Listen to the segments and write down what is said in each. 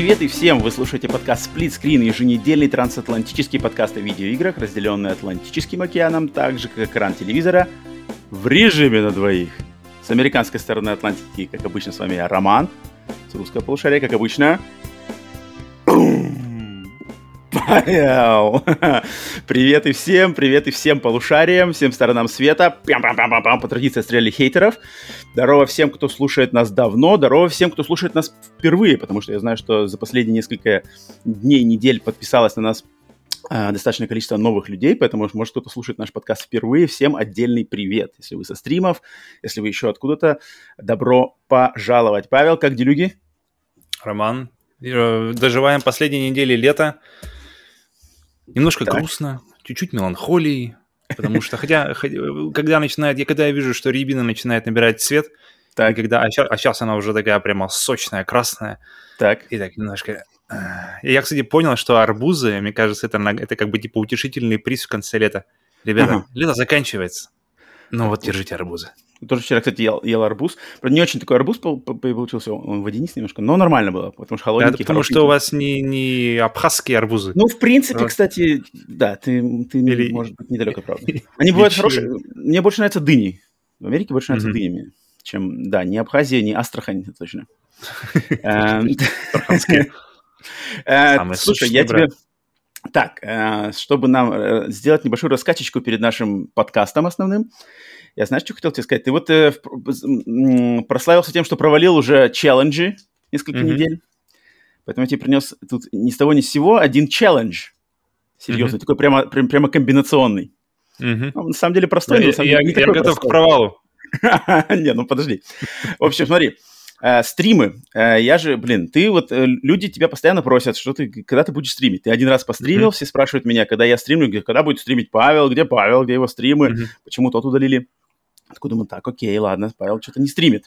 Привет и всем! Вы слушаете подкаст Split Screen, еженедельный трансатлантический подкаст о видеоиграх, разделенный Атлантическим океаном, так же как экран телевизора, в режиме на двоих. С американской стороны Атлантики, как обычно, с вами я, Роман. С русского полушария, как обычно, Павел! Привет и всем, привет и всем полушариям, всем сторонам света. Пям-пам-пам-пам, по традиции стреляли хейтеров. Здорово всем, кто слушает нас давно, здорово всем, кто слушает нас впервые, потому что я знаю, что за последние несколько дней, недель подписалось на нас э, достаточное количество новых людей, поэтому, может, кто-то слушает наш подкаст впервые. Всем отдельный привет. Если вы со стримов, если вы еще откуда-то, добро пожаловать. Павел, как делюги? Роман, э, доживаем последние недели лета. Немножко так. грустно, чуть-чуть меланхолии, потому что, хотя, когда начинает, я когда я вижу, что рябина начинает набирать цвет, так. Когда, а, сейчас, а сейчас она уже такая прямо сочная, красная. Так. И так немножко... Э, и я, кстати, понял, что арбузы, мне кажется, это, это как бы типа утешительный приз в конце лета. Ребята, ага. лето заканчивается. Ну вот, держите арбузы. Тоже вчера, кстати, ел, ел арбуз. Правда, не очень такой арбуз получился, он водянистый немножко, но нормально было, потому что холодненький. Да, потому что у вас не, не абхазские арбузы. Ну, в принципе, кстати, да, ты, ты Или... может быть, недалек от правды. Они бывают хорошие. Мне больше нравятся дыни. В Америке больше нравятся дынями, чем, да, не Абхазия, не Астрахань, точно. Эм, э, слушай, я тебе... Так, э, чтобы нам э, сделать небольшую раскачечку перед нашим подкастом основным, я знаешь, что хотел тебе сказать? Ты вот э, прославился тем, что провалил уже челленджи несколько mm-hmm. недель. Поэтому я тебе принес тут ни с того ни с сего один челлендж. Серьезный, mm-hmm. такой прямо, прям, прямо комбинационный. Mm-hmm. Он, на самом деле простой, я, на самом деле я, я готов простой. к провалу. Не, ну подожди. В общем, смотри, э, стримы. Э, я же, блин, ты вот, э, люди тебя постоянно просят, что ты, когда ты будешь стримить. Ты один раз постримил, mm-hmm. все спрашивают меня, когда я стримлю, когда будет стримить Павел, где Павел, где его стримы, mm-hmm. почему тот удалили. Такой думаю, так, окей, ладно, Павел что-то не стримит.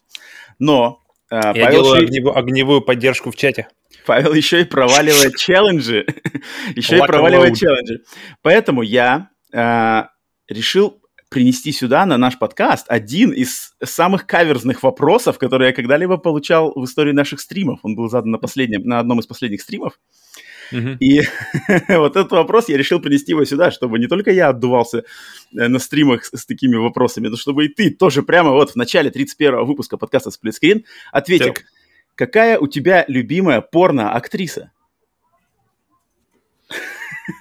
Но Я Павел делаю еще... огневую, огневую поддержку в чате. Павел еще и проваливает челленджи. еще и проваливает челленджи. Поэтому я э, решил принести сюда, на наш подкаст, один из самых каверзных вопросов, которые я когда-либо получал в истории наших стримов. Он был задан на, последнем, на одном из последних стримов. И вот этот вопрос я решил принести его сюда, чтобы не только я отдувался э, на стримах с, с такими вопросами, но чтобы и ты тоже прямо вот в начале 31 выпуска подкаста Screen ответил, какая у тебя любимая порно-актриса?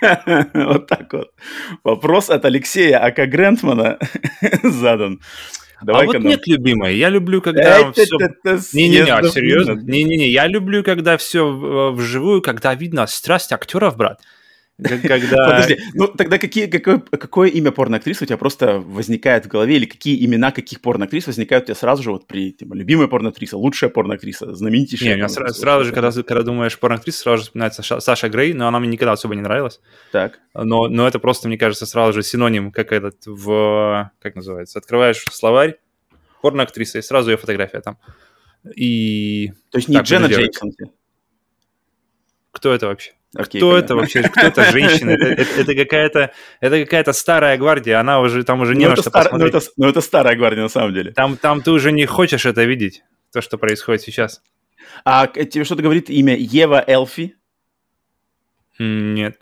Вот так вот. Вопрос от Алексея Ака Грентмана задан. Давай а вот нет, любимой. Я люблю, когда все... Не-не-не, а серьезно? Не-не-не, я люблю, когда все вживую, когда видно страсть актеров, брат. Когда... Подожди, ну тогда какие, какое, какое имя порноактрисы у тебя просто возникает в голове, или какие имена каких порноактрис возникают у тебя сразу же вот при, типа, любимая порноактриса, лучшая порноактриса, знаменитейшая? Не, у меня сразу, сразу же, когда, когда думаешь порноактриса, сразу же вспоминается Ша, Саша Грей, но она мне никогда особо не нравилась. Так. Но, но это просто, мне кажется, сразу же синоним, как этот в... Как называется? Открываешь словарь, порноактриса, и сразу ее фотография там. И... То есть не так, Дженна Джейксон? Кто это вообще? Okay, кто это вообще? Кто это женщина? Это, какая-то это какая-то старая гвардия, она уже там уже не ну, на что посмотреть. Ну это, ну это старая гвардия на самом деле. Там, там ты уже не хочешь это видеть, то, что происходит сейчас. А тебе что-то говорит имя Ева Элфи? Нет.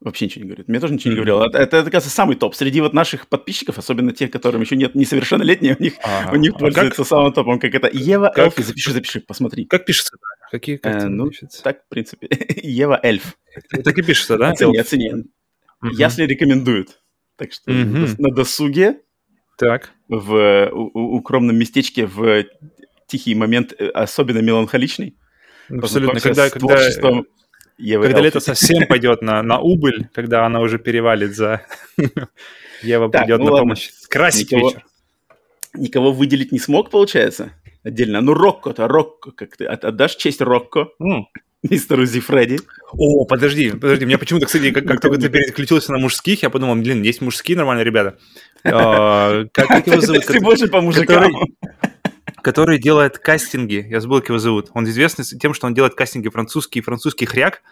Вообще ничего не говорит. Мне тоже ничего не говорил. Это, это, это, кажется, самый топ. Среди вот наших подписчиков, особенно тех, которым еще нет несовершеннолетние, у них, а, у них а пользуется как? самым топом, как это Ева как? Элфи. Запиши, запиши, посмотри. Как пишется? Какие как э, ну, пишется? так, в принципе. Ева Эльф. Так и пишется, да? Оцени, оцени. Mm-hmm. Если рекомендуют. Так что на досуге, так. в у, укромном местечке, в тихий момент, э, особенно меланхоличный. Абсолютно. Когда, когда, Евы когда лето совсем пойдет на, на убыль, когда она уже перевалит за... Ева так, придет ну на ладно. помощь. Красить никого, вечер. Никого выделить не смог, получается? Отдельно. Ну, Рокко-то, Рокко, как ты отдашь честь Рокко? Mm. Мистеру Зифреди. О, подожди, подожди, меня почему-то, кстати, как, как только ты переключился на мужских, я подумал, блин, есть мужские нормальные ребята. А, как его зовут? Ты больше по мужикам который делает кастинги. Я забыл, как его зовут. Он известный тем, что он делает кастинги французский, французский хряк.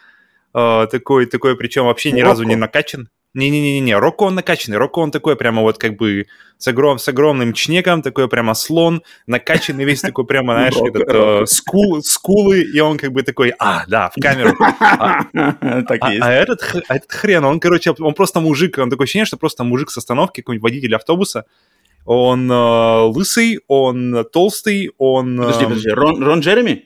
Uh, такой, такой, причем вообще ни Рокко. разу не накачан. Не-не-не-не, Рокко он накачанный. Рокко он такой прямо вот как бы с, огром, с огромным чнеком, такой прямо слон, накачанный весь такой прямо, знаешь, этот, э, скул, скулы, и он как бы такой, а, да, в камеру. А, а- а этот, а этот хрен, он, короче, он просто мужик, он такое ощущение, что просто мужик с остановки, какой-нибудь водитель автобуса. Он э, лысый, он толстый, он... Подожди, эм, подожди, Рон Рон Джереми?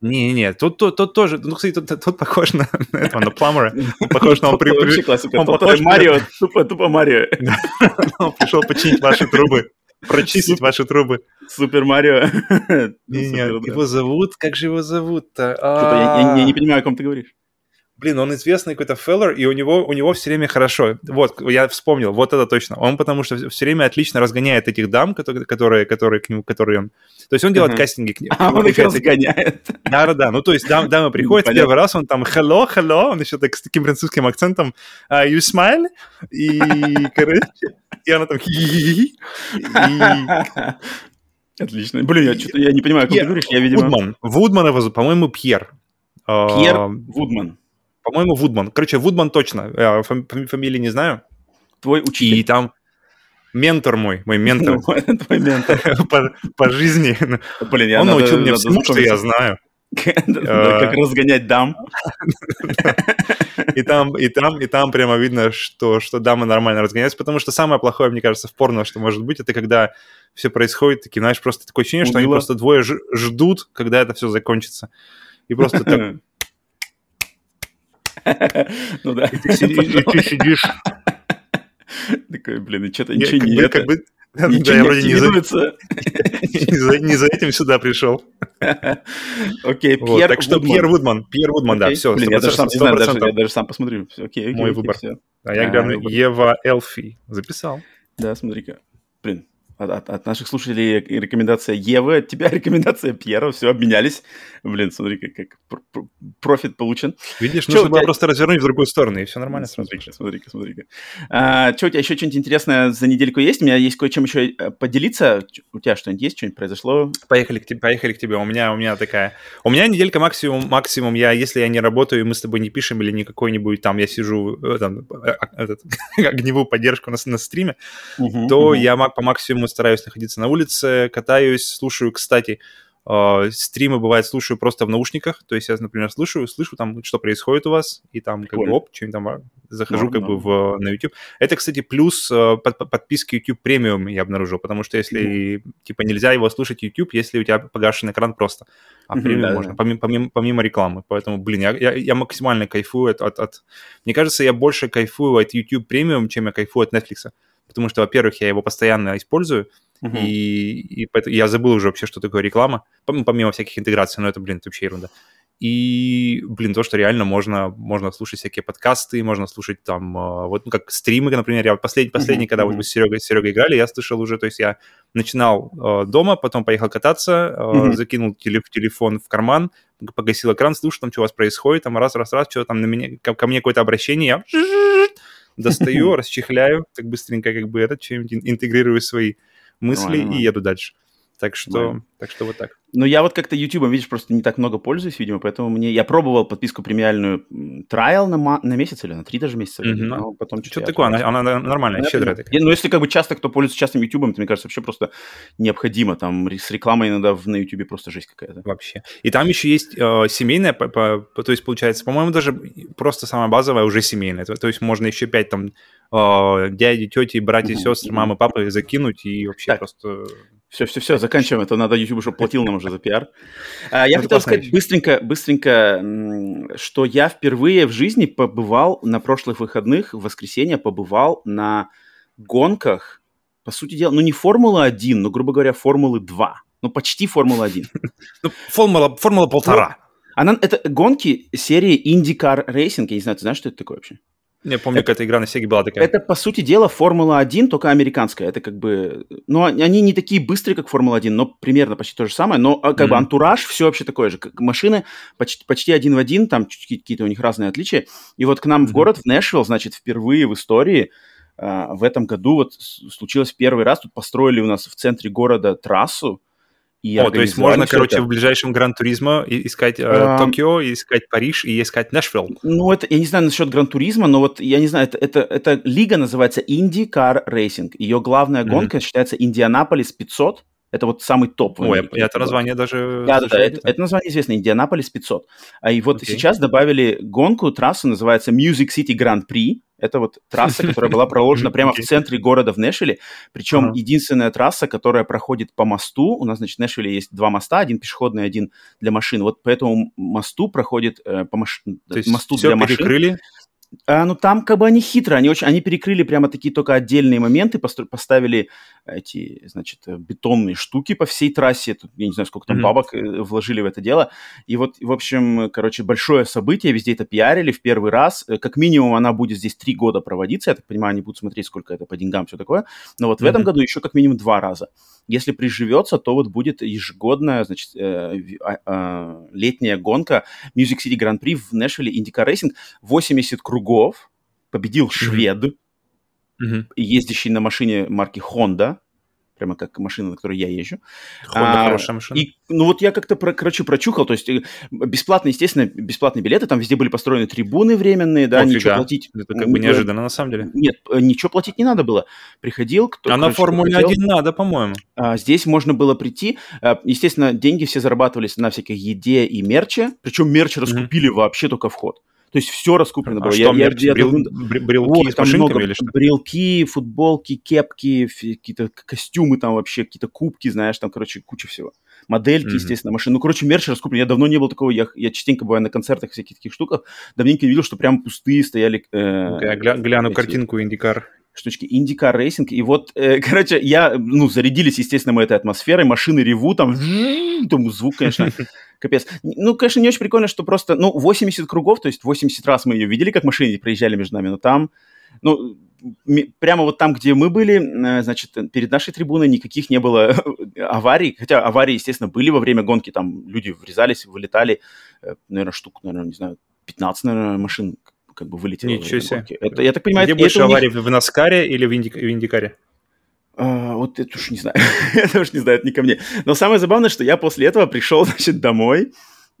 Не-не-не, тут, тут, тут тоже, ну, кстати, тут, тут похож на на этого, на Пламера. Он похож на он, при- при- классика. он Тот, похож Марио, тупо, тупо Марио. он пришел починить ваши трубы, прочистить ваши трубы. Супер Марио. Не, Супер, не, да. его зовут, как же его зовут-то? Я- я не А, понимаю, о ком ты говоришь. Блин, он известный какой-то феллер, и у него, у него все время хорошо. Вот, я вспомнил, вот это точно. Он потому что все время отлично разгоняет этих дам, которые, которые, которые к нему, которые он... То есть он делает Ага. кастинги к ним. А он их разгоняет. Да, да, да. Ну, то есть дам, дамы приходят, Понятно. первый раз он там hello, hello, он еще так с таким французским акцентом а, you smile, и, короче, и она там. И Отлично. Блин, я, что-то, я не понимаю, ком ты говоришь. Я, видимо... Вудман. Вудман его по-моему, Пьер. А, Пьер Вудман. По-моему, Вудман. Короче, Вудман точно. А, фами- фами- Фамилии не знаю. Твой И учитель. там ментор мой, мой ментор Твой ментор. по, жизни. Блин, я Он научил меня всему, что я знаю. Да, Как разгонять дам. И там, и там, и там прямо видно, что, что дамы нормально разгоняются, потому что самое плохое, мне кажется, в порно, что может быть, это когда все происходит, такие, знаешь, просто такое ощущение, что они просто двое ждут, когда это все закончится. И просто так, Ну да. и ты сидишь, Такой, блин, и что-то ничего не это. как бы- да, я не вроде не за, не за- этим сюда пришел. Окей, Пьер так что. Пьер Вудман, Пьер Вудман, да, все, Блин, я даже сам не знаю, даже, я даже сам посмотрю. Окей, Мой выбор. А я гляну. Ева Элфи. Записал. Да, смотри-ка. Блин, от, от- от наших слушателей рекомендация Евы, от тебя рекомендация Пьера, все, обменялись. Блин, смотри-ка, как пр- профит получен. Видишь, Чё, нужно было тебя- просто развернуть в другую сторону, и все нормально сразу. Смотри-ка, смотри-ка, смотри-ка. А, что, у тебя еще что-нибудь интересное за недельку есть? У меня есть кое-чем еще э, поделиться. У тебя что-нибудь есть? Что-нибудь произошло? Поехали к тебе, поехали к тебе. У меня, у меня такая. У меня неделька максимум, максимум. Я, если я не работаю, и мы с тобой не пишем или не какой-нибудь там, я сижу э, там, э, этот, огневую поддержку на, на стриме, то я мак- по максимуму стараюсь находиться на улице, катаюсь, слушаю, кстати, э, стримы бывает слушаю просто в наушниках, то есть я, например, слушаю, слышу там, что происходит у вас, и там как бы оп, что-нибудь там а, захожу Норм, как бы в, на YouTube. Это, кстати, плюс э, под- под- подписки YouTube премиум я обнаружил, потому что если, типа, нельзя его слушать YouTube, если у тебя погашен экран просто, а премиум да-да. можно, помимо, помимо, помимо рекламы. Поэтому, блин, я, я, я максимально кайфую от, от, от- Мне кажется, я больше кайфую от YouTube премиум, чем я кайфую от Netflix. Потому что, во-первых, я его постоянно использую, Мгм. и, и поэтому я забыл уже вообще, что такое реклама, пом- помимо всяких интеграций, но это, блин, это вообще ерунда. И, блин, то, что реально можно, можно слушать всякие подкасты, можно слушать там, э, вот, ну, как стримы, например, я вот последний, последний Мгм, когда вот мгм. мы с Серегой, с Серегой играли, я слышал уже, то есть я начинал э, дома, потом поехал кататься, э, Мгм. закинул теле- телефон в карман, погасил экран, слушал там, что у вас происходит, там раз-раз-раз, что там на меня, ко, ко мне какое-то обращение, я достаю, расчехляю, так быстренько как бы этот, что-нибудь ин- интегрирую свои мысли и еду дальше. Так что, Нормально. так что вот так. Ну, я вот как-то YouTube, видишь, просто не так много пользуюсь, видимо, поэтому мне... Я пробовал подписку премиальную трайл на, ма- на месяц или на три даже месяца, Мгм. но потом Что что-то такое? Она, она нормальная, щедрая такая. Ну, если как бы часто кто пользуется частным YouTube, то, мне кажется, вообще просто необходимо. Там с рекламой иногда в- на YouTube просто жесть какая-то. Вообще. И там еще есть э, семейная, по- по- то есть, получается, по-моему, даже просто самая базовая уже семейная. То, то есть можно еще пять там э, дяди, тети, братья, Мгм, сестры, мамы, папы закинуть и вообще Так. просто... Все, все, все, заканчиваем. Это надо YouTube, чтобы платил нам уже за пиар. А, Я Это хотел сказать быстренько, быстренько, что я впервые в жизни побывал на прошлых выходных, в воскресенье побывал на гонках, по сути дела, ну не Формула-1, но, грубо говоря, Формулы-2. Ну, почти Формула-1. Ну, формула, формула полтора. Она, это гонки серии IndyCar Racing. Я не знаю, ты знаешь, что это такое вообще? Я помню, какая-то игра на Сеге была такая. Это, по сути дела, Формула-1, только американская. Это как бы... Ну, они они не такие быстрые, как Формула-1, но примерно почти то же самое. Но а, как бы Мгм. антураж все вообще такое же. Как машины почти, почти один в один, там какие-то у них разные отличия. И вот к нам в Мгм. город, в Нэшвилл, значит, впервые в истории а, в этом году вот случилось первый раз. Тут построили у нас в центре города трассу. И О, то есть можно, всё короче, это. в ближайшем Гран Туризмо и- искать э, А. Токио, искать Париж и искать Нэшвилл. Ну, это, я не знаю насчет Гран-туризма, но вот, я не знаю, это, это, эта лига называется IndyCar Racing. Ее главная Мгм. гонка считается Индианаполис 500. Это вот самый топ. Ой, я это название даже... Да, да, да, это, это название известно, Индианаполис 500. А и вот Окей. сейчас добавили гонку, трассу, называется Music City Grand Prix. Это вот трасса, которая была проложена прямо в центре города в Нэшвилле. Причем Ага. единственная трасса, которая проходит по мосту. У нас, значит, в Нэшвилле есть два моста, один пешеходный, один для машин. Вот по этому мосту проходит, э, по маш- То есть мосту все для машин. перекрыли, А, ну там как бы они хитро, они очень, они перекрыли прямо такие только отдельные моменты, постро- поставили эти, значит, э, бетонные штуки по всей трассе, Тут, я не знаю, сколько там Мгм. бабок э, вложили в это дело, и вот, в общем, короче, большое событие, везде это пиарили в первый раз, Э, как минимум она будет здесь три года проводиться, я так понимаю, они будут смотреть, сколько это по деньгам, все такое, но вот в этом году еще как минимум два раза. Если приживется, то вот будет ежегодная, значит, э, а- а, летняя гонка Music City Grand Prix в Нэшвилле IndyCar Racing, 80 кругов, победил швед, Мгм. ездящий на машине марки Honda, прямо как машина, на которой я езжу. Honda А, хорошая машина. И, ну вот я как-то, про, короче, прочухал, то есть э, бесплатно, естественно, бесплатные билеты, там везде были построены трибуны временные, да, Офига. ничего платить. Это как бы неожиданно на самом деле. Нет, э, ничего платить не надо было. Приходил, кто А на короче, кто Формуле хотел. 1 надо, по-моему. А, Здесь можно было прийти. А, Естественно, деньги все зарабатывались на всякой еде и мерче. Причем мерч раскупили вообще только вход. То есть все раскуплено А было. что, Я- я- я Брел- бр- брелки Ой, с машинками много или что? брелки, футболки, кепки, какие-то костюмы там вообще, какие-то кубки, знаешь, там, короче, куча всего. Модельки, Мгм. естественно, машины. Ну, короче, мерч раскуплен. Я давно не был такого. Я, я частенько бываю на концертах, всяких таких штуках. Давненько не видел, что прям пустые стояли э, Я гля- гляну эти картинку Индикар. Штучки. IndyCar Racing. И вот, э, короче, я, ну, зарядились, естественно, мы этой атмосферой. Машины ревут, там, там звук, конечно, капец. Ну, конечно, не очень прикольно, что просто, ну, 80 кругов, то есть 80 раз мы ее видели, как машины проезжали между нами, но там, ну, прямо вот там, где мы были, э, значит, перед нашей трибуной никаких не было аварий, хотя аварии, естественно, были во время гонки, там люди врезались, вылетали, наверное, штук, наверное, не знаю, 15, наверное, машин как бы вылетело. Ничего себе. Это, я так понимаю, Где это- больше это у них- аварий, в NASCAR'е или в, Инди- в IndyCar'е? А, вот это уж не знаю. это уж не знаю, это не ко мне. Но самое забавное, что я после этого пришел, значит, домой.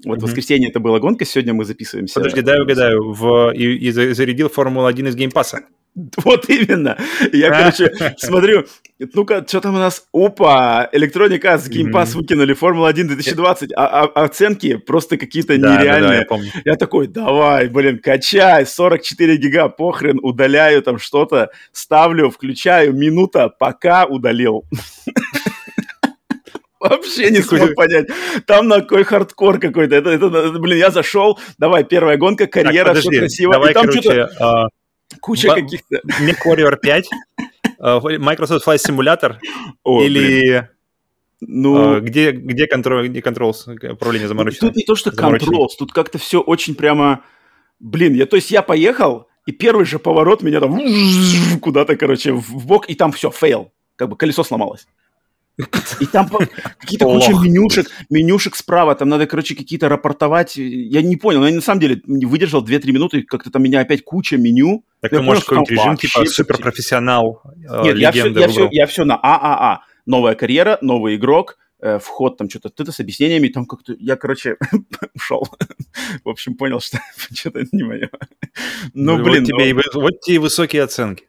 Вот в Мгм. воскресенье это была гонка, сегодня мы записываемся. Подожди, дай угадаю. В, и, и за- зарядил Формулу-1 из Game Pass'а. Вот именно. Я, короче, смотрю, ну-ка, что там у нас? Опа, Electronic Arts, Game Pass выкинули, Формула-1 2020, а, а- оценки просто какие-то Да, да, да, нереальные. я помню. Я такой, давай, блин, качай, 44 гига, похрен, удаляю там что-то, ставлю, включаю, минута, пока удалил. Вообще не смог понять. Там на какой хардкор какой-то. Это, это, блин, я зашел, давай, первая гонка, Так, карьера, все подожди, красиво. давай, и там короче, что-то а, куча ба- каких-то... MechWarrior 5, а, Microsoft Flight Simulator О, блин, или ну, а, где, где контроль, где controls, управление заморочено? Тут не то, что Заморочено. control, тут как-то все очень прямо... Блин, я, то есть я поехал, и первый же поворот меня там куда-то, короче, в бок, и там все, фейл. Как бы колесо сломалось. И там какие-то куча менюшек, менюшек справа, там надо, короче, какие-то рапортовать. Я не понял, но я на самом деле не выдержал 2-3 минуты, как-то там меня опять куча меню. Так я ты можешь какой-нибудь режим, типа суперпрофессионал, а, Нет, я все, я, все, я все на ААА. Новая карьера, новый игрок, э, вход там что-то ты с объяснениями, там как-то я, короче, ушел. В общем, понял, что что-то не мое. Ну, вот блин, тебе, и ну, вы- вот тебе и высокие оценки.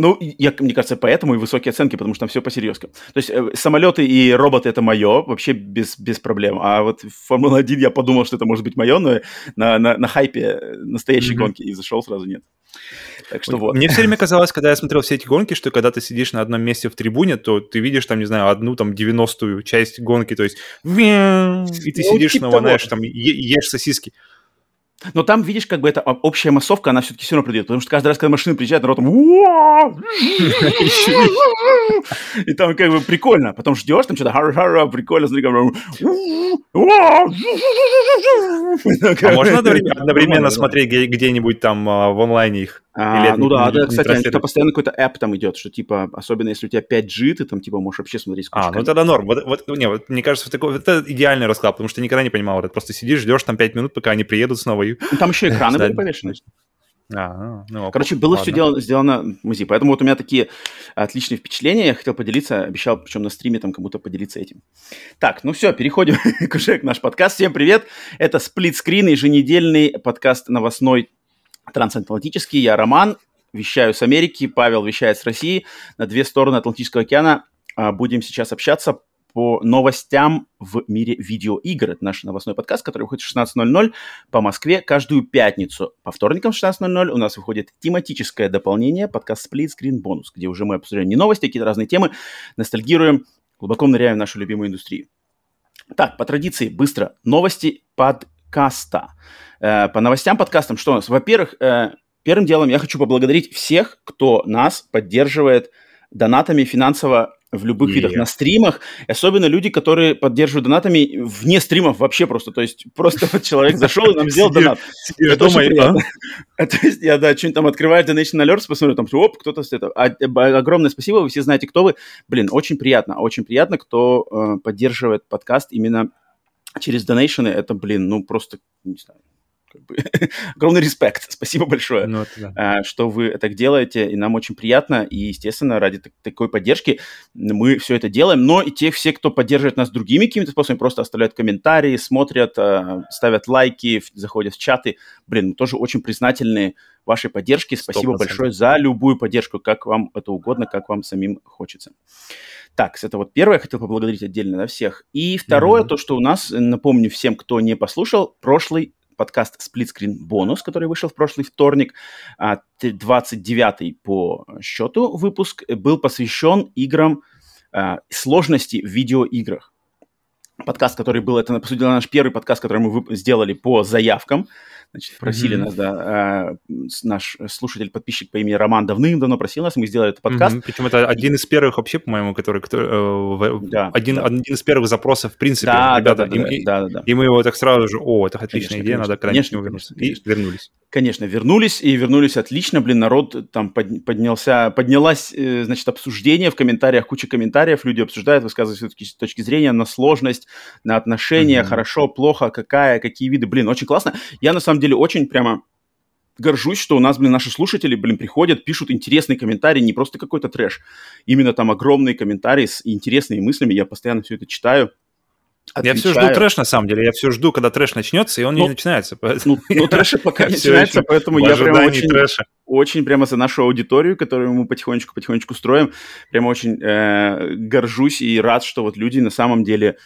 Ну, я, мне кажется, поэтому и высокие оценки, потому что там все по-серьезки. То есть э, самолеты и роботы это мое, вообще без, без проблем. А вот Формула-1 я подумал, что это может быть мое, но на, на, на хайпе э, настоящей Мгм. гонки и зашел сразу нет. Так что вот. Мне все время казалось, когда я смотрел все эти гонки, что когда ты сидишь на одном месте в трибуне, то ты видишь там, не знаю, одну там 90-ю часть гонки, то есть и ты Ну, сидишь, типа навонаешь, того. там, е- ешь сосиски. Но там, видишь, как бы эта об- общая массовка, она все-таки все равно придет. Потому что каждый раз, когда машина приезжает, народ там... И там как бы прикольно. Потом ждешь, там что-то ха-ха-ха, прикольно, смотри, как! А можно одновременно, смотреть где- где-нибудь там а, в онлайне их? А, ну да, да, кстати, это постоянно какой-то app там идет, что типа, особенно если у тебя 5G, ты там типа можешь вообще смотреть с А, ну тогда норм. Вот, вот, не, вот мне кажется, вот такой, вот это идеальный расклад, потому что я никогда не понимал, вот это просто сидишь, ждешь там 5 минут, пока они приедут снова. И... Ну, Там еще экраны были повешены. А, ну, Короче, было ладно. все дело, сделано в музее. Поэтому вот у меня такие отличные впечатления. Я хотел поделиться, обещал, причем на стриме там кому-то поделиться этим. Так, ну все, переходим к уже к наш подкаст. Всем привет. Это сплитскрин, еженедельный подкаст новостной трансатлантический. Я Роман, вещаю с Америки, Павел вещает с России. На две стороны Атлантического океана а, будем сейчас общаться по новостям в мире видеоигр. Это наш новостной подкаст, который выходит в 16.00 по Москве каждую пятницу. По вторникам в 16.00 у нас выходит тематическое дополнение, подкаст Split Screen Bonus, где уже мы обсуждаем не новости, а какие-то разные темы, ностальгируем, глубоко ныряем в нашу любимую индустрию. Так, по традиции, быстро. Новости подкаста. Э, по новостям подкастам что у нас? Во-первых, э, первым делом я хочу поблагодарить всех, кто нас поддерживает донатами финансово в любых yeah. видах на стримах, особенно люди, которые поддерживают донатами вне стримов вообще просто, то есть просто вот человек зашел и нам сделал донат. Это очень приятно. То есть я, да, что-нибудь там открываю Donation Alerts, посмотрю, там, оп, кто-то с этого. А, огромное спасибо, вы все знаете, кто вы. Блин, очень приятно, очень приятно, кто э, поддерживает подкаст именно через донейшены. Это, блин, ну просто, не знаю, как бы, огромный респект. Спасибо большое, ну, это, да. что вы так делаете, и нам очень приятно. И, естественно, ради такой поддержки мы все это делаем. Но и те все, кто поддерживает нас другими какими-то способами, просто оставляют комментарии, смотрят, а, ставят лайки, заходят в чаты. Блин, мы тоже очень признательны вашей поддержке. Спасибо 100%. большое за любую поддержку, как вам это угодно, как вам самим хочется. Так, это вот первое, я хотел поблагодарить отдельно на всех. И второе, mm-hmm. то, что у нас, напомню всем, кто не послушал, прошлый подкаст Split Screen Bonus, который вышел в прошлый вторник, 29-й а, по счету выпуск, был посвящен играм а, сложности в видеоиграх. Подкаст, который был, это, по сути дела, наш первый подкаст, который мы сделали по заявкам. Значит, просили mm-hmm. нас, да, э, наш слушатель, подписчик по имени Роман давным-давно просил нас, мы сделали этот подкаст. Mm-hmm. Причем это один из первых вообще, по-моему, который, который э, да, один, да. один из первых запросов, в принципе, да, ребята. Да, да, и, да, да, да. и мы его так сразу же, о, это отличная конечно, идея, конечно, надо конечно, вернуться. Конечно. И вернулись. Конечно, вернулись, и вернулись отлично, блин, народ там поднялся, поднялась, э, значит, обсуждение в комментариях, куча комментариев, люди обсуждают, высказывают все-таки с точки зрения на сложность, на отношения, mm-hmm. хорошо, плохо, какая, какие виды, блин, очень классно. Я, на самом деле, очень прямо горжусь, что у нас, блин, наши слушатели, блин, приходят, пишут интересные комментарии, не просто какой-то трэш, именно там огромные комментарии с интересными мыслями, я постоянно все это читаю, Отвечаю. Я все жду трэш, на самом деле. Я все жду, когда трэш начнется, и он ну, не начинается. Поэтому... Ну, ну трэша пока не начинается, поэтому я прям очень, трэша. очень прямо за нашу аудиторию, которую мы потихонечку-потихонечку строим, прямо очень э, горжусь и рад, что вот люди на самом деле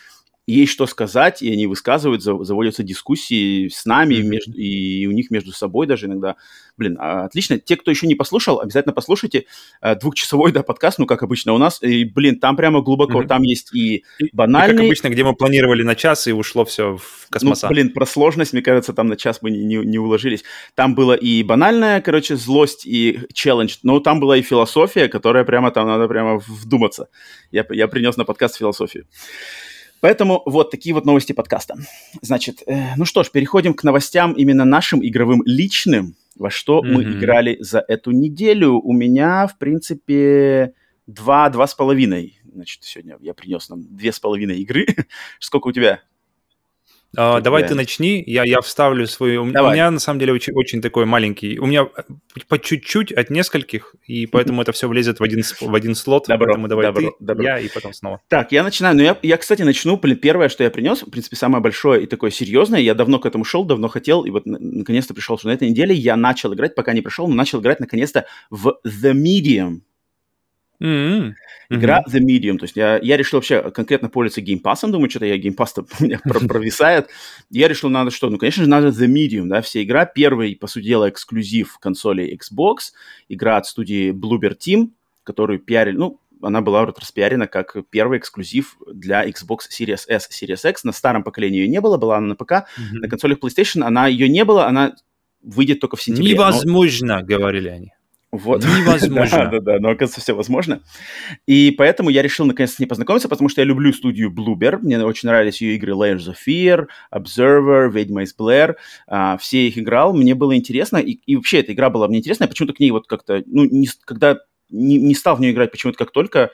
есть что сказать, и они высказывают, заводятся дискуссии с нами, mm-hmm. между, и у них между собой даже иногда. Блин, а, отлично. Те, кто еще не послушал, обязательно послушайте э, двухчасовой да, подкаст, ну, как обычно у нас. И, блин, там прямо глубоко, mm-hmm. там есть и банальный... И, как обычно, где мы планировали на час, и ушло все в космоса. Ну, блин, про сложность, мне кажется, там на час мы не, не, не уложились. Там было и банальная, короче, злость и челлендж, но там была и философия, которая прямо там надо прямо вдуматься. Я, я принес на подкаст философию. Поэтому вот такие вот новости подкаста. Значит, э, ну что ж, переходим к новостям именно нашим игровым личным. Во что mm-hmm. мы играли за эту неделю? У меня, в принципе, два, два с половиной. Значит, сегодня я принес нам две с половиной игры. Сколько у тебя? Uh, давай ты начни, я, я вставлю свою... Давай. У меня, на самом деле, очень, очень такой маленький... У меня по чуть-чуть от нескольких, и поэтому это все влезет в один, в один слот. Добро, поэтому давай добро, ты, добро. я, и потом снова. Так, я начинаю. Ну, я, я, кстати, начну. Первое, что я принес, в принципе, самое большое и такое серьезное. Я давно к этому шел, давно хотел, и вот наконец-то пришел, что на этой неделе я начал играть, пока не пришел, но начал играть, наконец-то, в The Medium. Mm-hmm. Игра mm-hmm. The Medium. То есть я, я решил вообще конкретно пользоваться геймпасом. Думаю, что-то я геймпас у меня провисает. Я решил, надо что? Ну, конечно же, надо The Medium, да, вся игра. Первый, по сути дела, эксклюзив консоли Xbox. Игра от студии Bloober Team, которую пиарили, ну, она была распиарена как первый эксклюзив для Xbox Series S, Series X. На старом поколении ее не было, была она на ПК. Mm-hmm. На консолях PlayStation она ее не было, она выйдет только в сентябре. Невозможно, но... говорили они. Вот. Невозможно. да, да, да, но оказывается все возможно. И поэтому я решил наконец с ней познакомиться, потому что я люблю студию Bloober. Мне очень нравились ее игры Layers of Fear, Observer, Ведьма из Blair. А, все их играл, мне было интересно. И, и вообще эта игра была мне интересна. Почему-то к ней вот как-то, ну, не, когда не, не стал в нее играть, почему-то как только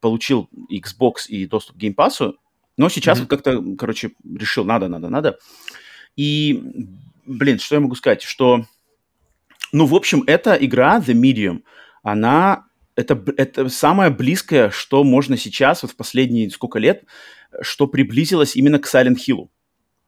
получил Xbox и доступ к Game Pass, но сейчас mm-hmm. вот как-то, короче, решил, надо, надо, надо. И, блин, что я могу сказать, что Ну, в общем, эта игра, The Medium, она... Это, это самое близкое, что можно сейчас, вот в последние сколько лет, что приблизилось именно к Silent Hill.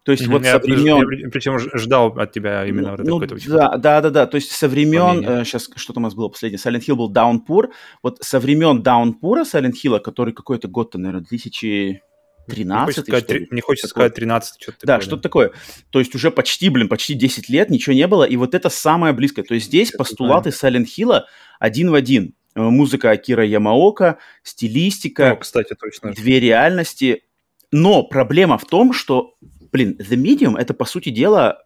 То есть mm-hmm. вот я, со времен... Я, причем ждал от тебя именно ну, вот это ну, да, да, да, да. То есть со времен... Э, сейчас что-то у нас было последнее. Silent Hill был Downpour. Вот со времен Downpour Silent Hill, который какой-то год-то, наверное, 2000... 13 не хочется, сказать, не хочется сказать 13, что-то Да, что-то такое. То есть уже почти, блин, почти 10 лет ничего не было, и вот это самое близкое. То есть здесь это постулаты Silent Hill один в один. Э, музыка Акира Ямаока, стилистика, О, кстати, точно. две реальности. Но проблема в том, что, блин, The Medium — это, по сути дела,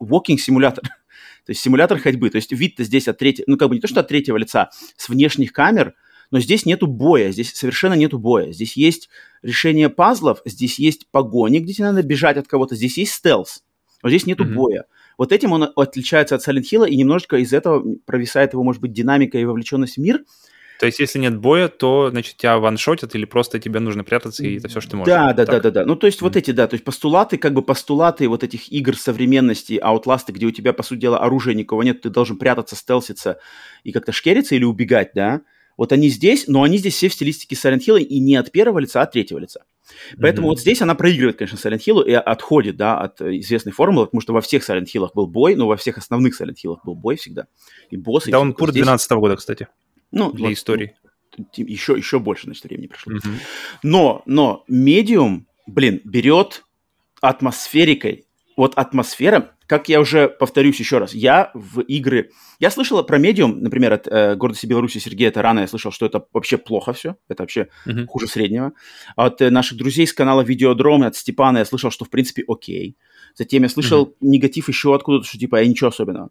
walking симулятор. То есть симулятор ходьбы. То есть вид-то здесь от третьего, ну как бы не то, что от третьего лица, с внешних камер, но здесь нету боя, здесь совершенно нету боя. Здесь есть решение пазлов, здесь есть погони, где тебе надо бежать от кого-то, здесь есть стелс, но здесь нету mm-hmm. боя. Вот этим он отличается от Silent Hill, и немножечко из этого провисает его, может быть, динамика и вовлеченность в мир. То есть, если нет боя, то, значит, тебя ваншотят или просто тебе нужно прятаться, и это все, что ты можешь. Да, да, да, да, да. Ну, то есть, mm-hmm. вот эти, да, то есть постулаты, как бы постулаты вот этих игр современности, аутласты, где у тебя, по сути дела, оружия никого нет, ты должен прятаться, стелситься и как-то шкериться или убегать, да, вот они здесь, но они здесь все в стилистике Silent Hill и не от первого лица, а от третьего лица. Поэтому mm-hmm. вот здесь она проигрывает, конечно, Silent Hill и отходит, да, от известной формулы, потому что во всех Silent Hill был бой, но во всех основных Silent Hill был бой всегда. И боссы... Да, он кур 12 -го года, кстати, ну, для вот, истории. еще, еще больше, значит, времени прошло. Mm-hmm. Но, но Medium, блин, берет атмосферикой. Вот атмосфера, как я уже повторюсь еще раз, я в игры... Я слышал про медиум, например, от э, гордости Беларуси Сергея Тарана, я слышал, что это вообще плохо все, это вообще uh-huh. хуже среднего. А от э, наших друзей с канала Видеодром, от Степана я слышал, что в принципе окей. Затем я слышал uh-huh. негатив еще откуда-то, что типа, а ничего особенного.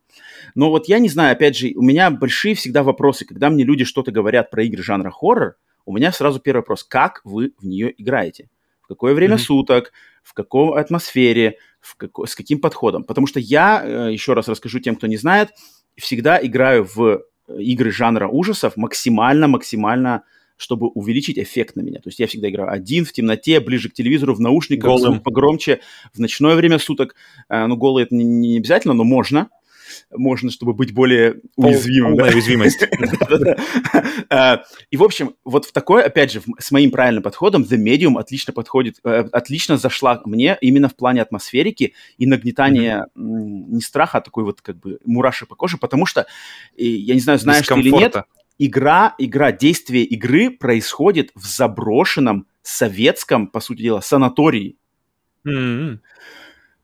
Но вот я не знаю, опять же, у меня большие всегда вопросы, когда мне люди что-то говорят про игры жанра хоррор, у меня сразу первый вопрос, как вы в нее играете? В какое время uh-huh. суток? В какой атмосфере? в како, с каким подходом. Потому что я, э, еще раз расскажу тем, кто не знает, всегда играю в э, игры жанра ужасов максимально-максимально чтобы увеличить эффект на меня. То есть я всегда играю один, в темноте, ближе к телевизору, в наушниках, Голым. погромче, в ночное время суток. Э, ну, голый это не обязательно, но можно можно, чтобы быть более уязвимым. Полная уязвимость. А, и, в общем, вот в такой, опять же, с моим правильным подходом The Medium отлично подходит, э, отлично зашла мне именно в плане атмосферики и нагнетания не страха, а такой вот как бы мураши по коже, потому что, я не знаю, знаешь ты или нет, игра, игра, действие игры происходит в заброшенном советском, по сути дела, санатории. Mm-hmm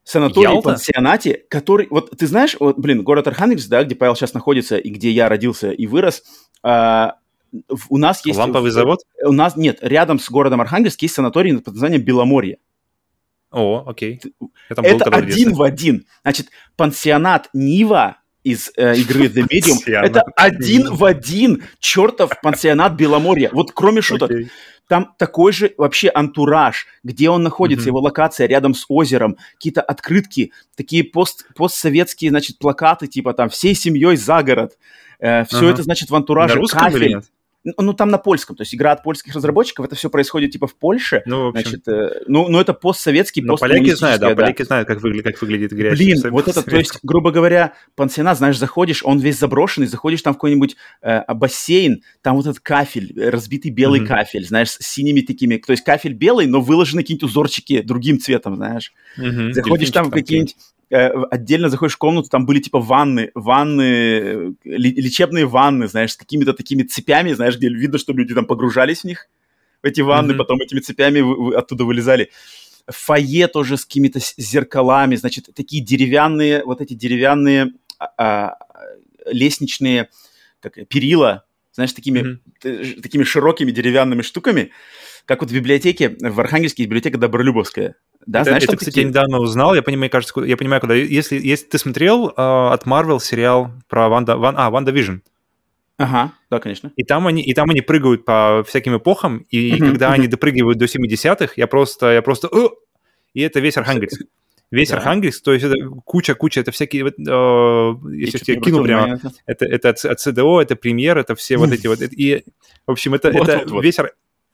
санатории, пансионате, который... Вот ты знаешь, вот, блин, город Архангельск, да, где Павел сейчас находится и где я родился и вырос, а, у нас есть... Ламповый завод? У нас, нет, рядом с городом Архангельск есть санаторий под названием Беломорье. О, окей. Это один в один. Значит, пансионат Нива из э, игры The Medium, это один в один чертов пансионат Беломорья. Вот кроме шуток. Okay. Там такой же вообще антураж, где он находится, mm-hmm. его локация рядом с озером, какие-то открытки, такие пост, постсоветские, значит, плакаты, типа там «Всей семьей за город». Э, все uh-huh. это, значит, в антураже. На русском кафель. или нет? Ну, там на польском, то есть игра от польских разработчиков, это все происходит типа в Польше. Ну, в общем. Значит, э, ну, ну, это постсоветский, ну, поляки знают, да, да, поляки знают, как, выглядит, как выглядит игра. Блин, вот это, то есть, грубо говоря, пансионат, знаешь, заходишь, он весь заброшенный, заходишь там в какой-нибудь э, бассейн, там вот этот кафель, разбитый белый mm-hmm. кафель, знаешь, с синими такими, то есть кафель белый, но выложены какие-нибудь узорчики другим цветом, знаешь. Mm-hmm. Заходишь там в какие-нибудь Э, отдельно заходишь в комнату, там были типа ванны, ванны, лечебные ванны, знаешь, с какими-то такими цепями, знаешь, где видно, что люди там погружались в них, в эти ванны, mm-hmm. потом этими цепями вы, вы оттуда вылезали. Фойе тоже с какими-то зеркалами, значит, такие деревянные, вот эти деревянные а, а, лестничные как, перила, знаешь, такими, mm-hmm. такими широкими деревянными штуками, как вот в библиотеке, в Архангельске есть библиотека Добролюбовская. Да, это, знаешь, это, кстати, такие... я недавно узнал, я понимаю, кажется, я понимаю, когда, если, если ты смотрел э, от Marvel сериал про Ванда, Ван, а, WandaVision. Ага, да, конечно. И там они, и там они прыгают по всяким эпохам, и когда они допрыгивают до 70-х, я просто, я просто, и это весь Архангельск. Весь да. Архангельск, то есть это куча-куча, это всякие, э, если я тебе кину прямо, это, это от, от ЦДО, это премьер, это все вот эти вот, и, в общем, это, вот, это вот, весь,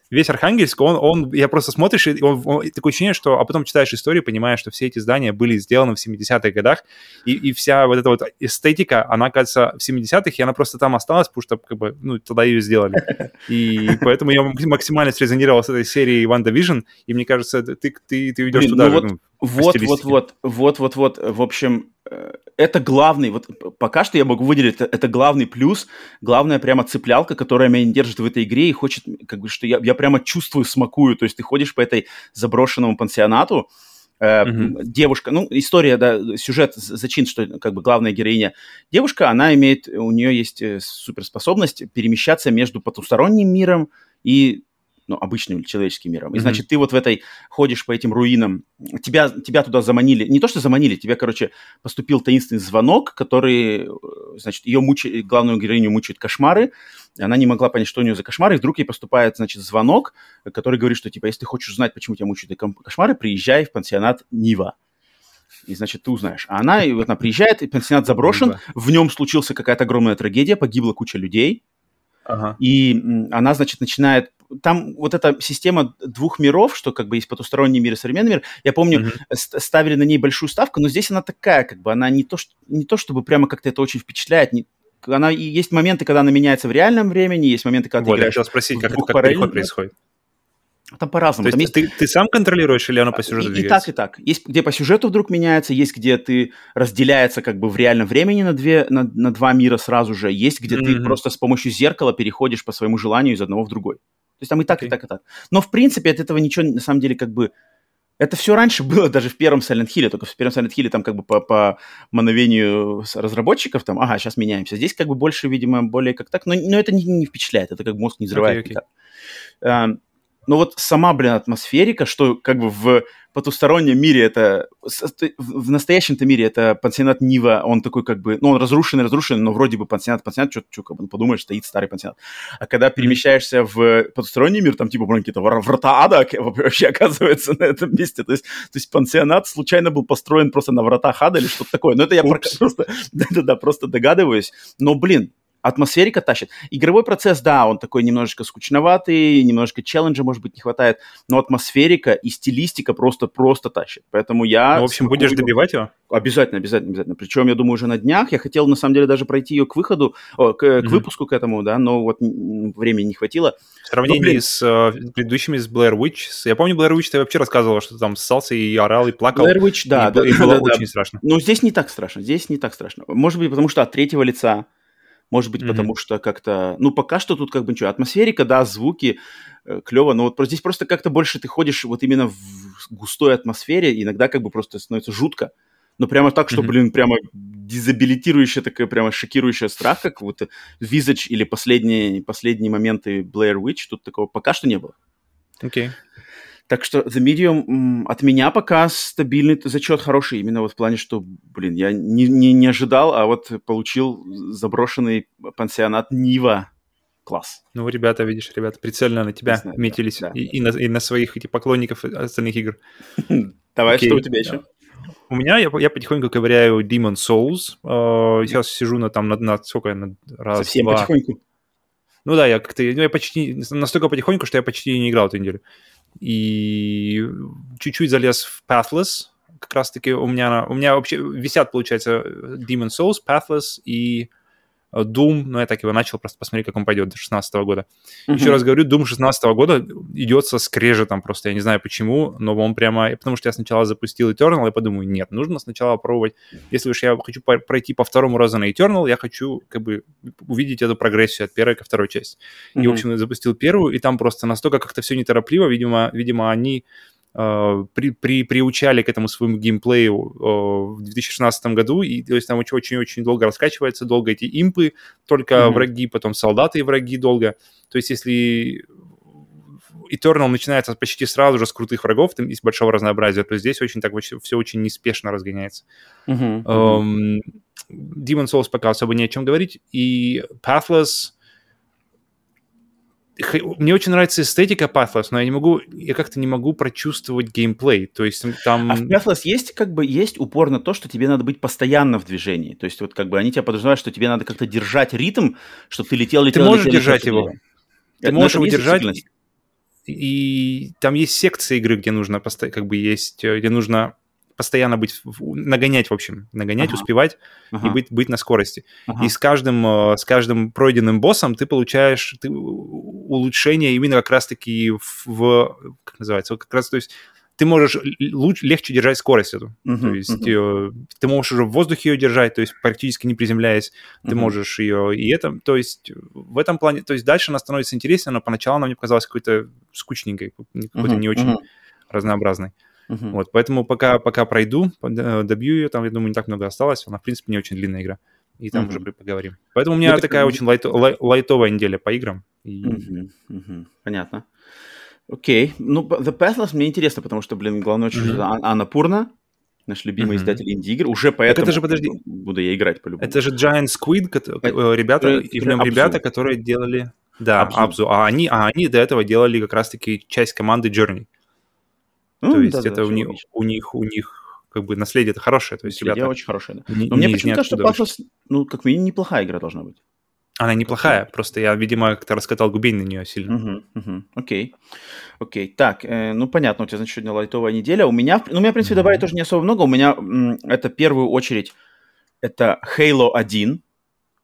весь Архангельск, он, он, я просто смотришь, и он, он, такое ощущение, что, а потом читаешь историю, понимаешь, что все эти здания были сделаны в 70-х годах, и, и вся вот эта вот эстетика, она, кажется, в 70-х, и она просто там осталась, потому что, как бы, ну, тогда ее сделали. И поэтому я максимально срезонировал с этой серией WandaVision, и мне кажется, ты, ты, ты идешь туда ну же, вот, ну, вот, вот, вот, вот, вот, вот, в общем, это главный, вот пока что я могу выделить, это, это главный плюс, главная прямо цеплялка, которая меня держит в этой игре и хочет, как бы, что я, я прямо чувствую, смакую, то есть ты ходишь по этой заброшенному пансионату, Мгм. девушка, ну, история, да, сюжет, зачин, что как бы главная героиня девушка, она имеет, у нее есть э, суперспособность перемещаться между потусторонним миром и ну, обычным человеческим миром. И, Мгм. значит, ты вот в этой, ходишь по этим руинам, тебя, тебя туда заманили, не то, что заманили, тебе, короче, поступил таинственный звонок, который, э, значит, ее мучает, главную героиню мучают кошмары, она не могла понять, что у нее за кошмары, и вдруг ей поступает, значит, звонок, который говорит, что, типа, если ты хочешь узнать, почему тебя мучают кошмары, приезжай в пансионат Нива. И, значит, ты узнаешь. А она, и вот она приезжает, и пансионат заброшен, в нем случилась какая-то огромная трагедия, погибла куча людей, Ага. и она, значит, начинает... Там вот эта система двух миров, что как бы есть потусторонний мир и современный мир. Я помню, ст- ставили на ней большую ставку, но здесь она такая, как бы она не то, что, не то чтобы прямо как-то это очень впечатляет. не- она, есть моменты, когда она меняется в реальном времени, есть моменты, когда Вот, ты я играешь... хотел спросить, как, двух как переход происходит. Там по-разному. То Там есть есть ты, ты сам контролируешь или оно по сюжету и, и двигается? так, и так. Есть, где по сюжету вдруг меняется, есть, где ты разделяется как бы в реальном времени на, две, на, на два мира сразу же, есть, где ты Мгм. просто с помощью зеркала переходишь по своему желанию из одного в другой. То есть там и так, и Окей. так, и так. Но, в принципе, от этого ничего, на самом деле, как бы... Это все раньше было даже в первом Silent Hill, только в первом Silent Hill там как бы по, по мановению разработчиков, там, ага, сейчас меняемся. Здесь как бы больше, видимо, более как так, но, но это не, не впечатляет, это как мозг не взрывает. окей. никак. Но вот сама, блин, атмосферика, что как бы в потустороннем мире это... В настоящем-то мире это пансионат Нива, он такой как бы... Ну, он разрушенный, разрушенный, но вроде бы пансионат, пансионат, что как бы, ну, подумаешь, стоит старый пансионат. А когда перемещаешься в потусторонний мир, там типа, блин, какие-то вра- врата ада вообще оказывается на этом месте. То есть, то есть пансионат случайно был построен просто на вратах ада или что-то такое. Но это я просто... Да-да-да, просто догадываюсь. Но, блин, атмосферика тащит. Игровой процесс, да, он такой немножечко скучноватый, немножко челленджа, может быть, не хватает, но атмосферика и стилистика просто-просто тащит. Поэтому я... Ну, в общем, будешь добивать его? Обязательно, обязательно, обязательно. Причем, я думаю, уже на днях. Я хотел, на самом деле, даже пройти ее к выходу, о, к, к Мгм. выпуску к этому, да, но вот времени не хватило. В сравнении Ну, с э, предыдущими, с Blair Witch, с- я помню, Blair Witch ты вообще рассказывала, что ты там ссался и орал, и плакал. Blair Witch, да, и, да, и да, было да, да. очень страшно. Но здесь не так страшно, здесь не так страшно. Может быть, потому что от третьего лица, может быть, Мгм. потому что как-то... Ну, пока что тут как бы ничего. Атмосферика, да, звуки, клево, но вот здесь просто как-то больше ты ходишь вот именно в густой атмосфере, иногда как бы просто становится жутко. Но прямо так, что, Мгм. блин, прямо дезабилитирующая такая, прямо шокирующая страх, как вот Visage или последние, последние моменты Blair Witch, тут такого пока что не было. Окей. Так что The Medium от меня пока стабильный зачет хороший, именно вот в плане, что, блин, я не, не, не ожидал, а вот получил заброшенный пансионат Нива. Класс. Ну, ребята, видишь, ребята, прицельно на тебя знаю, метились. да, да. И, и на, и на своих этих поклонников остальных игр. Давай, Окей. что у тебя еще? У меня, я, я потихоньку ковыряю Demon Souls. Э, сейчас сижу на там, на, на сколько я, на раз, Совсем два. потихоньку. Ну да, я как-то, ну, я почти, настолько потихоньку, что я почти не играл эту неделю. И чуть-чуть залез в Pathless. Как раз-таки у меня, у меня вообще висят, получается, Demon Souls, Pathless и Doom. Но я так его начал, просто посмотреть, как он пойдет до 16 года. Еще раз говорю, Doom 16 года идет со скрежетом просто. Я не знаю почему, но он прямо... Потому что я сначала запустил Eternal, и подумаю, нет, нужно сначала пробовать. Если уж я хочу пройти по второму разу на Eternal, я хочу как бы увидеть эту прогрессию от первой ко второй части. И, в общем, я запустил первую, и там просто настолько как-то все неторопливо. Видимо, видимо они э, при, при, приучали к этому своему геймплею э, в 2016 году, и то есть там очень-очень долго раскачивается, долго эти импы, только Мгм. враги, потом солдаты и враги долго. То есть если Eternal начинается почти сразу же с крутых врагов, там из большого разнообразия, то здесь очень так все очень неспешно разгоняется. Мгм. Мгм. Эм, Demon Souls пока особо не о чем говорить. И Pathless... Мне очень нравится эстетика Pathless, но я не могу, я как-то не могу прочувствовать геймплей. То есть там... А в Pathless есть как бы есть упор на то, что тебе надо быть постоянно в движении. То есть вот как бы они тебя подразумевают, что тебе надо как-то держать ритм, чтобы ты летел, летел, можешь летел, держать летел, его. летел. Ты Это- можешь его держать, и там есть секции игры, где нужно, как бы есть, где нужно постоянно быть, нагонять, в общем, нагонять, ага. успевать ага. и быть, быть на скорости. Ага. И с каждым, э, с каждым пройденным боссом ты получаешь ты, улучшение именно как раз-таки в, в, как называется, как раз, то есть ты можешь лучше, легче держать скорость эту. Uh-huh, то есть uh-huh. э, ты можешь уже в воздухе ее держать, то есть практически не приземляясь, uh-huh. ты можешь ее и это, то есть в этом плане, то есть дальше она становится интереснее, но поначалу она мне показалась какой-то скучненькой, какой-то uh-huh, не очень uh-huh. разнообразной. Uh-huh. Вот, поэтому пока, пока пройду, добью ее, там, я думаю, не так много осталось, она, в принципе, не очень длинная игра. И там uh-huh. уже поговорим. Поэтому у меня ну, такая так... очень лайт, лай, лайтовая неделя по играм. И... Uh-huh. Uh-huh. Понятно. Окей. Ну, The Pathless мне интересно, потому что, блин, главное mm-hmm. Анна Пурна, наш любимый mm-hmm. издатель инди-игр. Уже поэтому это же, подожди, буду я играть по-любому. Это же Giant Squid, это, ребята, это, и прям ребята, которые делали... Да. Абзу. А они, а они до этого делали как раз-таки часть команды Journey. Mm, То есть да, это да, у, них, у них, у них как бы наследие это хорошее. То есть наследие ребята... очень хорошее, да. Не, Но мне почему-то кажется, что Pathless, ну, как минимум, неплохая игра должна быть. Она неплохая, просто я, видимо, как-то раскатал губень на нее сильно. Угу, угу. Окей. Окей. Так, э, ну понятно, у тебя, значит, сегодня лайтовая неделя. У меня, ну, у меня, в принципе, добавить тоже не особо много. У меня м, это в первую очередь это Halo 1,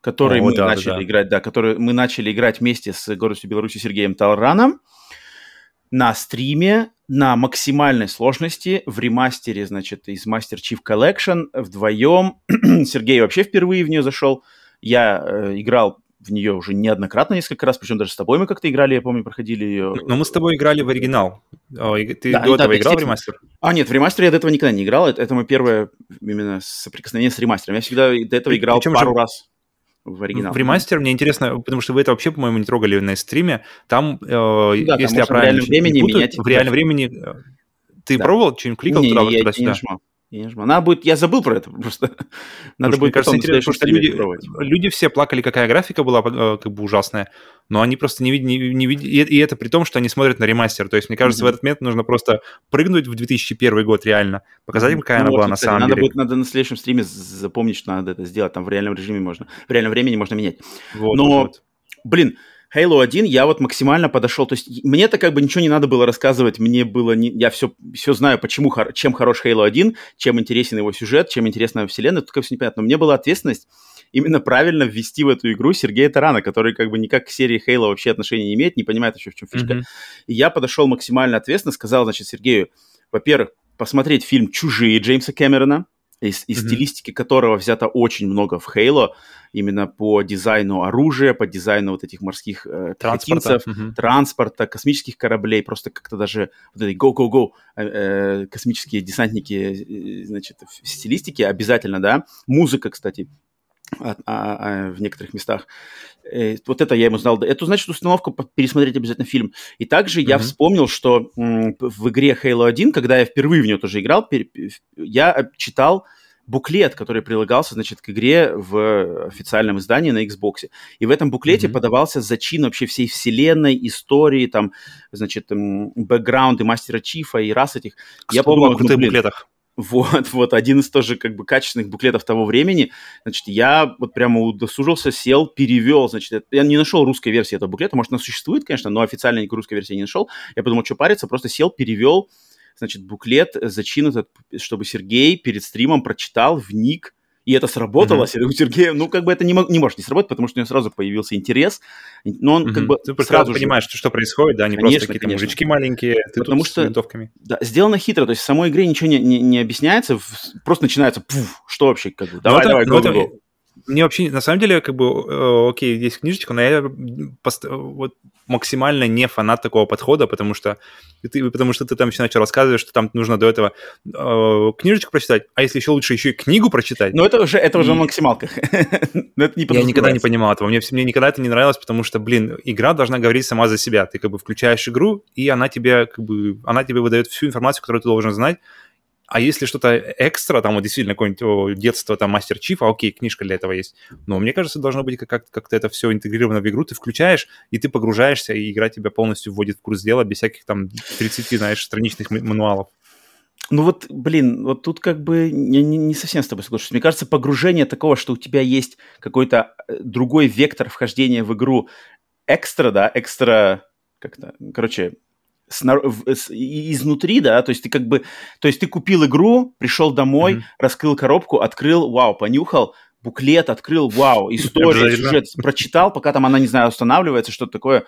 который О, мы да, начали да. играть, да, который мы начали играть вместе с городом Беларуси Сергеем Талраном на стриме на максимальной сложности в ремастере, значит, из Master Chief Collection вдвоем. Сергей вообще впервые в нее зашел. Я э, играл в нее уже неоднократно, несколько раз, причем даже с тобой мы как-то играли, я помню, проходили ее. Но мы с тобой играли в оригинал. Ты да, до да, этого играл в ремастер? А, нет, в ремастере я до этого никогда не играл. Это, это мое первое именно соприкосновение с ремастером. Я всегда до этого играл Причем пару же... раз в оригинал. В ремастер мне интересно, потому что вы это вообще, по-моему, не трогали на стриме. Там, э, да, если я правильно в реальном времени путаю, менять. В реальном времени ты да. пробовал что-нибудь кликал не, туда, не, туда, сюда? Не я не жму. Надо будет, я забыл про это просто. Надо будет, мне кажется, интересно, потому что люди, люди все плакали, какая графика была э, как бы ужасная, но они просто не видят, не, не видят, и, и это при том, что они смотрят на ремастер. То есть, мне кажется, mm-hmm. в этот момент нужно просто прыгнуть в 2001 год реально, показать им, какая ну, она вот, была кстати, на самом надо деле. Будет, надо на следующем стриме запомнить, что надо это сделать. Там в реальном режиме можно, в реальном времени можно менять. Вот, но, вот. блин, Halo 1 я вот максимально подошел, то есть мне-то как бы ничего не надо было рассказывать, мне было, не, я все, все знаю, почему, чем хорош Halo 1, чем интересен его сюжет, чем интересна вселенная, только все непонятно. Но мне была ответственность именно правильно ввести в эту игру Сергея Тарана, который как бы никак к серии Halo вообще отношения не имеет, не понимает еще в чем фишка. Mm-hmm. И я подошел максимально ответственно, сказал, значит, Сергею, во-первых, посмотреть фильм «Чужие» Джеймса Кэмерона, из, из mm-hmm. стилистики которого взято очень много в Halo, именно по дизайну оружия, по дизайну вот этих морских э, транспорта, mm-hmm. транспорта, космических кораблей, просто как-то даже вот эти go-go-go э, э, космические десантники, э, значит, в стилистике обязательно, да. Музыка, кстати, а, а, а, в некоторых местах. Э, вот это я ему знал. Это значит установку пересмотреть обязательно фильм. И также mm-hmm. я вспомнил, что м, в игре Halo 1, когда я впервые в нее тоже играл, я читал буклет, который прилагался, значит, к игре в официальном издании на Xbox. И в этом буклете mm-hmm. подавался зачин вообще всей вселенной, истории, там, значит, бэкграунды мастера Чифа и раз этих. К я помню, о крутых ну, буклетах. Вот, вот, один из тоже как бы качественных буклетов того времени. Значит, я вот прямо удосужился, сел, перевел, значит, я не нашел русской версии этого буклета, может, она существует, конечно, но официально никакой русской версии не нашел. Я подумал, что париться, просто сел, перевел, значит, буклет, зачин этот, чтобы Сергей перед стримом прочитал, вник, и это сработало. Mm-hmm. У Сергея, ну, как бы это не, мог, не может не сработать, потому что у него сразу появился интерес. Но он mm-hmm. как бы Ты сразу понимаешь, же... что происходит, да, не конечно, просто какие-то конечно. мужички маленькие, ты потому что, с винтовками. Да, сделано хитро, то есть в самой игре ничего не, не, не объясняется, просто начинается, пуф, что вообще, как бы, давай, давай, go, go, go мне вообще, на самом деле, как бы, э, окей, есть книжечка, но я пост- вот максимально не фанат такого подхода, потому что ты, потому что ты там еще начал рассказывать, что там нужно до этого э, книжечку прочитать, а если еще лучше еще и книгу прочитать. Ну, это уже, это уже и... максималках. я никогда не понимал этого. Мне, мне никогда это не нравилось, потому что, блин, игра должна говорить сама за себя. Ты как бы включаешь игру, и она тебе, как бы, она тебе выдает всю информацию, которую ты должен знать, а если что-то экстра, там вот действительно какое-нибудь детство, там Мастер Чиф, а окей, книжка для этого есть. Но мне кажется, должно быть как- как-то это все интегрировано в игру, ты включаешь, и ты погружаешься, и игра тебя полностью вводит в курс дела без всяких там 30, знаешь, страничных мануалов. Ну вот, блин, вот тут как бы не, не совсем с тобой соглашусь. Мне кажется, погружение такого, что у тебя есть какой-то э, другой вектор вхождения в игру, экстра, да, экстра, как-то, короче. Изнутри, да, то есть ты как бы, то есть ты купил игру, пришел домой, mm-hmm. раскрыл коробку, открыл, вау, понюхал, буклет открыл, вау, история, сюжет прочитал, пока там она, не знаю, устанавливается, что-то такое,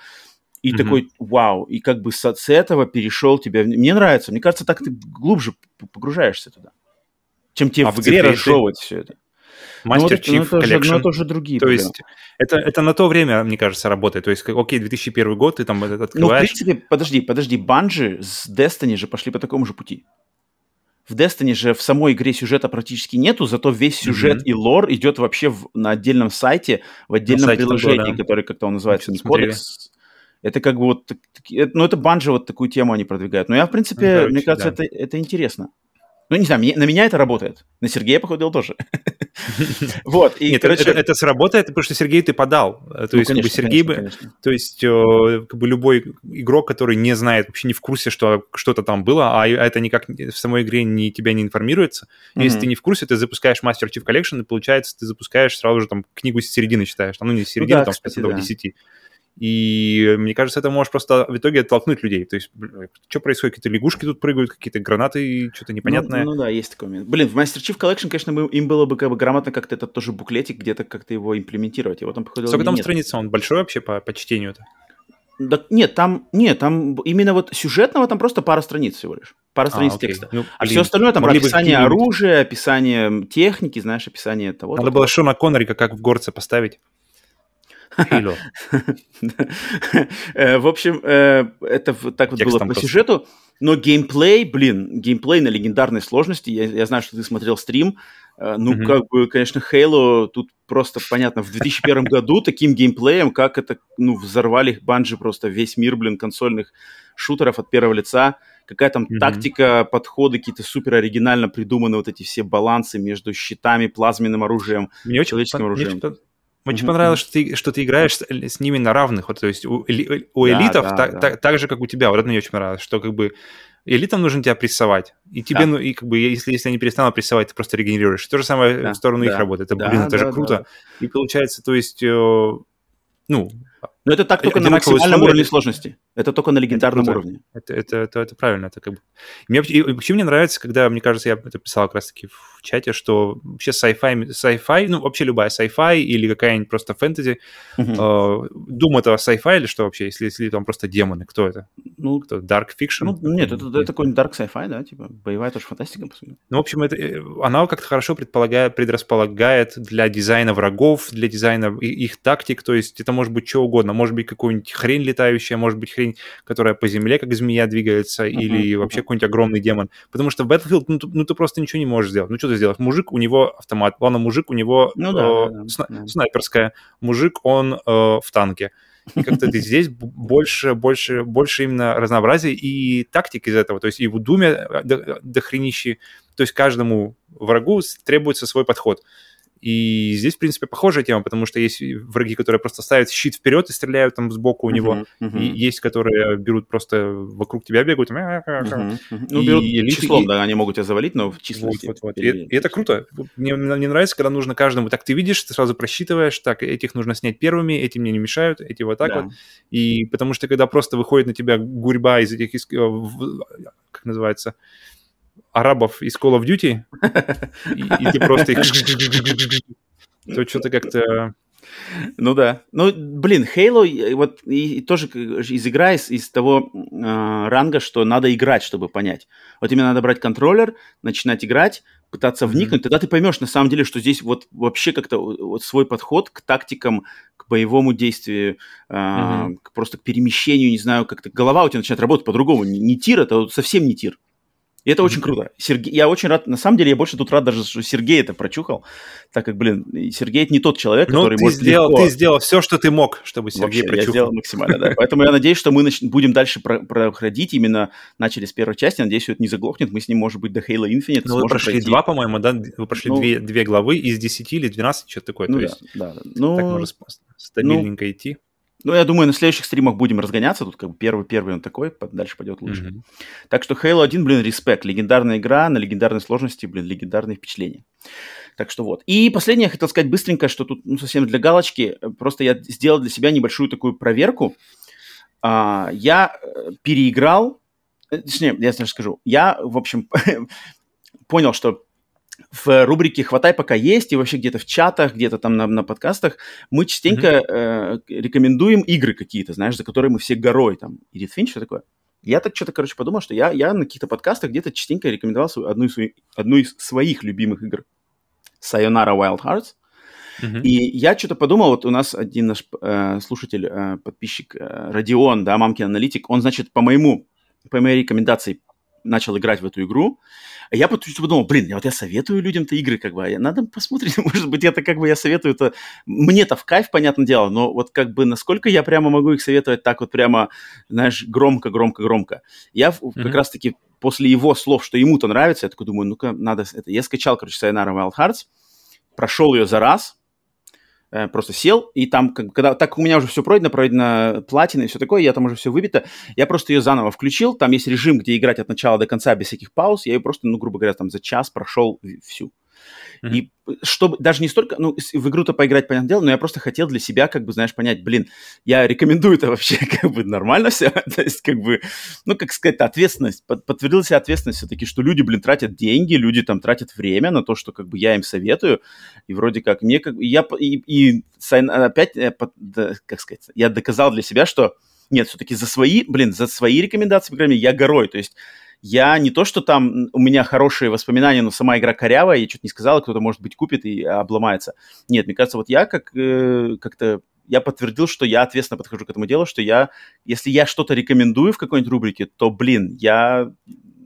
и mm-hmm. такой, вау, и как бы с, с этого перешел тебе. Мне нравится, мне кажется, так ты глубже погружаешься туда, чем тебе а в игре разжевывать все это. Мастер Чиф ну, ну, это уже другие То проблемы. есть это, это на то время, мне кажется, работает. То есть, окей, 2001 год, ты там это открываешь... Ну, в принципе, подожди, подожди, Банжи с Destiny же пошли по такому же пути. В Destiny же в самой игре сюжета практически нету, зато весь сюжет mm-hmm. и лор идет вообще в, на отдельном сайте, в отдельном сайте приложении, того, да. который как-то он называется, не кодекс. Это как бы вот, ну это Банжи вот такую тему они продвигают. Но я, в принципе, Короче, мне кажется, да. это, это интересно. Ну, не знаю, на меня это работает. На Сергея, походу, тоже. Вот, и, Нет, короче... это, это сработает, потому что Сергей ты подал. То ну, есть, конечно, как бы Сергей бы... Конечно. То есть, э, как бы любой игрок, который не знает, вообще не в курсе, что что-то там было, а это никак в самой игре не, тебя не информируется. Mm-hmm. Если ты не в курсе, ты запускаешь Master Chief Collection, и получается, ты запускаешь сразу же там книгу с середины читаешь. Ну, не с середины, ну, да, там, кстати, с да. 10. И мне кажется, это может просто в итоге оттолкнуть людей. То есть, что происходит? Какие-то лягушки тут прыгают, какие-то гранаты, что-то непонятное. Ну, ну да, есть такой момент. Блин, в Master Chief Collection, конечно, им было бы как бы грамотно как-то этот тоже буклетик где-то как-то его имплементировать. Его там, походу, Сколько там нет. страниц? Он большой вообще по, по чтению-то? Да, нет, там, нет, там именно вот сюжетного там просто пара страниц всего лишь. Пара а, страниц окей. текста. Ну, а все остальное там описание оружия, описание техники, знаешь, описание того. Надо было Шона Коннери как в горце поставить. Э, в общем, э, это так вот было по сюжету. Но геймплей, блин, геймплей на легендарной сложности. Я, я знаю, что ты смотрел стрим. Э, ну, mm-hmm. как бы, конечно, Halo тут просто понятно. В 2001 году таким геймплеем, как это, ну, взорвали банжи просто весь мир, блин, консольных шутеров от первого лица. Какая там mm-hmm. тактика, подходы какие-то супер оригинально придуманы, вот эти все балансы между щитами, плазменным оружием, мне человеческим очень, оружием. Мне очень mm-hmm. понравилось, что ты, что ты играешь с, с ними на равных. Вот, то есть у, у элитов да, так, да. Так, так же, как у тебя. Вот это мне очень понравилось, что как бы элитам нужно тебя прессовать. И тебе, да. ну, и как бы, если, если они перестанут прессовать, ты просто регенерируешь. То же самое да. в сторону да. их работает. Это, да, блин, это да, же круто. Да. И получается, то есть, э, ну, но это так только на максимальном уровне сложности. Это только на легендарном это, уровне. Это, это, это, это правильно. Это как бы... Мне, и, вообще мне нравится, когда, мне кажется, я это писал как раз-таки в чате, что вообще sci-fi, sci-fi ну, вообще любая sci-fi или какая-нибудь просто фэнтези, uh-huh. э, Doom это sci-fi или что вообще, если, если там просто демоны, кто это? Ну, кто? Dark Fiction? Ну, нет, это, это такой dark sci-fi, да, типа боевая тоже фантастика, по сути. Ну, в общем, это, э, она как-то хорошо предполагает, предрасполагает для дизайна врагов, для дизайна их тактик, то есть это может быть что угодно, может быть какую-нибудь хрень летающая, может быть хрень, которая по земле как змея двигается, uh-huh, или uh-huh. вообще какой-нибудь огромный демон. Потому что в Battlefield, ну, ну, ты просто ничего не можешь сделать. Ну, что ты сделаешь? Мужик, у него автомат. Ладно, мужик, у него ну, да, э, да, сна- да. снайперская. Мужик, он э, в танке. И как-то здесь больше, больше, больше именно разнообразия и тактик из этого. То есть и в Думе э, до, до хренищи, то есть каждому врагу требуется свой подход. И здесь, в принципе, похожая тема, потому что есть враги, которые просто ставят щит вперед и стреляют там сбоку у него. Uh-huh, uh-huh. И есть, которые берут просто вокруг тебя бегают. Uh-huh, uh-huh. Ну, берут и, числом, и... да, они могут тебя завалить, но в численности. Вот, вот, вот. И, и это круто. Мне, мне нравится, когда нужно каждому. Так ты видишь, ты сразу просчитываешь, так, этих нужно снять первыми, эти мне не мешают, эти вот так да. вот. И потому что когда просто выходит на тебя гурьба из этих, как называется, арабов из Call of Duty, и, и ты просто их... То что-то как-то... Ну да. Ну, блин, Halo, вот и, и тоже из игра из, из того э, ранга, что надо играть, чтобы понять. Вот именно надо брать контроллер, начинать играть, пытаться вникнуть, mm-hmm. тогда ты поймешь на самом деле, что здесь вот вообще как-то вот свой подход к тактикам, к боевому действию, э, mm-hmm. к, просто к перемещению, не знаю, как-то голова у тебя начинает работать по-другому. Не, не тир, это совсем не тир. И это очень круто. Сергей, я очень рад, на самом деле, я больше тут рад даже, что Сергей это прочухал, так как, блин, Сергей это не тот человек, ну, который ты может сделал, легко... Ты сделал все, что ты мог, чтобы Сергей Вообще, прочухал. я сделал максимально, да. Поэтому я надеюсь, что мы нач... будем дальше проходить, именно начали с первой части, надеюсь, что это не заглохнет, мы с ним, может быть, до Halo Infinite Ну, вы прошли пройти. два, по-моему, да? Вы прошли ну, две, две главы из десяти или двенадцати, что-то такое. Ну, То да, есть, да, да. Ну, так можно стабильненько ну, идти. Ну, я думаю, на следующих стримах будем разгоняться. Тут как бы первый-первый он такой, дальше пойдет лучше. Mm-hmm. Так что Halo 1, блин, респект. Легендарная игра на легендарной сложности, блин, легендарные впечатления. Так что вот. И последнее я хотел сказать быстренько, что тут ну, совсем для галочки. Просто я сделал для себя небольшую такую проверку. а, я э, переиграл, э, точнее, я сейчас скажу, я, в общем, понял, что в рубрике «Хватай, пока есть» и вообще где-то в чатах, где-то там на, на подкастах мы частенько mm-hmm. э, рекомендуем игры какие-то, знаешь, за которые мы все горой, там, Edith Finch, что такое. Я так что-то, короче, подумал, что я, я на каких-то подкастах где-то частенько рекомендовал свою, одну, из, одну из своих любимых игр. Sayonara Wild Hearts. Uh-huh. И я что-то подумал, вот у нас один наш э, слушатель, э, подписчик э, Родион, да, мамкин аналитик, он, значит, по моему, по моей рекомендации начал играть в эту игру. Я подумал, блин, вот я советую людям-то игры, как бы, а надо посмотреть, может быть, это как бы я советую, это мне-то в кайф, понятное дело, но вот как бы насколько я прямо могу их советовать так вот прямо, знаешь, громко, громко, громко. Я mm-hmm. как раз-таки после его слов, что ему-то нравится, я такой думаю, ну-ка, надо это. Я скачал, короче, Sayonara Wild Hearts, прошел ее за раз, просто сел, и там, когда, так у меня уже все пройдено, пройдено платина и все такое, я там уже все выбито, я просто ее заново включил, там есть режим, где играть от начала до конца без всяких пауз, я ее просто, ну, грубо говоря, там за час прошел всю. Mm-hmm. И чтобы даже не столько, ну, в игру-то поиграть, понятное дело, но я просто хотел для себя, как бы, знаешь, понять, блин, я рекомендую это вообще, как бы, нормально все, то есть, как бы, ну, как сказать, ответственность, под, подтвердила себя ответственность все-таки, что люди, блин, тратят деньги, люди там тратят время на то, что, как бы, я им советую, и вроде как мне, как я, и, и опять, э, как сказать, я доказал для себя, что нет, все-таки за свои, блин, за свои рекомендации, по крайней мере, я горой, то есть я не то, что там у меня хорошие воспоминания, но сама игра корявая, я что-то не сказал, кто-то, может быть, купит и обломается. Нет, мне кажется, вот я как, э, как-то я подтвердил, что я ответственно подхожу к этому делу, что я, если я что-то рекомендую в какой-нибудь рубрике, то, блин, я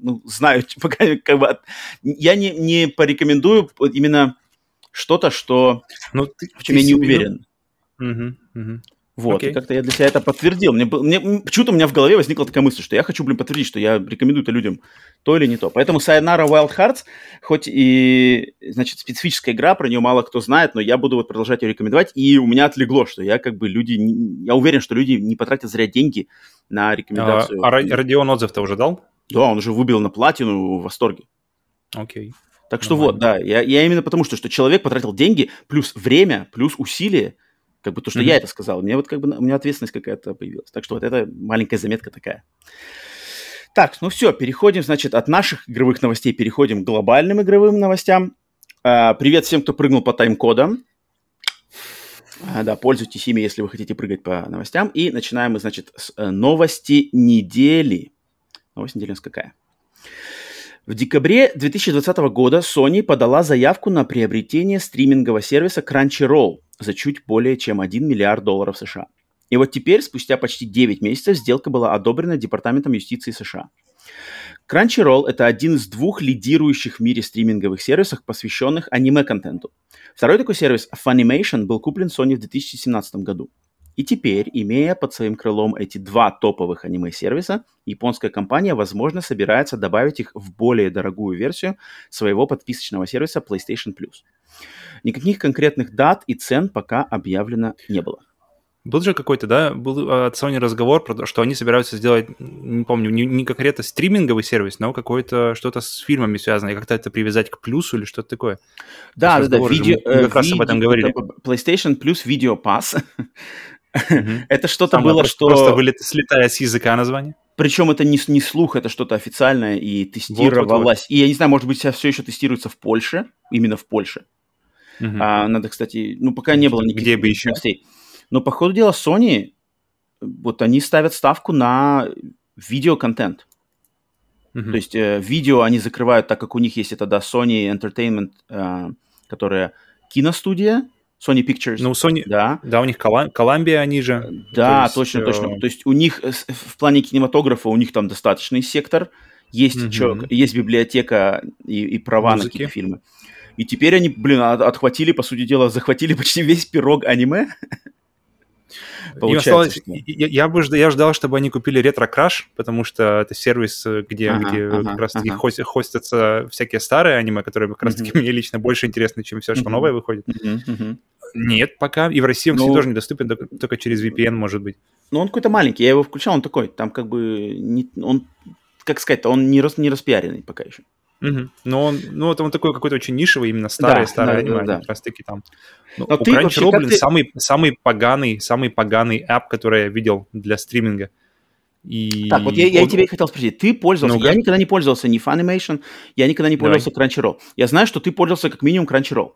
ну, знаю, пока как бы, я не, не порекомендую именно что-то, что, ну, ты, в чем я не уверен. Угу, угу. Вот, okay. и как-то я для себя это подтвердил. Мне, мне, почему-то у меня в голове возникла такая мысль, что я хочу, блин, подтвердить, что я рекомендую это людям то или не то. Поэтому Sayonara Wild Hearts, хоть и, значит, специфическая игра, про нее мало кто знает, но я буду вот продолжать ее рекомендовать, и у меня отлегло, что я как бы люди, я уверен, что люди не потратят зря деньги на рекомендацию. А, а Родион отзыв-то уже дал? Да, он уже выбил на платину в восторге. Окей. Okay. Так что Нормально. вот, да, я, я именно потому, что, что человек потратил деньги, плюс время, плюс усилия, как бы то, что mm-hmm. я это сказал. Мне вот как бы у меня ответственность какая-то появилась. Так что вот это маленькая заметка такая. Так, ну все, переходим, значит, от наших игровых новостей переходим к глобальным игровым новостям. А, привет всем, кто прыгнул по тайм-кодам. А, да, пользуйтесь ими, если вы хотите прыгать по новостям. И начинаем мы, значит, с э, новости недели. Новость недели у нас какая? В декабре 2020 года Sony подала заявку на приобретение стримингового сервиса Crunchyroll за чуть более чем 1 миллиард долларов США. И вот теперь, спустя почти 9 месяцев, сделка была одобрена Департаментом юстиции США. Crunchyroll – это один из двух лидирующих в мире стриминговых сервисов, посвященных аниме-контенту. Второй такой сервис, Funimation, был куплен Sony в 2017 году. И теперь, имея под своим крылом эти два топовых аниме-сервиса, японская компания, возможно, собирается добавить их в более дорогую версию своего подписочного сервиса PlayStation Plus. Никаких конкретных дат и цен пока объявлено не было. Был же какой-то, да, был а, от Sony разговор про то, что они собираются сделать, не помню, не, не конкретно стриминговый сервис, но какое-то что-то с фильмами связанное, как-то это привязать к плюсу или что-то такое. Да, да, да, видео, мы как раз об этом говорили. PlayStation Plus Video Pass. Это что-то было, что... Просто слетая с языка название? Причем это не, не слух, это что-то официальное и тестировалось. Вот, вот, вот. И я не знаю, может быть, сейчас все еще тестируется в Польше, именно в Польше. Угу. А, надо, кстати, ну пока не было никаких Где бы еще? новостей. Но по ходу дела Sony, вот они ставят ставку на видеоконтент. Угу. То есть э, видео они закрывают, так как у них есть это, да, Sony Entertainment, э, которая киностудия, Sony Pictures. Ну, Sony, да. Да, у них Columbia, они же. Да, есть, точно, э... точно. То есть у них э, в плане кинематографа у них там достаточный сектор, есть, mm-hmm. чё, есть библиотека и, и права Музыки. на какие-то фильмы. И теперь они, блин, отхватили, по сути дела, захватили почти весь пирог аниме. Получается, осталось, я, я, бы ждал, я ждал, чтобы они купили Retro Crash, потому что это сервис, э, где, ага, где ага, как раз-таки ага. хост, хостятся всякие старые аниме, которые как раз-таки uh-huh. мне лично больше интересны, чем все, что uh-huh. новое выходит. Uh-huh. Нет, пока. И в России он, ну, кстати, тоже недоступен, только, только через VPN, может быть. Ну, он какой-то маленький. Я его включал, он такой. Там как бы... Не, он, как сказать-то, он не, рас, не распиаренный пока еще. Угу. Но он, ну, это он такой какой-то очень нишевый, именно старый, да, старый да, аниме, да, да. как раз таки там. Ну, Но у ты Crunchyroll, блин, ты... самый, самый поганый, самый поганый app, который я видел для стриминга. И Так, вот я, я он- тебе хотел спросить. Ты пользовался... Ну-ка. Я никогда не пользовался ни Funimation, я никогда не Давай. пользовался Crunchyroll. Я знаю, что ты пользовался как минимум Crunchyroll.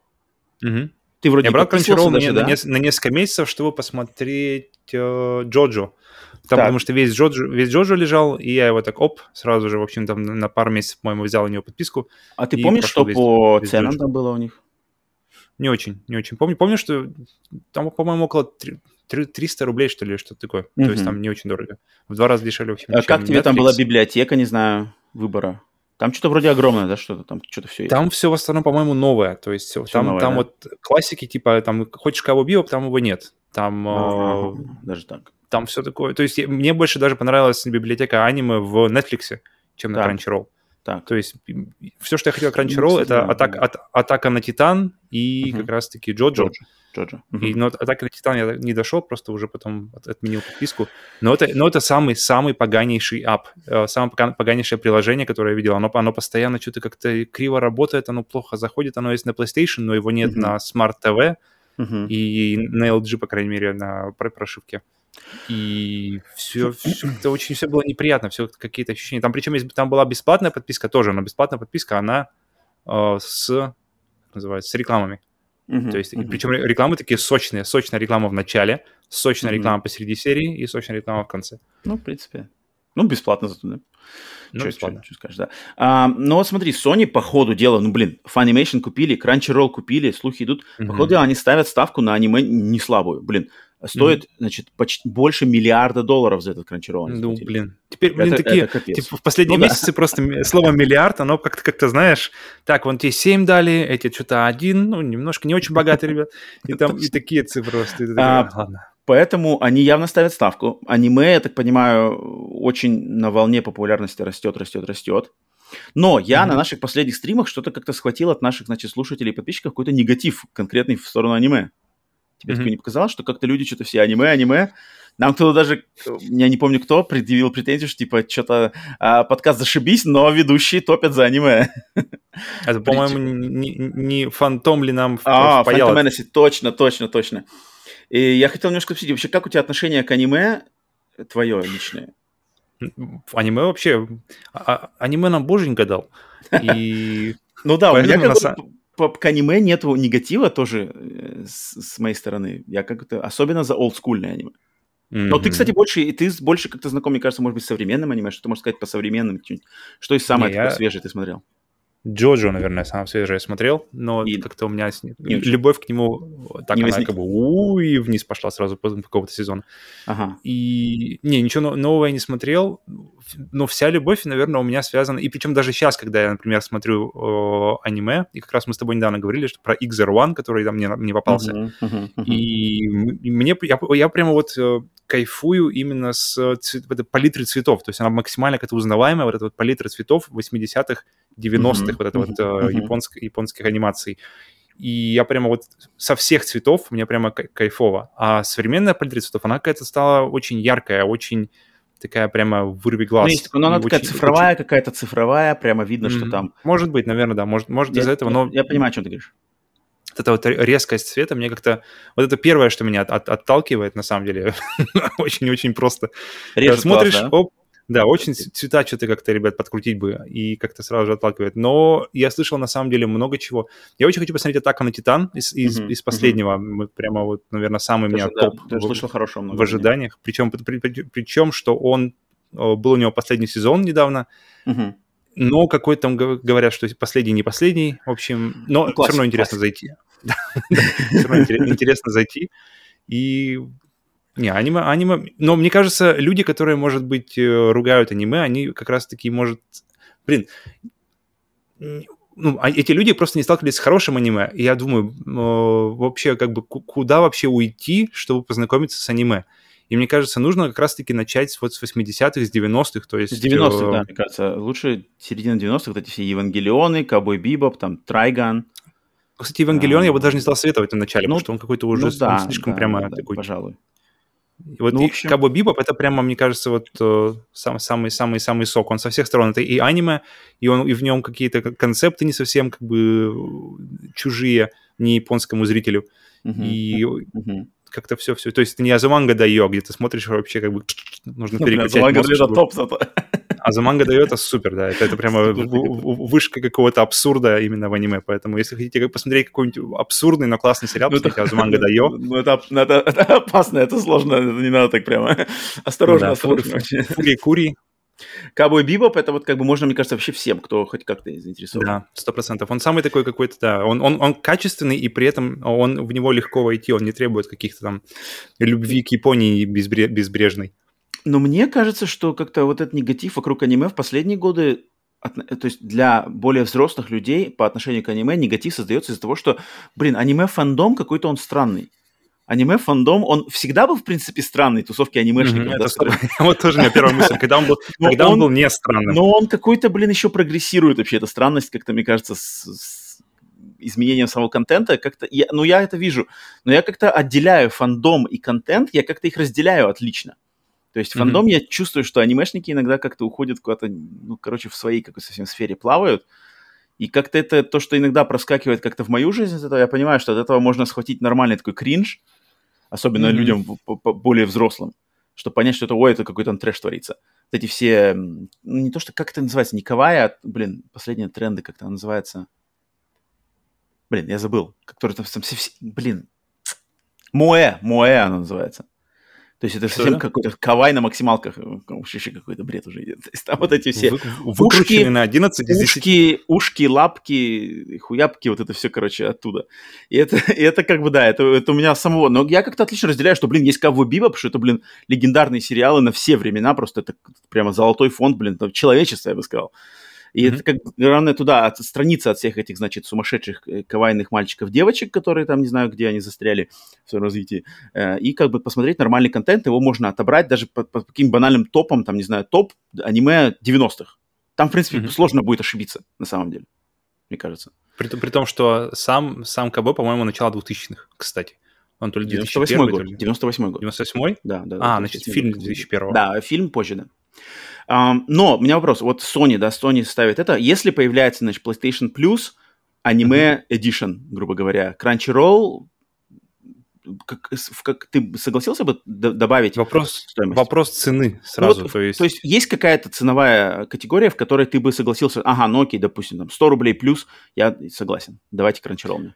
Мгм. Ты вроде Я брал Crunchyroll даже, мне да? на, нес- на несколько месяцев, чтобы посмотреть э, Джоджо. Там, Так. потому что весь Джоджо, весь Джоджо лежал, и я его так, оп, сразу же, в общем, там на пару месяцев, по-моему, взял у него подписку. А ты помнишь, что весь- по весь ценам Джоджо. там было у них? Не очень, не очень помню. Помню, что там, по-моему, около три- три- 300 рублей, что ли, что-то такое. То есть там не очень дорого. В два раза дешевле, в общем, А как тебе там была библиотека, не знаю, выбора? Там что-то вроде огромное, да, что-то там, что-то все есть. Там все в основном, по-моему, новое. То есть Всё там, новое, там да? вот классики, типа, там, хочешь кого био, там его нет. Там, э, Ага, Даже так. Там все такое. То есть мне больше даже понравилась библиотека аниме в Netflix, чем на Так. Crunchyroll. Так. То есть все, что я хотел Ну, Crunchyroll, кстати, это да, атака, да. от- атака на Титан и Мгм. как раз-таки Джоджо. Джоджо. Джоджо. Мгм. И, но атака на Титан я не дошел, просто уже потом от- отменил подписку. Но это, но это самый, самый поганейший ап, э, самое поган- поганейшее приложение, которое я видел. Оно, оно постоянно что-то как-то криво работает, оно плохо заходит, оно есть на PlayStation, но его нет Мгм. на Smart TV Мгм. и на LG, по крайней мере, на про- прошивке. И все, это очень все было неприятно, все какие-то ощущения. Там причем есть, там была бесплатная подписка тоже, но бесплатная подписка, она э, с, как называется, с рекламами. Мгм. То есть, Мгм. причем ре- рекламы такие сочные. Сочная реклама в начале, сочная Мгм. реклама посреди серии и сочная реклама в конце. Ну, в принципе. Ну, бесплатно зато, да? Ну, Чё- бесплатно. чё- чё скажешь, да. А, ну вот смотри, Sony по ходу дела, ну блин, Funimation купили, Crunchyroll купили, слухи идут. По Мгм. ходу дела они ставят ставку на аниме не слабую. Блин, стоит, значит, почти больше миллиарда долларов за этот они Ну, заплатили. блин. Теперь, блин, Это- такие... это. Типа в последние Ну да. месяцы просто м- слово миллиард, оно как-то, как-то знаешь, так, вон тебе 7 дали, эти что-то один, ну, немножко не очень богатые ребят, и там и такие цифры просто. А, «А, ладно. Поэтому они явно ставят ставку. Аниме, я так понимаю, очень на волне популярности растет, растет, растет. Но я Мгм. на наших последних стримах что-то как-то схватил от наших, значит, слушателей и подписчиков какой-то негатив конкретный в сторону аниме. Тебе Мгм. такое не показалось, что как-то люди что-то все аниме, аниме? Нам кто-то даже, э, я не помню кто, предъявил претензию, что типа что-то а, подкаст зашибись, но ведущие топят за аниме. Это, по-моему, не, не фантом ли нам А, это? Menace, точно, точно, точно. И я хотел немножко спросить, вообще, как у тебя отношение к аниме твое личное? Аниме вообще... а- аниме нам боженька дал. И... Ну да, у меня По- к аниме нету негатива тоже э, с, с моей стороны. Я как-то, особенно за олдскульное аниме. Но ты, кстати, больше, и ты больше как-то знаком, мне кажется, может быть, с современным аниме. Что ты можешь сказать по современным? Что из самое Не, такое я- свежее ты смотрел? Джоджо, наверное, самое свежее смотрел, но И- как-то у меня с- не любовь к нему так Не она возник- как бы у и вниз пошла сразу после какого-то сезона. Ага. И не, ничего но- нового я не смотрел, но вся любовь, наверное, у меня связана. И причем даже сейчас, когда я, например, смотрю э, аниме, и как раз мы с тобой недавно говорили, что про X01, который там мне, мне попался, Мгм, мгм, мгм. и мне, я, я прямо вот э, кайфую именно с э, цвет- палитры цветов. То есть она максимально как-то узнаваемая, вот эта вот палитра цветов 80-х, 90-х, Мгм, вот это вот мгм, э, японск- японских анимаций. И я прямо вот со всех цветов мне прямо кай- кайфово. А современная палитра цветов, она какая-то стала очень яркая, очень такая прямо вырви Ну, глаз. есть такое, но она такая очень- цифровая какая-то, цифровая, прямо видно, очень- что там... Может быть, наверное, да. Может, может из-за Я- этого, но Я понимаю, о чем ты говоришь. вот эта вот резкость цвета мне как-то... Вот это первое, что меня от- от- отталкивает, на самом деле. Очень-очень просто. Режет смотришь, глаз, да? оп, да, очень цвета что-то как-то, ребят, подкрутить бы, и как-то сразу же отталкивает. Но я слышал, на самом деле, много чего. Я очень хочу посмотреть «Атака на Титан» из, из, Мгм, из последнего. Мы Прямо вот, наверное, самый у меня да, топ в- слышал хорошего много. в ожиданиях. Причем, при- при- причем, что он... э, Был у него последний сезон недавно, Мгм. но какой там гов- говорят, что последний, не последний. В общем, но Ну, все равно интересно зайти. Все равно интере- интересно зайти. И не, аниме, аниме... Но мне кажется, люди, которые, может быть, э, ругают аниме, они как раз-таки, может... Блин, ну, а эти люди просто не сталкивались с хорошим аниме. И я думаю, э, вообще, как бы, ку- куда вообще уйти, чтобы познакомиться с аниме? И мне кажется, нужно как раз-таки начать вот с 80-х, с 90-х, то есть... С 90-х, э, да, мне кажется. Лучше середина 90-х, вот эти все Евангелионы, Ковбой Бибоп, там, Трайган. Кстати, Евангелион А, я бы даже не стал советовать в начале, ну, потому что он какой-то уже ну, да, слишком да, прямо да, такой. пожалуй. Вот Ну, общем- Кабо Бибоп это прямо, мне кажется, вот э, сам- самый самый самый сок. Он со всех сторон это и аниме, и он и в нем какие-то концепты не совсем как бы э, чужие не японскому зрителю. Мгм, И мгм. как-то все, все. То есть это не Азуманга Дайо, где ты смотришь вообще как бы нужно ну, переключать Азуманга чтобы... топ зато. Азуманга Дайо это супер, да. Это, это прямо вышка какого-то абсурда именно в аниме. Поэтому если хотите посмотреть какой-нибудь абсурдный, но классный сериал, ну, посмотрите Азуманга Дайо. Ну это, это, это опасно, это сложно, это не надо так прямо. Осторожно, да, осторожно. Фуги Кури, Кабой Бибоп, это вот как бы можно, мне кажется, вообще всем, кто хоть как-то заинтересован. Да, сто процентов. Он самый такой какой-то, да, он, он, он качественный, и при этом он, в него легко войти, он не требует каких-то там любви к Японии безбре- безбрежной. Но мне кажется, что как-то вот этот негатив вокруг аниме в последние годы то есть для более взрослых людей по отношению к аниме негатив создается из-за того, что, блин, аниме-фандом какой-то он странный аниме-фандом, он всегда был, в принципе, странный, тусовки анимешников. Mm-hmm, да, вот тоже у меня первая мысль, когда он был, когда он, он был не странным. Но он какой-то, блин, еще прогрессирует вообще, эта странность как-то, мне кажется, с, с изменением самого контента, как-то, я, ну, я это вижу, но я как-то отделяю фандом и контент, я как-то их разделяю отлично. То есть фандом mm-hmm. я чувствую, что анимешники иногда как-то уходят куда-то, ну, короче, в своей какой-то совсем сфере плавают, и как-то это то, что иногда проскакивает как-то в мою жизнь, это я понимаю, что от этого можно схватить нормальный такой кринж, особенно mm-hmm. людям более взрослым, чтобы понять, что это, ой, это какой-то трэш творится. Вот эти все, ну, не то что, как это называется, не кавая, а, блин, последние тренды, как это называется. Блин, я забыл, который там, там все, все, блин, Моэ, Моэ оно называется. То есть это совсем какой-то кавай на максималках. Э, вообще какой-то бред уже идет. То есть там вот эти все Вы, ушки, на 11 ушки, ушки, лапки, хуяпки, вот это все, короче, оттуда. И это, и это как бы, да, это, это у меня самого. Но я как-то отлично разделяю, что, блин, есть Ковбой Бибоп, что это, блин, легендарные сериалы на все времена, просто это прямо золотой фонд, блин, человечество, я бы сказал. И mm-hmm. это как главное туда отстраниться от всех этих, значит, сумасшедших э, кавайных мальчиков-девочек, которые там, не знаю, где они застряли в своем развитии, э, и как бы посмотреть нормальный контент, его можно отобрать даже по, по каким банальным топам, там, не знаю, топ аниме 90-х. Там, в принципе, mm-hmm. сложно будет ошибиться, на самом деле, мне кажется. При, при том, что сам, сам КБ, по-моему, начало 2000-х, кстати. Он то ли 98 год. 98 год. 98 Да, да. А, значит, фильм 2001 Да, фильм позже, да. Но у меня вопрос. Вот Sony, да, Sony ставит это. Если появляется, значит, PlayStation Plus, аниме Edition, грубо говоря, Crunchyroll, как, как ты согласился бы добавить вопрос, стоимость? Вопрос цены сразу. Ну, вот, то, есть... то есть есть какая-то ценовая категория, в которой ты бы согласился, ага, ну окей, допустим, там 100 рублей плюс, я согласен, давайте Crunchyroll мне.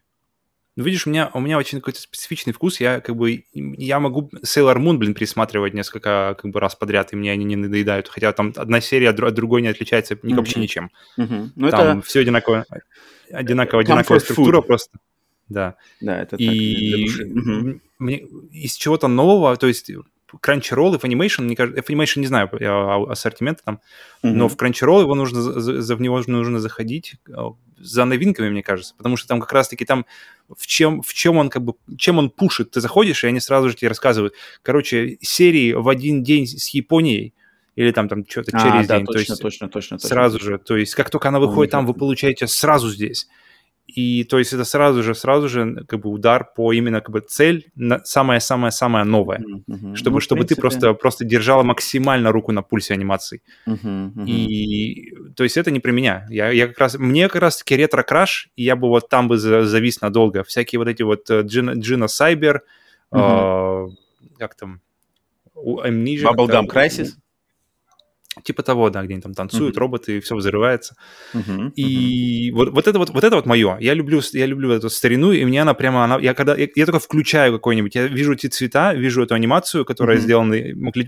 Ну, видишь, у меня, у меня очень какой-то специфичный вкус. Я как бы, я могу Sailor Moon, блин, пересматривать несколько как бы раз подряд, и мне они не надоедают. Хотя там одна серия от другой не отличается mm-hmm. вообще ничем. Mm-hmm. Ну, там это... все одинаково, одинаково, одинаковая структура food. просто. Да. Да, это и так, mm-hmm. мне из чего-то нового, то есть Crunchyroll и Funimation, мне кажется, Funimation не знаю ассортимента там, mm-hmm. но в Crunchyroll его нужно, за, за, в него нужно заходить а, за новинками, мне кажется, потому что там как раз-таки там в чем, в чем он как бы, чем он пушит, ты заходишь, и они сразу же тебе рассказывают, короче, серии в один день с Японией, или там, там что-то а, через да, день. Точно, то есть точно, точно, точно. Сразу же. То есть как только она выходит там, вы получаете сразу здесь. И то есть это сразу же, сразу же как бы удар по именно как бы цель, самая-самая-самая новая, mm-hmm. чтобы, ну, чтобы принципе... ты просто, просто держала максимально руку на пульсе анимации. Mm-hmm. Mm-hmm. И то есть это не про меня. Я, я как раз, мне как раз-таки ретро-краш, и я бы вот там бы завис надолго. Всякие вот эти вот Джина, Джина Сайбер, mm-hmm. э, как там, Amnesia. Bubblegum Crisis? Типа того, да, где они там танцуют, mm-hmm. роботы, и все взрывается. Mm-hmm. И mm-hmm. Вот, вот это вот, вот это вот мое. Я люблю, я люблю эту старину, и мне она прямо, она, я когда, я, я только включаю какой-нибудь, я вижу эти цвета, вижу эту анимацию, которая mm-hmm. сделана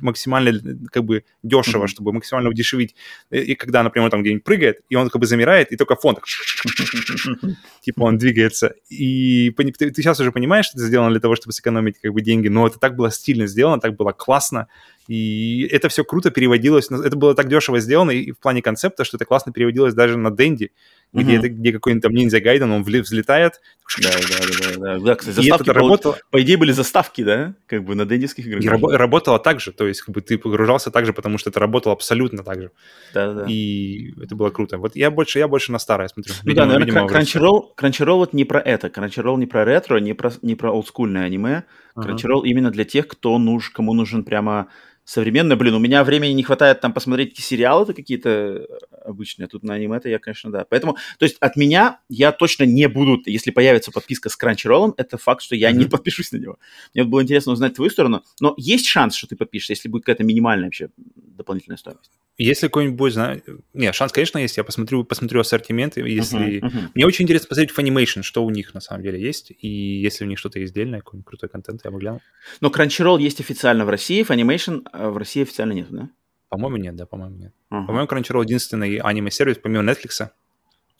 максимально как бы дешево, mm-hmm. чтобы максимально удешевить. И, и когда, например, там где-нибудь прыгает, и он как бы замирает, и только фон так, типа он двигается. И ты, ты сейчас уже понимаешь, что это сделано для того, чтобы сэкономить как бы деньги, но это так было стильно сделано, так было классно. И это все круто переводилось. Это было так дешево сделано и в плане концепта, что это классно переводилось даже на Денди, mm-hmm. где, это, где какой-нибудь там ниндзя Гайден, он взлетает. Да, да, да. да, да. кстати, заставки это работало... По идее, были заставки, да? Как бы на дендиских играх. И рабо- работало так же, то есть как бы ты погружался так же, потому что это работало абсолютно так же. Да, да. И это было круто. Вот я больше, я больше на старое смотрю. Ну видимо, да, наверное, Crunchyroll, Crunchyroll вот не про это. Crunchyroll не про ретро, не про, не про олдскульное аниме. Crunchyroll uh-huh. именно для тех, кто нужен, кому нужен прямо современное. Блин, у меня времени не хватает там посмотреть сериалы-то какие-то обычные, а тут на аниме-то я, конечно, да. Поэтому, то есть от меня я точно не буду, если появится подписка с Crunchyroll, это факт, что я mm-hmm. не подпишусь на него. Мне было интересно узнать твою сторону, но есть шанс, что ты подпишешься, если будет какая-то минимальная вообще дополнительная стоимость. Если какой-нибудь будет, знаю... Не, шанс, конечно, есть. Я посмотрю, посмотрю ассортимент. Если... Uh-huh, uh-huh. Мне очень интересно посмотреть Funimation, что у них на самом деле есть. И если у них что-то издельное, какой-нибудь крутой контент, я бы глянул. Но Crunchyroll есть официально в России, Funimation а в России официально нет, да? По-моему, нет, да, по-моему, нет. Uh-huh. По-моему, Crunchyroll единственный аниме-сервис, помимо Netflix,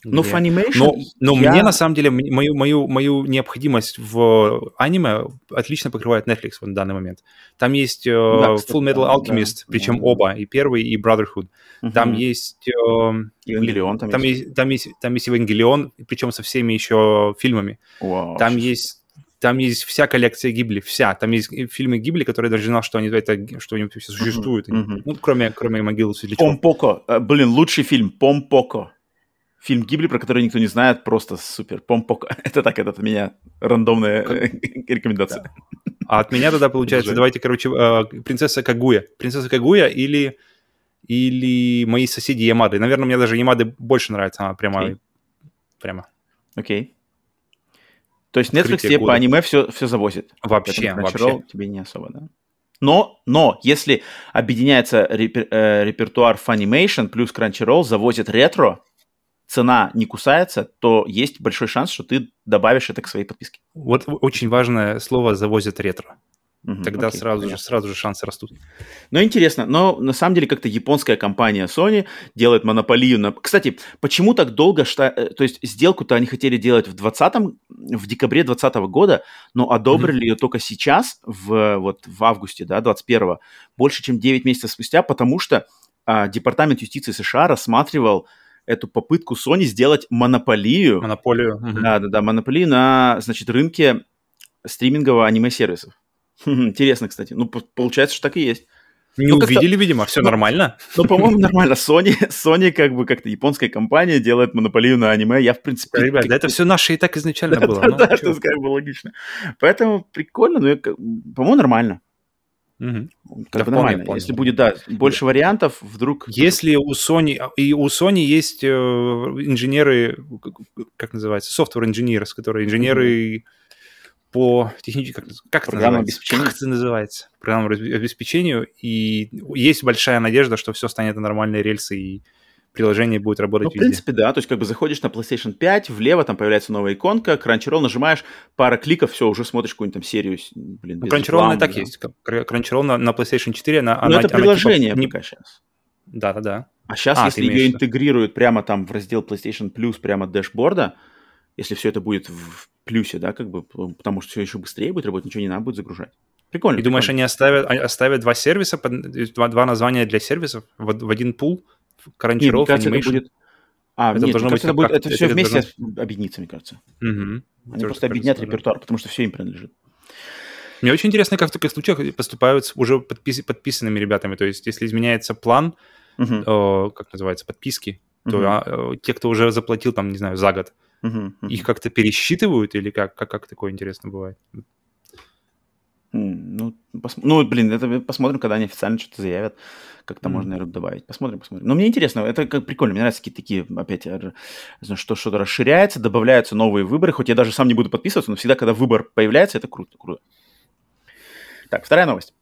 ну, Funimation... Но, но я... мне, на самом деле, мою, мою, мою необходимость в аниме отлично покрывает Netflix в данный момент. Там есть uh, да, Full Metal Alchemist, да, причем да. оба, и первый, и Brotherhood. Угу. Там есть... Uh, Евангелион там, там есть. есть. Там есть, там есть Евангелион, причем со всеми еще фильмами. Вау, там есть там есть вся коллекция Гибли, вся. Там есть фильмы Гибли, которые даже знал, что они, это, что они существуют. Uh-huh, uh-huh. Ну, кроме, кроме могилы светлячков. Помпоко. Uh, блин, лучший фильм. Помпоко фильм Гибли, про который никто не знает, просто супер. Помпок. Это так, это от меня рандомная рекомендация. Да. А от меня тогда получается, Уже. давайте, короче, э, принцесса Кагуя. Принцесса Кагуя или, или мои соседи Ямады. Наверное, мне даже Ямады больше нравится, она прямо... Okay. Прямо. Окей. Okay. То есть Netflix тебе по аниме все, все завозит? Вообще, вообще. тебе не особо, да? Но, но, если объединяется репер, э, репертуар Funimation плюс Crunchyroll, завозит ретро, цена не кусается, то есть большой шанс, что ты добавишь это к своей подписке. Вот очень важное слово «завозят ретро». Угу, Тогда окей, сразу, же, сразу же шансы растут. Ну, интересно. Но на самом деле как-то японская компания Sony делает монополию на... Кстати, почему так долго... Что... Э, то есть сделку-то они хотели делать в 20 в декабре 2020 года, но одобрили mm ее только сейчас, в, вот, в августе, да, 21 больше, чем 9 месяцев спустя, потому что а, Департамент юстиции США рассматривал эту попытку Sony сделать монополию. Монополию. Да, да, да, монополию на, значит, рынке стримингового аниме-сервисов. Интересно, кстати. Ну, получается, что так и есть. Не ну, увидели, видимо, все ну, нормально. Ну, по-моему, нормально. Sony, Sony как бы как-то японская компания делает монополию на аниме. Я, в принципе... Ребят, да это все наше и так изначально было. Да, ну, да, это, как бы логично. Поэтому прикольно, но, по-моему, нормально. Угу. Как да, бы нормально. Вполне. Если будет, да, больше да. вариантов, вдруг... Если у Sony... И у Sony есть э, инженеры, как называется, software engineers, которые инженеры mm по техническому... Как, как, это называется? как это называется? Программному обеспечению. И есть большая надежда, что все станет на нормальные рельсы, и приложение будет работать ну, везде. В принципе, да. То есть как бы заходишь на PlayStation 5, влево там появляется новая иконка, Crunchyroll нажимаешь, пара кликов, все, уже смотришь какую-нибудь там серию. Блин, ну, Crunchyroll и так да. есть. Crunchyroll на, на PlayStation 4, она, Но она, это приложение она, типа, пока сейчас. Да-да-да. А сейчас, а, если ее интегрируют прямо там в раздел PlayStation Plus, прямо от дэшборда, если все это будет в плюсе, да, как бы, потому что все еще быстрее будет работать, ничего не надо будет загружать. Прикольно. И думаешь, они оставят, оставят два сервиса, два, два названия для сервисов в, в один пул? Crunchyroll, нет, кажется, это будет... А, это нет, должно быть, это, будет, это все вместе должно... объединится, мне кажется. Угу. Они Тоже просто объединят кажется, репертуар, да. потому что все им принадлежит. Мне очень интересно, как в таких случаях поступают уже подпис... подписанными ребятами. То есть, если изменяется план, uh о, как называется, подписки, uh то а, те, кто уже заплатил, там, не знаю, за год, uh их как-то пересчитывают или как? Как, как такое интересно бывает? Ну, пос... ну, блин, это посмотрим, когда они официально что-то заявят. Как-то mm. можно, наверное, добавить. Посмотрим, посмотрим. Но мне интересно, это как прикольно. Мне нравятся какие-то такие, опять, что что-то расширяется, добавляются новые выборы. Хоть я даже сам не буду подписываться, но всегда, когда выбор появляется, это круто, круто. Так, вторая новость.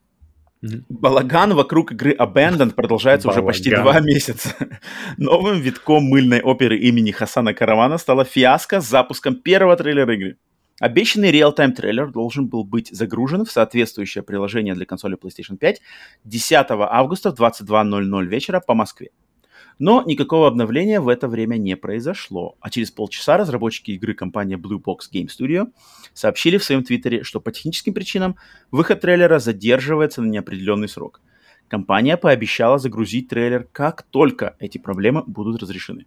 Mm-hmm. Балаган вокруг игры Abandoned продолжается Балаган. уже почти два месяца. Новым витком мыльной оперы имени Хасана Каравана стала фиаско с запуском первого трейлера игры. Обещанный реал-тайм трейлер должен был быть загружен в соответствующее приложение для консоли PlayStation 5 10 августа в 22.00 вечера по Москве. Но никакого обновления в это время не произошло, а через полчаса разработчики игры компания Blue Box Game Studio сообщили в своем твиттере, что по техническим причинам выход трейлера задерживается на неопределенный срок. Компания пообещала загрузить трейлер, как только эти проблемы будут разрешены.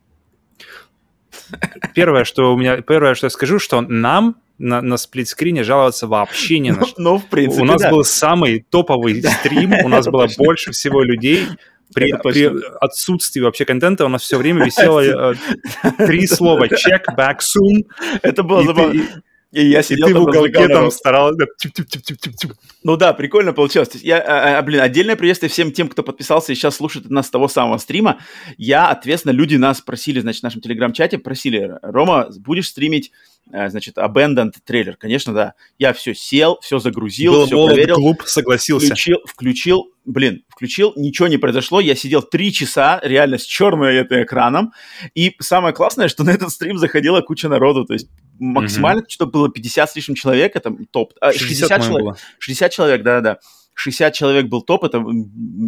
Первое, что у меня, первое, что я скажу, что нам на, на сплитскрине жаловаться вообще не на что. Ну, в принципе, У нас да. был самый топовый стрим, у нас было больше всего людей. При, при отсутствии вообще контента у нас все время висело э, три слова «check back soon». Это было забавно. И я сидел и ты в уголке там старался. Ну да, прикольно получилось. Я, а, а, блин, отдельное приветствие всем тем, кто подписался и сейчас слушает нас с того самого стрима. Я, ответственно, люди нас просили, значит, в нашем телеграм-чате, просили, Рома, будешь стримить Э, значит, Abandoned трейлер, конечно, да. Я все сел, все загрузил, Был все проверил. клуб, согласился. Включил, включил, блин, включил, ничего не произошло. Я сидел три часа реально с черным экраном. И самое классное, что на этот стрим заходила куча народу. То есть максимально, mm-hmm. что было 50 с лишним человек, это топ. 60, 60 человек. Было. 60 человек, да-да-да. 60 человек был топ, это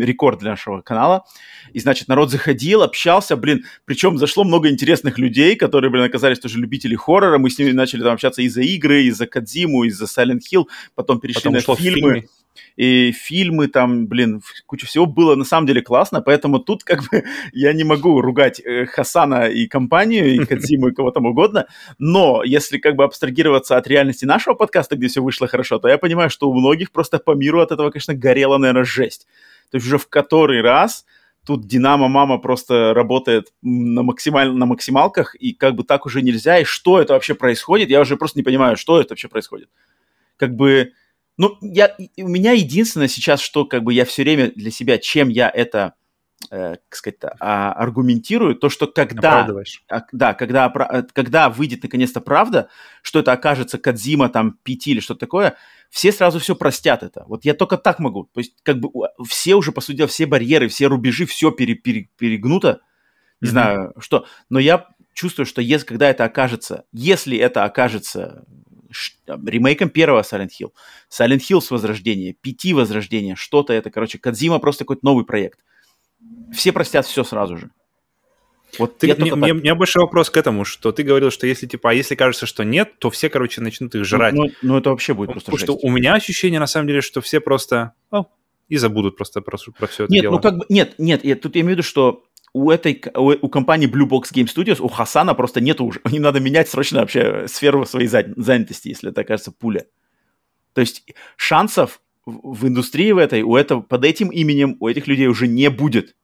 рекорд для нашего канала. И, значит, народ заходил, общался, блин, причем зашло много интересных людей, которые, блин, оказались тоже любители хоррора. Мы с ними начали там общаться из-за игры, из-за Кадзиму, из-за Silent Hill, потом перешли потом на фильмы. В и фильмы там, блин, куча всего было на самом деле классно, поэтому тут как бы я не могу ругать э, Хасана и компанию, и Кадзиму, и кого там угодно, но если как бы абстрагироваться от реальности нашего подкаста, где все вышло хорошо, то я понимаю, что у многих просто по миру от этого, конечно, горела, наверное, жесть. То есть уже в который раз тут Динамо Мама просто работает на, максималь... на максималках, и как бы так уже нельзя, и что это вообще происходит, я уже просто не понимаю, что это вообще происходит. Как бы ну, я, у меня единственное сейчас, что как бы я все время для себя, чем я это, э, как сказать а, аргументирую, то, что когда, а, да, когда, э, когда выйдет наконец-то правда, что это окажется Кадзима, там, Пяти или что-то такое, все сразу все простят это. Вот я только так могу. То есть, как бы все уже, по сути дела, все барьеры, все рубежи, все пере, пере, перегнуто. Не mm-hmm. знаю, что. Но я чувствую, что если, когда это окажется, если это окажется ремейком первого Silent Hill, Silent Hill с возрождения, пяти возрождения, что-то это, короче, Кадзима просто какой-то новый проект. Все простят все сразу же. Вот ты, мне, мне, у меня больше вопрос к этому, что ты говорил, что если типа, а если кажется, что нет, то все, короче, начнут их жрать. Ну, ну, ну это вообще будет просто Потому жесть. что у меня ощущение, на самом деле, что все просто о, и забудут просто про, про все это нет, дело. Ну, как бы, нет, нет, я, тут я имею в виду, что у этой, у, у компании Blue Box Game Studios, у Хасана просто нет уже. Им надо менять срочно вообще сферу своей занятости, если это окажется пуля. То есть шансов в индустрии в этой, у этого, под этим именем у этих людей уже не будет.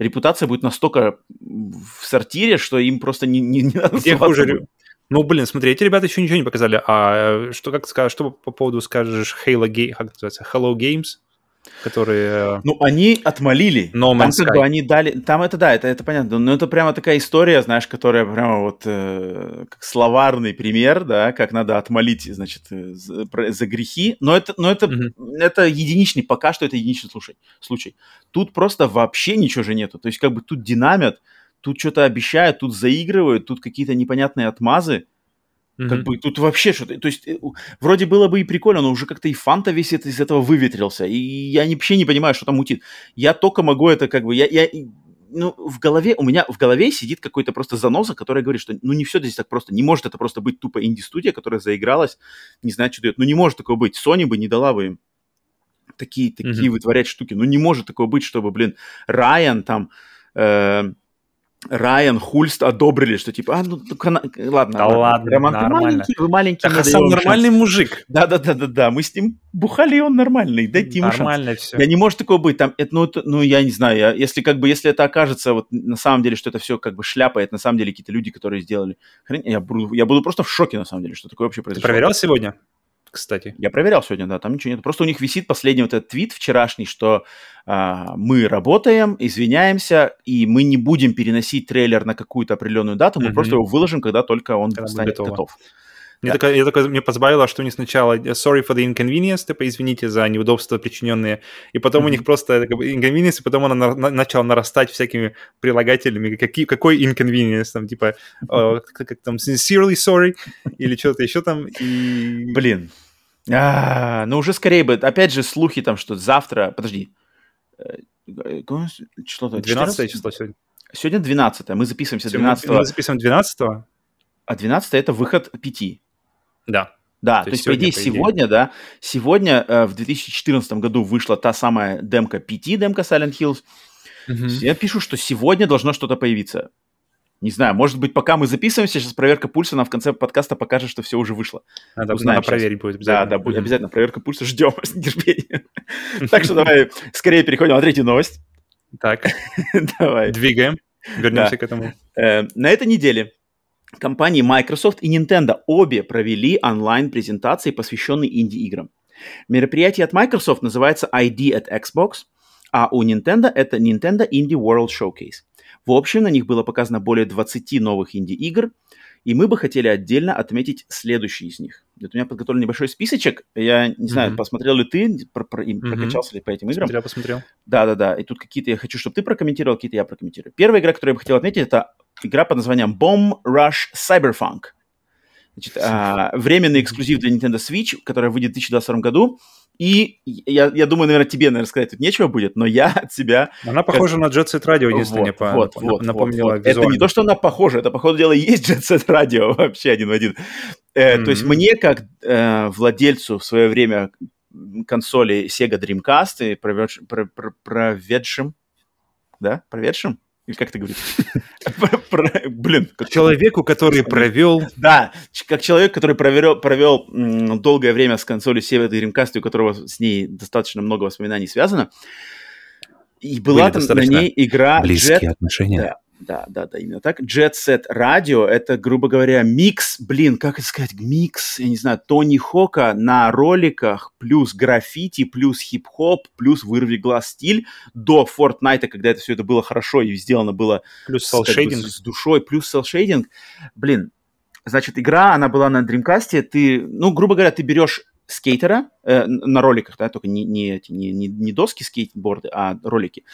Репутация будет настолько в сортире, что им просто не, не, не надо Где хуже? Ну, блин, смотри, эти ребята еще ничего не показали. А что, как что по поводу скажешь Halo Game, как называется, Hello Games? Которые... Э, ну, они отмолили. No там, Sky. как бы, они дали... Там это, да, это, это понятно. Но это прямо такая история, знаешь, которая прямо вот э, как словарный пример, да, как надо отмолить, значит, э, за, за грехи. Но это, но это, mm-hmm. это единичный, пока что это единичный случай, случай. Тут просто вообще ничего же нету. То есть как бы тут динамят, тут что-то обещают, тут заигрывают, тут какие-то непонятные отмазы. Mm-hmm. Как бы тут вообще что-то... То есть э, вроде было бы и прикольно, но уже как-то и фанта весь это, из этого выветрился. И я вообще не понимаю, что там мутит. Я только могу это как бы... Я, я, ну, в голове, у меня в голове сидит какой-то просто заноса, который говорит, что ну не все здесь так просто. Не может это просто быть тупо инди-студия, которая заигралась, не знает, что дает. Ну не может такого быть. Sony бы не дала бы им такие, такие mm-hmm. вытворять штуки. Ну не может такого быть, чтобы, блин, Райан там... Э, Райан, Хульст одобрили, что типа, а, ну, ладно, да ладно, Роман, нормально. Ты маленький, вы маленький. Так, сам нормальный мужик. Да-да-да-да-да, мы с ним бухали, и он нормальный, дайте ему Нормально шанс. все. Я не может такого быть, там, это, ну, это, ну, я не знаю, я, если как бы, если это окажется, вот, на самом деле, что это все как бы шляпа, это на самом деле какие-то люди, которые сделали, хрень, я буду, я буду просто в шоке, на самом деле, что такое вообще произошло. Ты проверял сегодня? Кстати. Я проверял сегодня, да, там ничего нет. Просто у них висит последний вот этот твит вчерашний, что а, мы работаем, извиняемся, и мы не будем переносить трейлер на какую-то определенную дату, мы mm-hmm. просто его выложим, когда только он когда станет готов. Мне, да. такое, я такое, мне позбавило, что они сначала sorry for the inconvenience, типа извините за неудобства причиненные, и потом mm-hmm. у них просто как бы, inconvenience, и потом она на, на, начала нарастать всякими прилагательными, какие, какой inconvenience, там типа э, как, как там sincerely sorry или что-то еще там. И... Блин, а, ну уже скорее бы, опять же слухи там, что завтра, подожди, э, число-то 12 число сегодня. Сегодня 12 мы записываемся 12 Мы записываем 12 а 12 это выход 5. Да. Да, то, то есть, по идее, сегодня, да, сегодня э, в 2014 году вышла та самая демка 5, демка Silent Hills. Угу. Я пишу, что сегодня должно что-то появиться. Не знаю, может быть, пока мы записываемся, сейчас проверка пульса нам в конце подкаста покажет, что все уже вышло. Надо, Узнаем надо проверить будет обязательно. Да, да, будет обязательно проверка пульса, ждем с нетерпением. Так что давай скорее переходим на третью новость. Так, давай. Двигаем, вернемся к этому. Э, на этой неделе компании Microsoft и Nintendo обе провели онлайн-презентации, посвященные инди-играм. Мероприятие от Microsoft называется ID at Xbox, а у Nintendo это Nintendo Indie World Showcase. В общем, на них было показано более 20 новых инди-игр, и мы бы хотели отдельно отметить следующие из них. Вот у меня подготовлен небольшой списочек. Я не знаю, mm-hmm. посмотрел ли ты, про, про, mm-hmm. прокачался ли по этим играм. Посмотрел, посмотрел. Да-да-да. И тут какие-то я хочу, чтобы ты прокомментировал, какие-то я прокомментирую. Первая игра, которую я бы хотел отметить, это игра под названием Bomb Rush Cyberpunk. Значит, а, временный эксклюзив для Nintendo Switch, который выйдет в 2022 году. И я, я думаю, наверное, тебе, наверное, сказать тут нечего будет, но я от себя... Она похожа как... на Jet Set Radio, если вот, по... вот, вот, напомнила вот, вот. Это не то, что она похожа, это, по ходу дела, есть Jet Set Radio вообще один в один. Э, mm-hmm. То есть мне, как э, владельцу в свое время консоли Sega Dreamcast, проведшим, проведшим да, проведшим, или как ты говоришь? Блин. Как человеку, который провел... Да, как человек, который провел, провел долгое время с консолью Sega Dreamcast, у которого с ней достаточно много воспоминаний связано. И была там на ней игра... Близкие отношения. Да, да, да, именно так. Jet Set Radio — это, грубо говоря, микс, блин, как это сказать, микс, я не знаю, Тони Хока на роликах, плюс граффити, плюс хип-хоп, плюс вырви глаз стиль до Fortnite, когда это все это было хорошо и сделано было плюс с, как бы, с душой, плюс селшейдинг. Блин, значит, игра, она была на Dreamcast, ты, ну, грубо говоря, ты берешь скейтера э, на роликах, да, только не, не, не, не, не доски скейтборды, а ролики.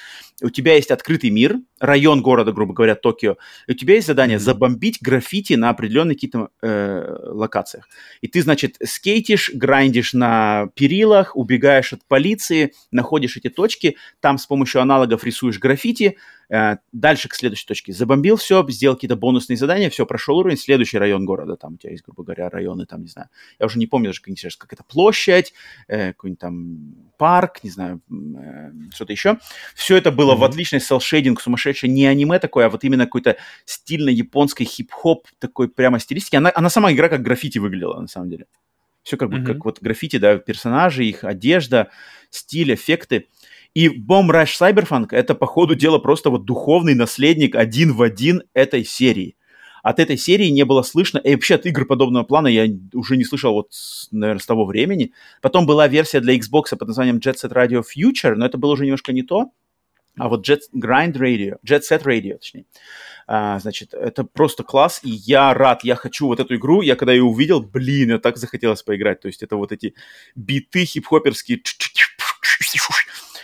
У тебя есть открытый мир, район города, грубо говоря, Токио, и у тебя есть задание забомбить граффити на определенных каких-то э, локациях. И ты, значит, скейтишь, грандишь на перилах, убегаешь от полиции, находишь эти точки, там с помощью аналогов рисуешь граффити, Э, дальше к следующей точке. Забомбил все, сделал какие-то бонусные задания, все, прошел уровень, следующий район города, там у тебя есть, грубо говоря, районы, там, не знаю, я уже не помню даже, как, как это, площадь, э, какой-нибудь там парк, не знаю, э, что-то еще. Все это было mm-hmm. в отличной селшейдинг, сумасшедшее, не аниме такое, а вот именно какой-то стильно японской хип-хоп такой прямо стилистики. Она, она сама игра как граффити выглядела, на самом деле. Все как бы, mm-hmm. как вот граффити, да, персонажи, их одежда, стиль, эффекты. И Bomb Rush Cyberpunk — это, по ходу дела, просто вот духовный наследник один в один этой серии. От этой серии не было слышно, и вообще от игр подобного плана я уже не слышал вот, наверное, с того времени. Потом была версия для Xbox под названием Jet Set Radio Future, но это было уже немножко не то. А вот Jet Grind Radio, Jet Set Radio, точнее. А, значит, это просто класс, и я рад, я хочу вот эту игру. Я когда ее увидел, блин, я так захотелось поиграть. То есть это вот эти биты хип-хоперские,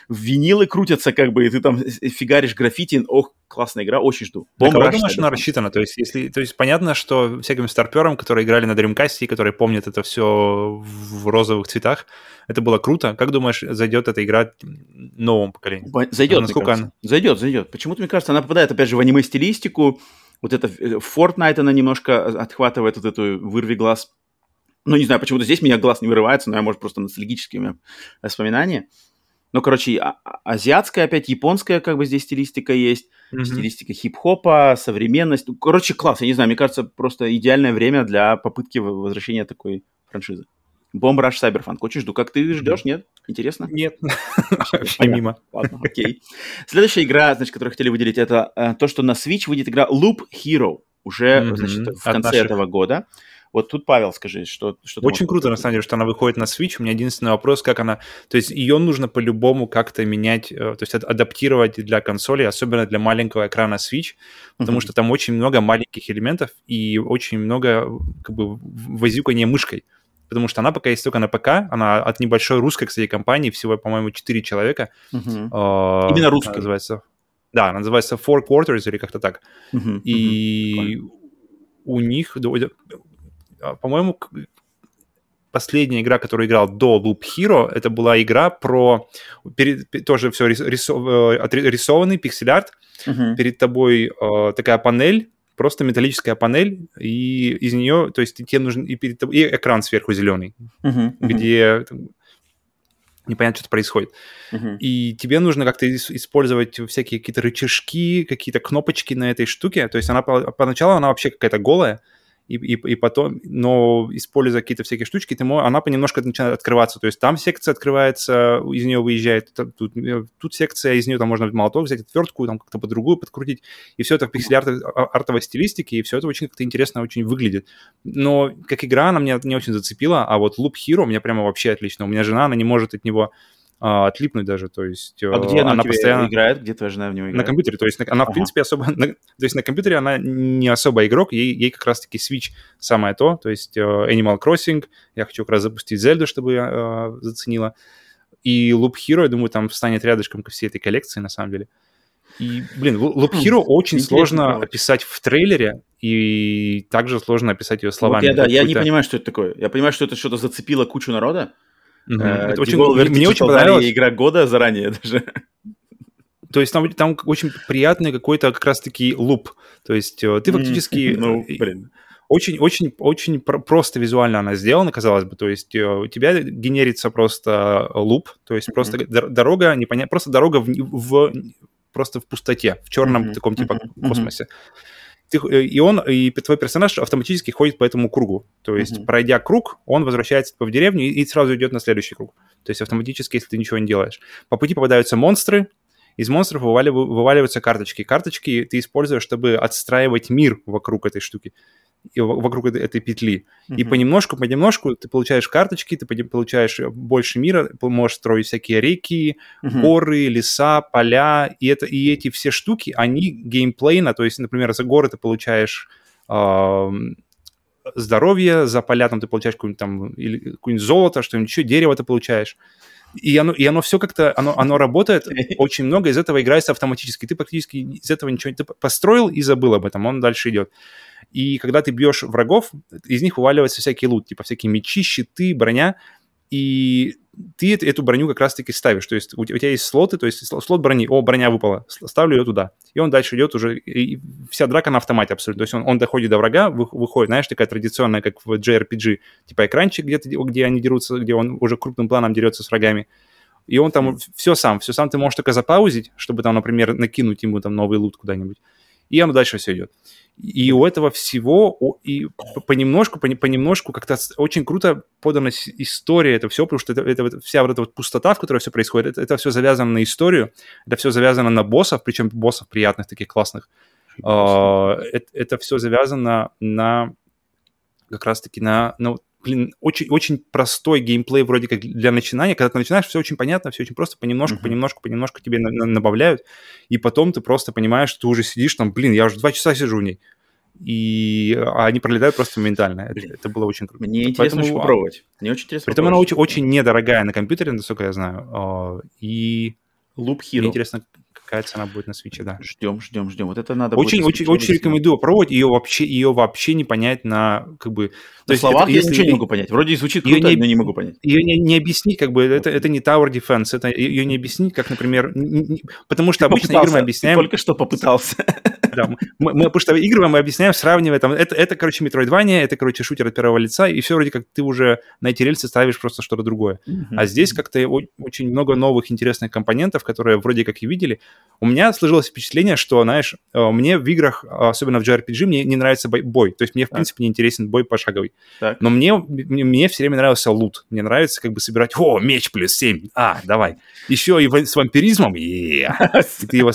винилы крутятся, как бы, и ты там фигаришь граффити. Ох, классная игра, очень жду. Бомба на кого думаешь, она рассчитана? То есть, если, то есть понятно, что всяким старперам, которые играли на Dreamcast и которые помнят это все в розовых цветах, это было круто. Как думаешь, зайдет эта игра новому поколению? Зайдет, Насколько она... Зайдет, зайдет. Почему-то, мне кажется, она попадает, опять же, в аниме-стилистику. Вот это э, Fortnite она немножко отхватывает вот эту вырви глаз. Ну, не знаю, почему-то здесь меня глаз не вырывается, но я, может, просто ностальгические воспоминания. Ну, короче, а- а- азиатская опять, японская как бы здесь стилистика есть, mm-hmm. стилистика хип-хопа, современность. Ну, короче, класс, я не знаю, мне кажется, просто идеальное время для попытки возвращения такой франшизы. Bomb Rush Cyberpunk. Очень жду. Как ты ждешь, нет? Интересно? Нет. Вообще мимо. Ладно, окей. Следующая игра, значит, которую хотели выделить, это э, то, что на Switch выйдет игра Loop Hero уже, значит, в конце этого года. Вот тут, Павел, скажи, что... что Очень круто, на самом деле, что она выходит на Switch. У меня единственный вопрос, как она... То есть ее нужно по-любому как-то менять, э, то есть адаптировать для консоли, особенно для маленького экрана Switch, потому mm-hmm. что там очень много маленьких элементов и очень много как бы возюкания мышкой потому что она пока есть только на ПК, она от небольшой русской, кстати, компании, всего, по-моему, 4 человека. Uh-huh. Uh, Именно русская. Называется, да, она называется Four Quarters или как-то так. Uh-huh. И uh-huh. у них по-моему, последняя игра, которую играл до Loop Hero, это была игра про перед, тоже все рисов, э, рисованный пиксель-арт. Uh-huh. Перед тобой э, такая панель, просто металлическая панель, и из нее, то есть тебе нужен и, перед тобой, и экран сверху зеленый, uh-huh. Uh-huh. где непонятно, что происходит. Uh-huh. И тебе нужно как-то использовать всякие какие-то рычажки, какие-то кнопочки на этой штуке. То есть она поначалу она вообще какая-то голая, и, и, и потом, но используя какие-то всякие штучки, ты можешь, она понемножку начинает открываться. То есть там секция открывается, из нее выезжает, тут, э, тут секция, из нее там можно молоток взять, отвертку, там как-то по-другую подкрутить. И все это в пиксель-артовой стилистике, и все это очень как-то интересно очень выглядит. Но как игра она меня не очень зацепила, а вот Loop Hero меня прямо вообще отлично. У меня жена, она не может от него а, отлипнуть даже, то есть... А где она, она постоянно играет? Где твоя жена в него играет? На компьютере, то есть она, ага. в принципе, особо... На, то есть на компьютере она не особо игрок, ей, ей как раз-таки Switch самое то, то есть uh, Animal Crossing, я хочу как раз запустить Zelda, чтобы uh, заценила, и Loop Hero, я думаю, там встанет рядышком ко всей этой коллекции, на самом деле. И, блин, Loop Hero очень сложно правда. описать в трейлере, и также сложно описать ее словами. Вот я, да, я не понимаю, что это такое. Я понимаю, что это что-то зацепило кучу народа, Угу. Это очень, мне очень понравилось. Игра года заранее даже. То есть там, там очень приятный какой-то как раз-таки луп. То есть э, ты фактически... Ну, блин. Очень, очень, очень просто визуально она сделана, казалось бы. То есть э, у тебя генерится просто луп, то есть просто mm-hmm. дорога, непонятно, просто дорога в, в просто в пустоте, в черном mm-hmm. таком типа mm-hmm. космосе ты, э, и он, и твой персонаж автоматически ходит по этому кругу. То есть, mm-hmm. пройдя круг, он возвращается типа, в деревню и, и сразу идет на следующий круг. То есть автоматически, если ты ничего не делаешь. По пути попадаются монстры, из монстров вывали, вываливаются карточки. Карточки ты используешь, чтобы отстраивать мир вокруг этой штуки вокруг этой, этой петли. Mm-hmm. И понемножку, понемножку ты получаешь карточки, ты получаешь больше мира, можешь строить всякие реки, mm-hmm. горы, леса, поля. И, это, и эти все штуки, они геймплейно, то есть, например, за горы ты получаешь э, здоровье, за поля там ты получаешь какое-нибудь там или какое-нибудь золото, что-нибудь еще, дерево ты получаешь. И оно, и оно все как-то, оно, оно работает, очень много из этого играется автоматически. Ты практически из этого ничего, ты построил и забыл об этом, он дальше идет. И когда ты бьешь врагов, из них вываливается всякий лут, типа всякие мечи, щиты, броня, и ты эту броню как раз-таки ставишь. То есть у тебя есть слоты, то есть слот брони, о, броня выпала, ставлю ее туда. И он дальше идет уже, и вся драка на автомате абсолютно. То есть он, он доходит до врага, выходит, знаешь, такая традиционная, как в JRPG, типа экранчик где-то, где они дерутся, где он уже крупным планом дерется с врагами. И он там все сам, все сам ты можешь только запаузить, чтобы там, например, накинуть ему там новый лут куда-нибудь и оно дальше все идет. И у этого всего и понемножку, понемножку как-то очень круто подана история это все, потому что это, это вся вот эта вот пустота, в которой все происходит, это, это все завязано на историю, это все завязано на боссов, причем боссов приятных, таких классных. Uh, это, это все завязано на как раз-таки на, на блин, очень, очень простой геймплей вроде как для начинания. Когда ты начинаешь, все очень понятно, все очень просто, понемножку, uh-huh. понемножку, понемножку тебе на- на- набавляют, и потом ты просто понимаешь, что ты уже сидишь там, блин, я уже два часа сижу в ней. И а они пролетают просто моментально. Это, это было очень круто. Мне интересно Поэтому, очень попробовать. Мне очень интересно Притом она очень, очень недорогая на компьютере, насколько я знаю. А, и Loop Hero. Мне интересно, какая цена будет на свече, да. Ждем, ждем, ждем. Вот это надо очень, очень, очень рекомендую пробовать. Ее вообще, ее вообще не понять на как бы. То на словах это, я ничего не могу понять. Вроде звучит круто, не, но не могу понять. Ее не, не объяснить, как бы это, это не Tower Defense, это ее не объяснить, как, например, не, не, потому что обычно игры мы объясняем. Ты только что попытался. Да, мы, мы, потому что игры мы объясняем, сравнивая там, это, это, короче, Metroidvania, это, короче, шутер от первого лица, и все вроде как ты уже на эти рельсы ставишь просто что-то другое. Mm-hmm. А здесь как-то очень много новых интересных компонентов, которые вроде как и видели. У меня сложилось впечатление, что, знаешь, э, мне в играх, особенно в JRPG, мне не нравится бой. То есть мне, в так. принципе, не интересен бой пошаговый. Так. Но мне, мне, мне все время нравился лут. Мне нравится как бы собирать, о, меч плюс 7, а, давай. Еще и с вампиризмом, и ты его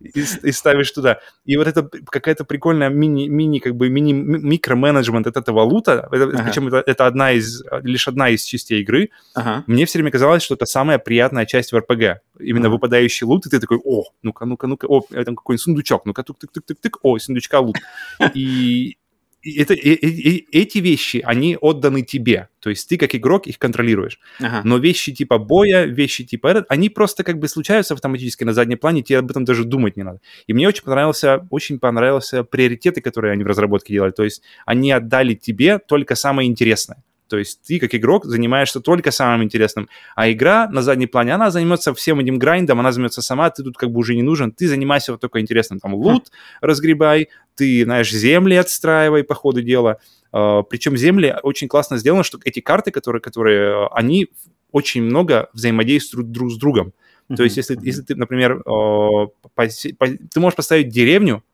и, и ставишь туда. И вот это какая-то прикольная мини, мини как бы мини микроменеджмент от этого лута, это, ага. причем это, это одна из лишь одна из частей игры. Ага. Мне все время казалось, что это самая приятная часть в РПГ. Именно ага. выпадающий лут, и ты такой, о, ну-ка, ну-ка, ну-ка, о, там какой-нибудь сундучок, ну-ка, тук-тук-тук-тук-тук, о, сундучка лут. И это, и, и, эти вещи, они отданы тебе. То есть ты как игрок их контролируешь. Ага. Но вещи типа боя, вещи типа этот, они просто как бы случаются автоматически на заднем плане, тебе об этом даже думать не надо. И мне очень понравился, очень понравился приоритеты, которые они в разработке делали. То есть они отдали тебе только самое интересное. То есть ты, как игрок, занимаешься только самым интересным. А игра на заднем плане, она займется всем этим грайндом, она займется сама, ты тут как бы уже не нужен. Ты занимайся вот только интересным. Там лут хм. разгребай, ты, знаешь, земли отстраивай по ходу дела. Uh, причем земли очень классно сделано, что эти карты, которые, которые они очень много взаимодействуют друг с другом. То есть, если, если ты, например, uh, по, по, ты можешь поставить деревню,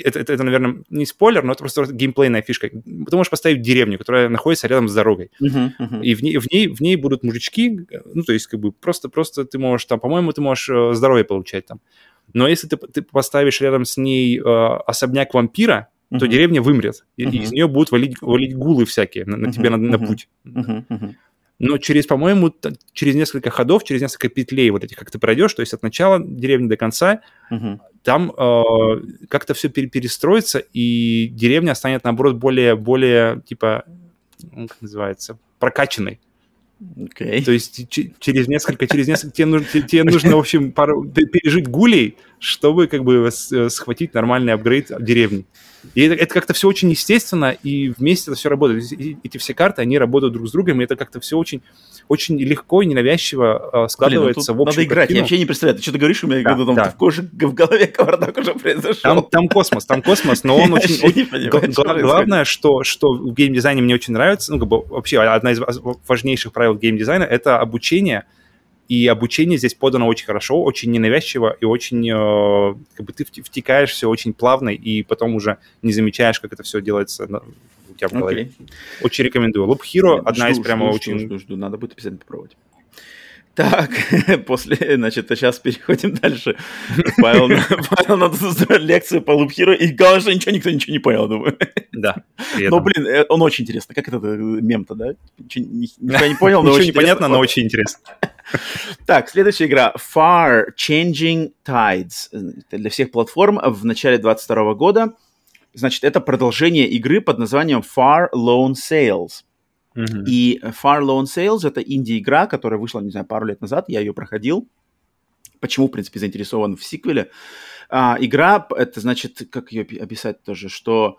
это, это, это, наверное, не спойлер, но это просто геймплейная фишка. Ты можешь поставить деревню, которая находится рядом с дорогой. Uh-huh, uh-huh. И в ней, в, ней, в ней будут мужички, ну, то есть, как бы, просто, просто ты можешь там, по-моему, ты можешь э, здоровье получать там. Но если ты, ты поставишь рядом с ней э, особняк вампира, uh-huh. то деревня вымрет. И, uh-huh. из нее будут валить, валить гулы всякие на, на uh-huh. тебе на, на путь. Uh-huh. Uh-huh но через, по-моему, через несколько ходов, через несколько петлей вот этих, как ты пройдешь, то есть от начала деревни до конца, угу. там э, как-то все перестроится, и деревня станет, наоборот, более, более, типа, ну, как называется, прокачанной. Okay. То есть через несколько, через несколько, тебе нужно, тебе нужно в общем, пару, пережить гулей, чтобы как бы э, схватить нормальный апгрейд деревни. И это, это как-то все очень естественно, и вместе это все работает. И, эти все карты, они работают друг с другом, и это как-то все очень, очень легко и ненавязчиво складывается Блин, ну, в общем Надо играть, картину. я вообще не представляю, ты что-то говоришь, у меня да, там, да. в, коже, в голове кавардак уже произошел. Там, там космос, там космос, но он очень... Главное, что, что в геймдизайне мне очень нравится, ну, как бы вообще одна из важнейших правил геймдизайна — это обучение, и обучение здесь подано очень хорошо, очень ненавязчиво, и очень, э, как бы ты втекаешь все очень плавно, и потом уже не замечаешь, как это все делается у тебя в голове. Okay. Очень рекомендую. Loop Hero Нет, одна жду, из прямо жду, очень... Жду, жду, жду, надо будет обязательно попробовать. Так, после, значит, сейчас переходим дальше. Павел, Павел надо создавать лекцию по лупхиру, и главное, что ничего, никто ничего не понял, думаю. Да. Но, блин, э, он очень интересно. Как это э, мем-то, да? Ничего, не понял, но Ничего непонятно, но очень интересно. Так, следующая игра Far Changing Tides. Для всех платформ в начале 22 года. Значит, это продолжение игры под названием Far Lone Sales. И Far Lone Sales — это инди-игра, которая вышла, не знаю, пару лет назад, я ее проходил. Почему, в принципе, заинтересован в сиквеле? А, игра, это значит, как ее описать тоже, что,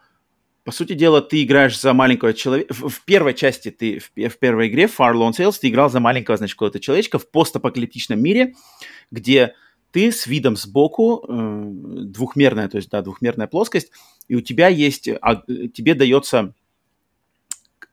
по сути дела, ты играешь за маленького человека. В, в первой части ты, в, в первой игре, Far Lone Sales, ты играл за маленького, значит, какого-то человечка в постапокалиптичном мире, где ты с видом сбоку, э, двухмерная, то есть, да, двухмерная плоскость, и у тебя есть, а, тебе дается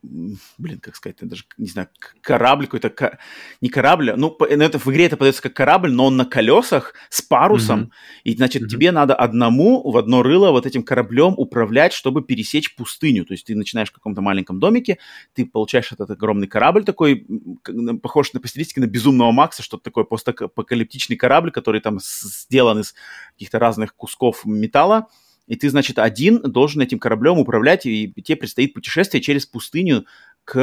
блин, как сказать, даже, не знаю, корабль какой-то, не корабль, ну, ну, это, в игре это подается как корабль, но он на колесах с парусом, mm-hmm. и, значит, mm-hmm. тебе надо одному в одно рыло вот этим кораблем управлять, чтобы пересечь пустыню, то есть ты начинаешь в каком-то маленьком домике, ты получаешь этот огромный корабль такой, похож на, по стилистике на Безумного Макса, что-то такое постапокалиптичный корабль, который там сделан из каких-то разных кусков металла, и ты, значит, один должен этим кораблем управлять, и тебе предстоит путешествие через пустыню к,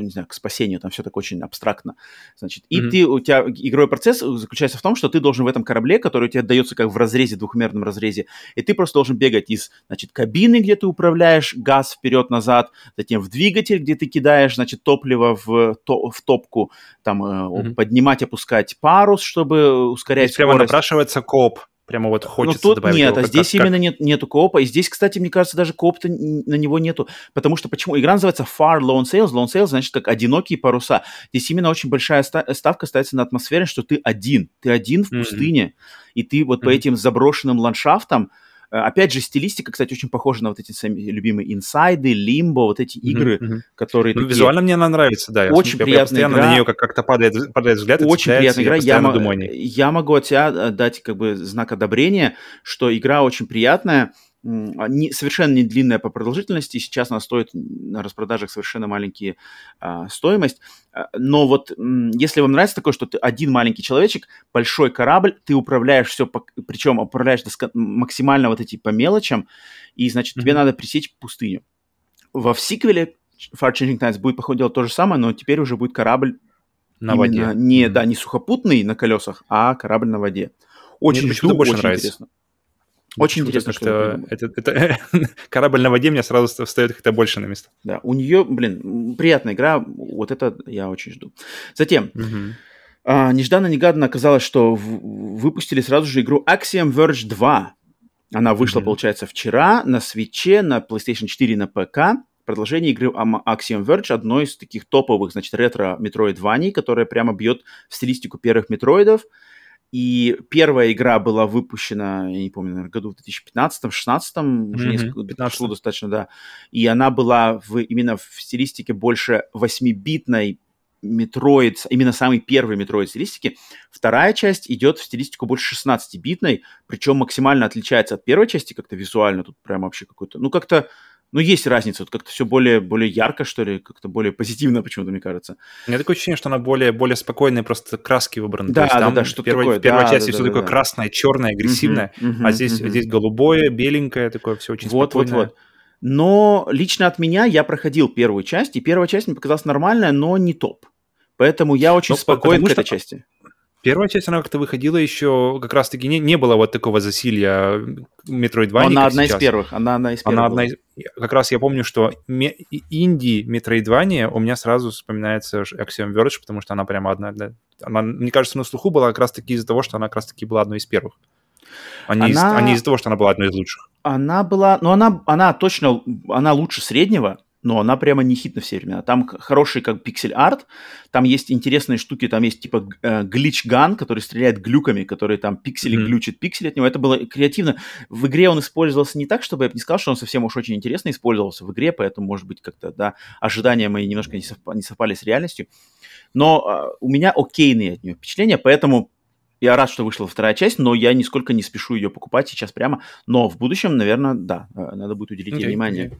не знаю, к спасению, там все так очень абстрактно, значит. И mm-hmm. ты, у тебя игровой процесс заключается в том, что ты должен в этом корабле, который тебе дается как в разрезе, двухмерном разрезе, и ты просто должен бегать из, значит, кабины, где ты управляешь газ вперед-назад, затем в двигатель, где ты кидаешь, значит, топливо в, то, в топку, там, mm-hmm. поднимать, опускать парус, чтобы ускорять скорость. Прямо напрашивается коп Прямо вот ну, хочется ну, тут добавить нет, его, а здесь как, именно как... нет, нету коопа. И здесь, кстати, мне кажется, даже коопа на него нету. Потому что почему? Игра называется Far Lone Sales. Lone Sales значит как одинокие паруса. Здесь именно очень большая ставка ставится на атмосфере, что ты один. Ты один в пустыне. Mm-hmm. И ты вот mm-hmm. по этим заброшенным ландшафтам опять же, стилистика, кстати, очень похожа на вот эти сами любимые инсайды, лимбо, вот эти игры, mm-hmm. которые... Ну, такие... визуально мне она нравится, да. Очень я, приятная я игра. на нее как-то падает, падает взгляд. Очень приятная игра. Я, я, я могу от себя э, дать как бы знак одобрения, что игра очень приятная, не, совершенно не длинная по продолжительности, сейчас она стоит на распродажах совершенно маленькие а, стоимость, а, но вот если вам нравится такое, что ты один маленький человечек, большой корабль, ты управляешь все, по, причем управляешь максимально вот эти по мелочам, и, значит, mm-hmm. тебе надо пресечь пустыню. Во сиквеле Far Changing Tides будет, по ходу дела, то же самое, но теперь уже будет корабль на воде. Не, mm-hmm. да, не сухопутный на колесах, а корабль на воде. Очень Мне жду, больше очень нравится. интересно. Очень интересно, что это, это, корабль на воде меня сразу встает как-то больше на место. Да, у нее, блин, приятная игра, вот это я очень жду. Затем, угу. а, нежданно-негаданно оказалось, что в, выпустили сразу же игру Axiom Verge 2. Она вышла, mm получается, вчера на свече, на PlayStation 4, на ПК. Продолжение игры Axiom Verge, одной из таких топовых, значит, ретро-метроидваний, которая прямо бьет в стилистику первых метроидов. И первая игра была выпущена, я не помню, наверное, году в 2015-16, уже mm-hmm. несколько прошло достаточно, да. И она была в, именно в стилистике больше 8-битной Metroid, именно самый первый Metroid стилистики. Вторая часть идет в стилистику больше 16-битной, причем максимально отличается от первой части как-то визуально. Тут прям вообще какой-то... Ну, как-то ну, есть разница, вот как-то все более, более ярко, что ли, как-то более позитивно почему-то, мне кажется. У меня такое ощущение, что она более, более спокойная, просто краски выбраны. Да, да, да, что первой, такое. В первой да, части да, все да, такое да. красное, черное, агрессивное, Мгм, мгм, а здесь, мгм. здесь голубое, беленькое, такое все очень Вот, вот, спокойное. вот. Но лично от меня я проходил первую часть, и первая часть мне показалась нормальная, но не топ. Поэтому я очень Ну, спокоен к этой что- части. Первая часть, она как-то выходила еще, как раз-таки не, не было вот такого засилья Metroidvania, Она одна из сейчас. первых. Она одна из первых. Она одна из... Как раз я помню, что ме- и- инди Metroidvania у меня сразу вспоминается Axiom Verge, потому что она прямо одна... Она, мне кажется, на слуху была как раз-таки из-за того, что она как раз-таки была одной из первых. А не, из- Она- а не из-за того, что она была одной из лучших. Она была, ну она, она точно, она лучше среднего, но она прямо не хит на все времена. Там хороший как пиксель-арт, там есть интересные штуки, там есть типа глич-ган, который стреляет глюками, который там пиксели Мгм. глючит пиксели от него. Это было креативно. В игре он использовался не так, чтобы я бы не сказал, что он совсем уж очень интересно использовался в игре, поэтому, может быть, как-то, да, ожидания мои немножко не, совпа- не совпали с реальностью. Но а, у меня окейные от нее впечатления, поэтому я рад, что вышла вторая часть, но я нисколько не спешу ее покупать сейчас прямо. Но в будущем, наверное, да, э, надо будет уделить ей Окей, внимание. окей.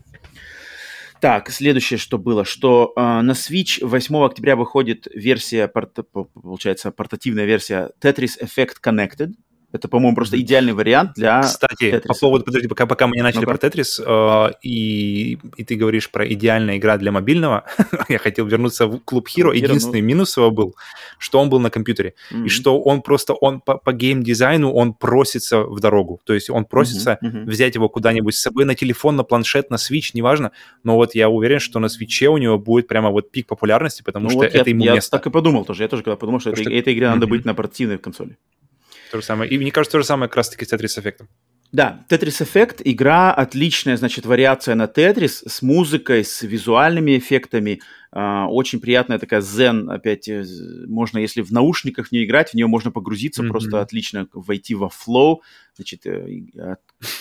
Так, следующее, что было, что э, на Switch 8 октября выходит версия, порта- по- получается, портативная версия Tetris Effect Connected. Это, по-моему, просто идеальный вариант для... Кстати, Tetris. по поводу, подожди, пока, пока мы не начали Ну-ка. про Тетрис, э, и, и ты говоришь про идеальная игра для мобильного, я хотел вернуться в Клуб Hero. Hero, Единственный минус его был, что он был на компьютере. Мгм. и что он просто, он по, по геймдизайну, он просится в дорогу. То есть он просится Мгм, мгм. взять его куда-нибудь с собой на телефон, на планшет, на Switch, неважно. Но вот я уверен, что на Switch у него будет прямо вот пик популярности, потому Ну что вот это я, ему я место. так и подумал тоже. Я тоже когда подумал, что, этой, что- этой игре надо Мгм. быть на портативной консоли. То же самое. И мне кажется, то же самое как раз-таки с Tetris Effect. Да, Tetris Effect, игра отличная, значит, вариация на Tetris с музыкой, с визуальными эффектами. А, очень приятная такая зен, опять, э, можно, если в наушниках в нее играть, в нее можно погрузиться, Мгм. просто отлично войти во flow. Значит, э, а,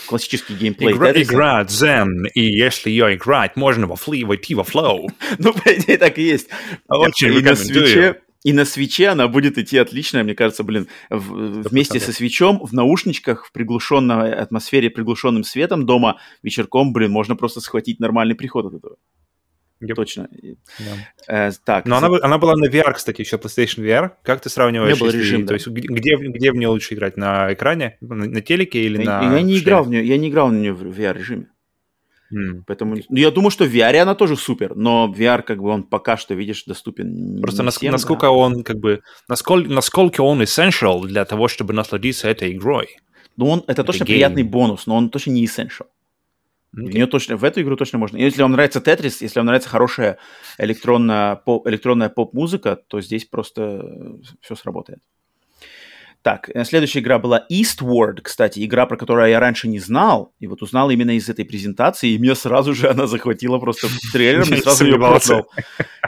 классический геймплей Игра, Tetris. игра Zen, и если ее играть, можно во фли, войти во флоу. Ну, по идее, так и есть. Очень рекомендую. И на свече она будет идти отлично, мне кажется, блин, в- вместе со свечом, в наушничках, в приглушенной атмосфере, приглушенным светом дома вечерком, блин, можно просто схватить нормальный приход от этого. Yep. Точно. Да. э, так, Но она, бы- она была на VR, кстати, еще PlayStation VR. Как ты сравниваешь? Меня был если- режим, То да. есть где, где в нее лучше играть? На экране? На, на телеке или я, на я не играл в нее, я не играл в нее в VR-режиме. М. Поэтому, ну, я думаю, что в VR она тоже супер, но VR, как бы, он пока что, видишь, доступен Просто не нас- всем, насколько да. он, как бы, насколько, насколько он essential для того, чтобы насладиться этой игрой. Ну, он, это, точно game. приятный бонус, но он точно не essential. В, Окей. нее точно, в эту игру точно можно. Если вам нравится Тетрис, если вам нравится хорошая электронная, поп, электронная поп-музыка, то здесь просто все сработает. Так, э, следующая игра была Eastward, кстати, игра, про которую я раньше не знал, и вот узнал именно из этой презентации, и меня сразу же она захватила просто трейлером, и сразу ее продал.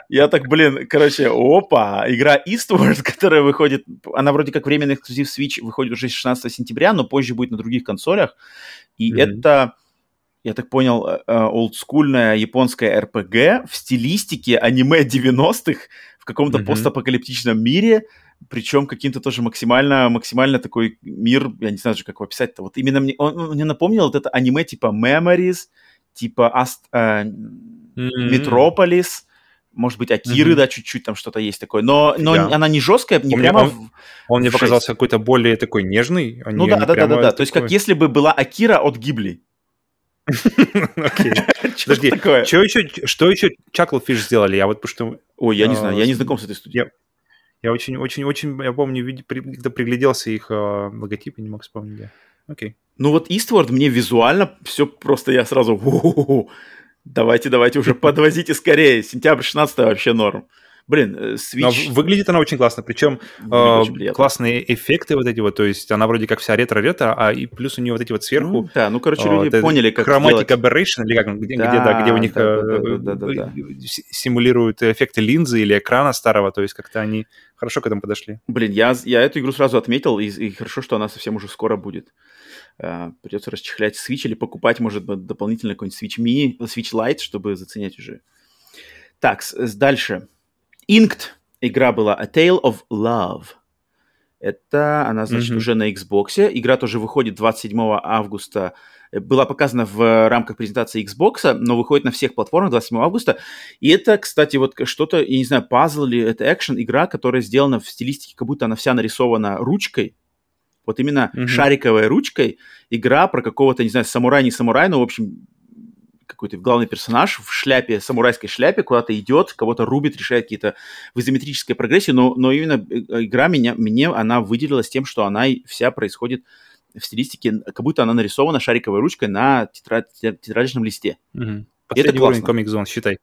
Я так, блин, короче, опа, игра Eastward, которая выходит, она вроде как временный эксклюзив Switch, выходит уже 16 сентября, но позже будет на других консолях, и Мгм. это я так понял, э, э, олдскульная японская РПГ в стилистике аниме 90-х в каком-то Мгм. постапокалиптичном мире, причем каким-то тоже максимально, максимально такой мир, я не знаю даже, как его описать-то. Вот именно мне, он, он мне напомнил вот это аниме типа Memories, типа Аст, э, М. Метрополис, может быть, Акиры, Мгм. да, чуть-чуть там что-то есть такое, но, но Да. она не жесткая, не Он мне- прямо... он- в- Он мне в показался какой-то более такой нежный. а Ну да, не да, да, да, да. То есть как если бы была Акира от Гибли. Подожди? Что еще, Chucklefish сделали? Я вот потому что Ой, я не А, знаю, я не знаком с этой студией. Я, я очень, очень, очень, я помню, когда пригляделся их э, логотип, и не мог вспомнить, где. Окей. Ну вот Eastward мне визуально все просто я сразу давайте, давайте уже подвозите скорее. Сентябрь 16 вообще норм. Блин, э, Но Switch в- выглядит она очень классно, причем э, очень классные эффекты вот эти вот, то есть она вроде как вся ретро-ретро, а и плюс у нее вот эти вот сверху Ну, да, ну, короче, люди вот поняли, как Chromatic сделать. Aberration, или как где, Да, где, да, где у них да, э, да, да, да, да, да. симулируют эффекты линзы или экрана старого, то есть как-то они хорошо к этому подошли. Блин, я, я эту игру сразу отметил, и, и хорошо, что она совсем уже скоро будет. Э, придется расчехлять Switch или покупать, может быть, дополнительно какой-нибудь Switch Mini, Switch Lite, чтобы заценять уже. Так, дальше. Inked игра была A Tale of Love. Это она, значит, mm-hmm. уже на Xbox. Игра тоже выходит 27 августа. Была показана в рамках презентации Xbox, но выходит на всех платформах 27 августа. И это, кстати, вот что-то, я не знаю, пазл или это экшен игра, которая сделана в стилистике, как будто она вся нарисована ручкой. Вот именно mm-hmm. шариковой ручкой. Игра про какого-то, не знаю, самурай, не самурай, но, в общем, какой-то главный персонаж в шляпе, самурайской шляпе, куда-то идет, кого-то рубит, решает какие-то в изометрической прогрессии, но, но именно э, игра меня, мне, она выделилась тем, что она вся происходит в стилистике, как будто она нарисована шариковой ручкой на тетрадь, тетрадочном листе. Угу. Последний это уровень Comic Zone, считай.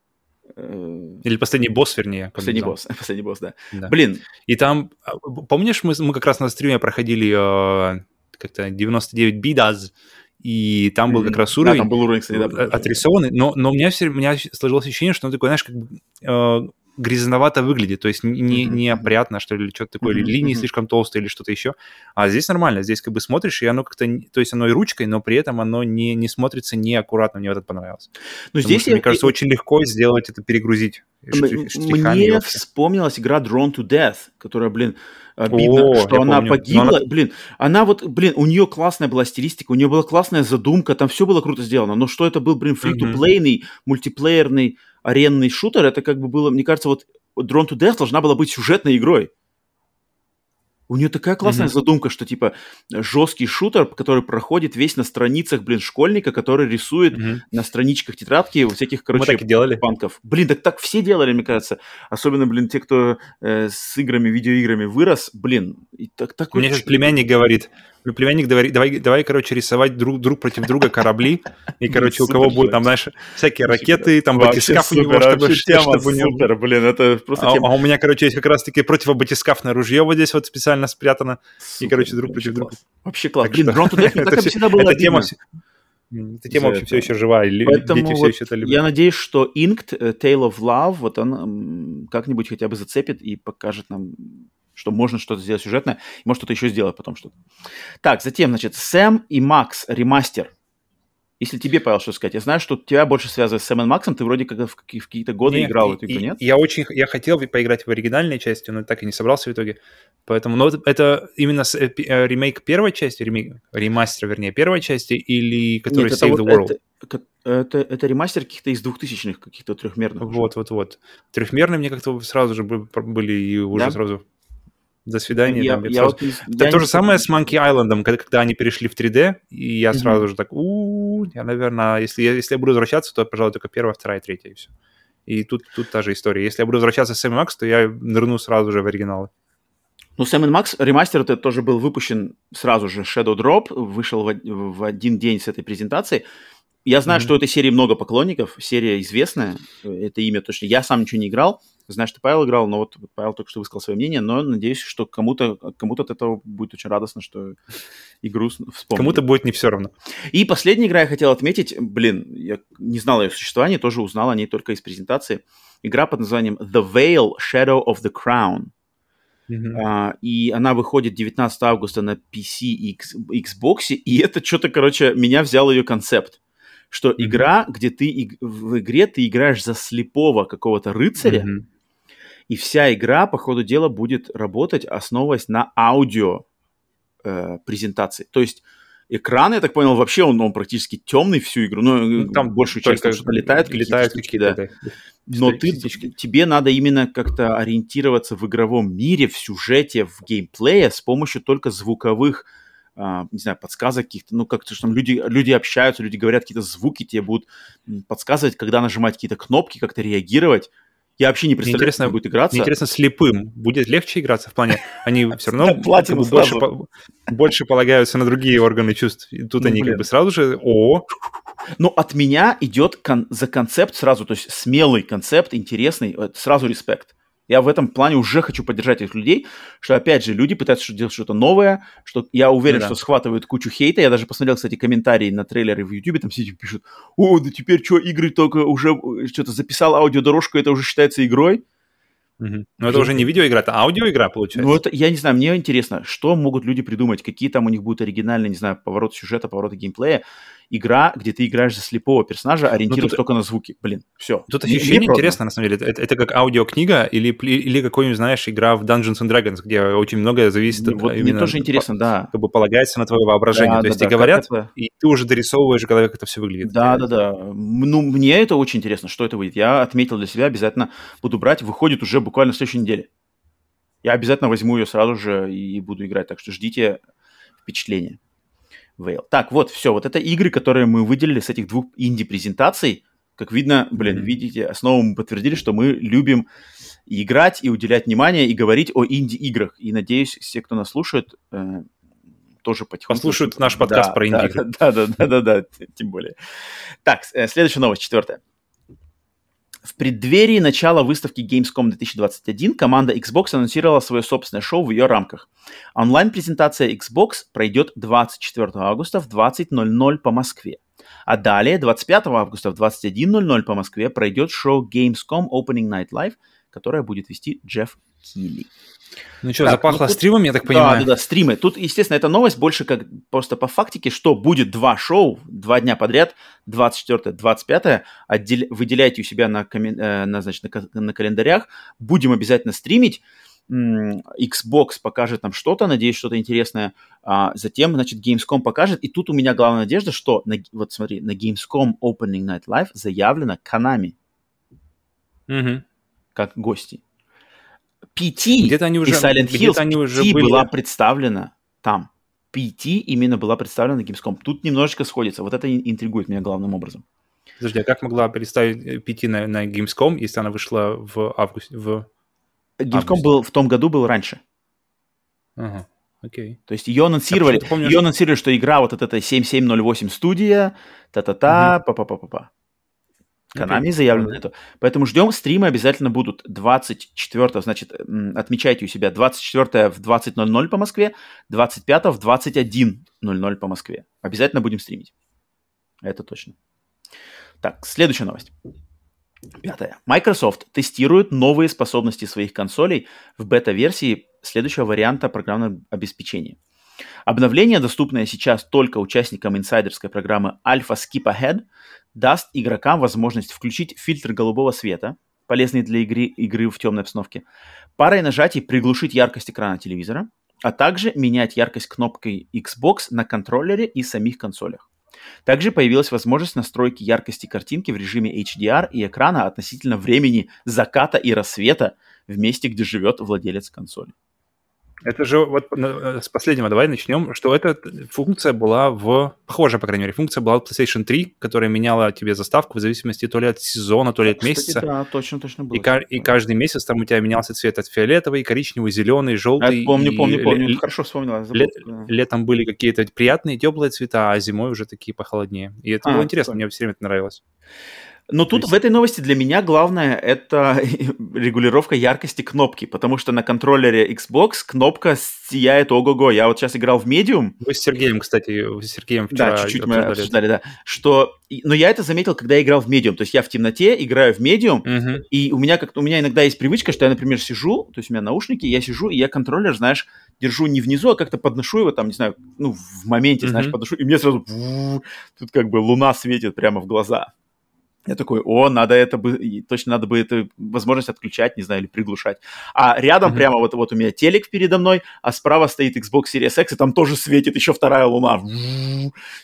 Э, Или последний босс, вернее. Последний босс, последний босс, да. да. Блин. И там, а, помнишь, мы, мы как раз на стриме проходили э, как-то 99 Bidas, и там был как раз уровень, да, там был уровень кстати, да, отрисованный, но, но у, меня все, у меня сложилось ощущение, что он такой, знаешь, как бы э, грязновато выглядит, то есть не, не опрятно, что ли, что-то такое, или линии слишком толстые, или что-то еще. А здесь нормально, здесь как бы смотришь, и оно как-то, то есть оно и ручкой, но при этом оно не, не смотрится неаккуратно, мне вот это понравилось. Ну, здесь, что, я... мне кажется, очень легко сделать это, перегрузить Мне вспомнилась игра Drawn to Death, которая, блин, обидно, О, что она помню. погибла. Она... Блин, она вот, блин, у нее классная была стилистика, у нее была классная задумка, там все было круто сделано, но что это был, блин, фри-то-плейный, мультиплеерный аренный шутер, это как бы было, мне кажется, вот Drone to Death должна была быть сюжетной игрой. У нее такая классная mm-hmm. задумка, что типа жесткий шутер, который проходит весь на страницах, блин, школьника, который рисует mm-hmm. на страничках тетрадки всяких, короче, Мы так и делали. банков. Блин, так так все делали, мне кажется. Особенно, блин, те, кто э, с играми, видеоиграми вырос, блин. И так, так У меня сейчас племянник говорит, племянник, давай, давай, давай, короче, рисовать друг, друг против друга корабли, и, короче, у кого будут там, знаешь, всякие ракеты, там батискаф у него, чтобы, него... блин, это просто а, а у меня, короче, есть как раз-таки противобатискафное ружье вот здесь вот специально спрятано, и, короче, друг против друга. Вообще класс. Блин, Ground to Death всегда было тема эта тема вообще все еще жива, и Поэтому дети вот все еще это любят. Я надеюсь, что Inked, э, Tale of Love, вот он как-нибудь хотя бы зацепит и покажет нам что можно что-то сделать сюжетное, и может кто-то еще сделать потом что-то. Так, затем, значит, Сэм и Макс ремастер. Если тебе, Павел, что сказать, я знаю, что тебя больше связывает с Сэм и Максом, ты вроде как в, какие-то годы нет, играл в эту игру, нет? Я очень, я хотел поиграть в оригинальной части, но так и не собрался в итоге. Поэтому, но это именно с, э, э, ремейк первой части, ремейк, ремастер, вернее, первой части, или который нет, Save the World? Это, это, это ремастер каких-то из двухтысячных, каких-то трехмерных. Вот, вот, вот. Трехмерные мне как-то сразу же были и уже да? сразу до свидания. Я, там, я сразу... вот, это я то же самое с Monkey Island, когда, когда они перешли в 3D, и я сразу mm-hmm. же так, у я, наверное, если я, если я буду возвращаться, то, пожалуй, только первая, вторая, третья, и все. И тут, тут та же история. Если я буду возвращаться с Макс, то я нырну сразу же в оригиналы. Ну, Сэм Макс ремастер это тоже был выпущен сразу же. Shadow Drop вышел в, в один день с этой презентации. Я знаю, mm-hmm. что у этой серии много поклонников, серия известная, это имя точно. Я сам ничего не играл, Знаю, что Павел играл, но вот Павел только что высказал свое мнение, но надеюсь, что кому-то кому от этого будет очень радостно, что игру вспомнили. Кому-то будет не все равно. И последняя игра я хотел отметить, блин, я не знал ее существования, тоже узнал о ней только из презентации. Игра под названием The Veil Shadow of the Crown. Uh-huh. А, и она выходит 19 августа на PC и Xbox, и это что-то, короче, меня взял ее концепт что mm-hmm. игра, где ты в игре ты играешь за слепого какого-то рыцаря, mm-hmm. И вся игра, по ходу дела, будет работать, основываясь на аудио э, презентации. То есть экран, я так понял, вообще он, он практически темный всю игру. Ну, ну там большую часть там что-то летает, летают какие-то, да. да. Но ты, тебе надо именно как-то ориентироваться в игровом мире, в сюжете, в геймплее с помощью только звуковых Uh, не знаю, подсказок каких-то, ну, как-то что там люди, люди общаются, люди говорят какие-то звуки, тебе будут подсказывать, когда нажимать какие-то кнопки, как-то реагировать. Я вообще не представляю, интересно, как будет играться. Мне интересно, слепым будет легче играться в плане, они все равно больше, больше полагаются на другие органы чувств. И тут ну, они как бы сразу же, о, но от меня идет кон- за концепт сразу, то есть смелый концепт, интересный, сразу респект. Я в этом плане уже хочу поддержать этих людей, что, опять же, люди пытаются делать что-то новое, что я уверен, ну, да. что схватывают кучу хейта. Я даже посмотрел, кстати, комментарии на трейлеры в YouTube, там все пишут, о, да теперь что, игры только уже, э, что-то записал аудиодорожку, это уже считается игрой. Угу. Но это уже не видеоигра, это аудиоигра, получается. Ну, это, я не знаю, мне интересно, что могут люди придумать, какие там у них будут оригинальные, не знаю, повороты сюжета, повороты геймплея. Игра, где ты играешь за слепого персонажа, ориентируясь тут, только на звуки. Блин, все. Тут ощущение интересно, на самом деле. Это, это как аудиокнига или, или какой-нибудь, знаешь, игра в Dungeons and Dragons, где очень многое зависит от... Вот мне тоже интересно, по, да. Как бы полагается на твое воображение. Да, То есть да, тебе говорят, это... и ты уже дорисовываешь в голове, как это все выглядит. Да, да, да. Ну, мне это очень интересно, что это выйдет. Я отметил для себя, обязательно буду брать. Выходит уже буквально в следующей неделе. Я обязательно возьму ее сразу же и буду играть, так что ждите впечатления. Veil. Так, вот, все, вот это игры, которые мы выделили с этих двух инди-презентаций. Как видно, блин, mm-hmm. видите, снова мы подтвердили, что мы любим играть и уделять внимание и говорить о инди-играх. И надеюсь, все, кто нас слушает, э, тоже потихоньку... Послушают наш подкаст да, про инди-игры. Да, да, да, да, да, тем более. Так, э, следующая новость, четвертая. В преддверии начала выставки Gamescom 2021 команда Xbox анонсировала свое собственное шоу в ее рамках. Онлайн-презентация Xbox пройдет 24 августа в 20.00 по Москве. А далее, 25 августа в 21.00 по Москве, пройдет шоу Gamescom Opening Night Live, которое будет вести Джефф Килли. Ну что, так, запахло ну, тут... стримом, я так понимаю? Да, да, да, стримы. Тут, естественно, эта новость больше как просто по фактике, что будет два шоу, два дня подряд, 24-25, отдел... выделяйте у себя на, комен... Э, на, значит, на, на календарях, будем обязательно стримить. Xbox покажет нам что-то, надеюсь, что-то интересное. А затем, значит, Gamescom покажет. И тут у меня главная надежда, что, на, вот смотри, на Gamescom Opening Night Live заявлено Konami. Угу. Как гости. PT где-то они уже, и Silent Hill они уже PT были... была представлена там. PT именно была представлена на Gamescom. Тут немножечко сходится. Вот это интригует меня главным образом. Подожди, а как могла представить PT на, на Gamescom, если она вышла в августе? В... Gamescom августе? был в том году был раньше. Ага. Окей. То есть ее анонсировали, помню, ее анонсировали, что игра вот эта 7708 студия, та-та-та, угу. Канами заявлено это. Поэтому ждем, стримы обязательно будут 24, значит, отмечайте у себя 24 в 20.00 по Москве, 25 в 21.00 по Москве. Обязательно будем стримить. Это точно. Так, следующая новость. Пятая. Microsoft тестирует новые способности своих консолей в бета-версии следующего варианта программного обеспечения. Обновление, доступное сейчас только участникам инсайдерской программы Alpha Skip Ahead, даст игрокам возможность включить фильтр голубого света, полезный для игры, игры в темной обстановке, парой нажатий приглушить яркость экрана телевизора, а также менять яркость кнопкой Xbox на контроллере и самих консолях. Также появилась возможность настройки яркости картинки в режиме HDR и экрана относительно времени заката и рассвета в месте, где живет владелец консоли. Это же вот э, с последнего давай начнем, что эта функция была в... Похожая, по крайней мере, функция была в PlayStation 3, которая меняла тебе заставку в зависимости то ли от сезона, то ли от месяца. Кстати, да, точно, точно было. И, и каждый месяц там у тебя менялся цвет от фиолетовый, коричневый, зеленый, желтый. Я помню, помню, помню. Л- Хорошо вспомнила. Лет, летом были какие-то приятные, теплые цвета, а зимой уже такие похолоднее. И это а, было интересно, мне все время это нравилось. Но тут есть... в этой новости для меня главное это регулировка яркости кнопки, потому что на контроллере Xbox кнопка сияет ого-го. Я вот сейчас играл в Medium. Вы с Сергеем, кстати, с Сергеем вчера Да, чуть-чуть мы обсуждали, да. Что... Но я это заметил, когда я играл в Medium. То есть я в темноте играю в Medium, угу. и у меня как у меня иногда есть привычка, что я, например, сижу, то есть у меня наушники, я сижу, и я контроллер, знаешь, держу не внизу, а как-то подношу его там, не знаю, ну, в моменте, mm знаешь, подношу, и мне сразу тут как бы луна светит прямо в глаза. Я такой, о, надо это бы, точно надо бы эту возможность отключать, не знаю, или приглушать. А рядом mm-hmm. прямо вот, вот у меня телек передо мной, а справа стоит Xbox Series X, и там тоже светит еще вторая луна.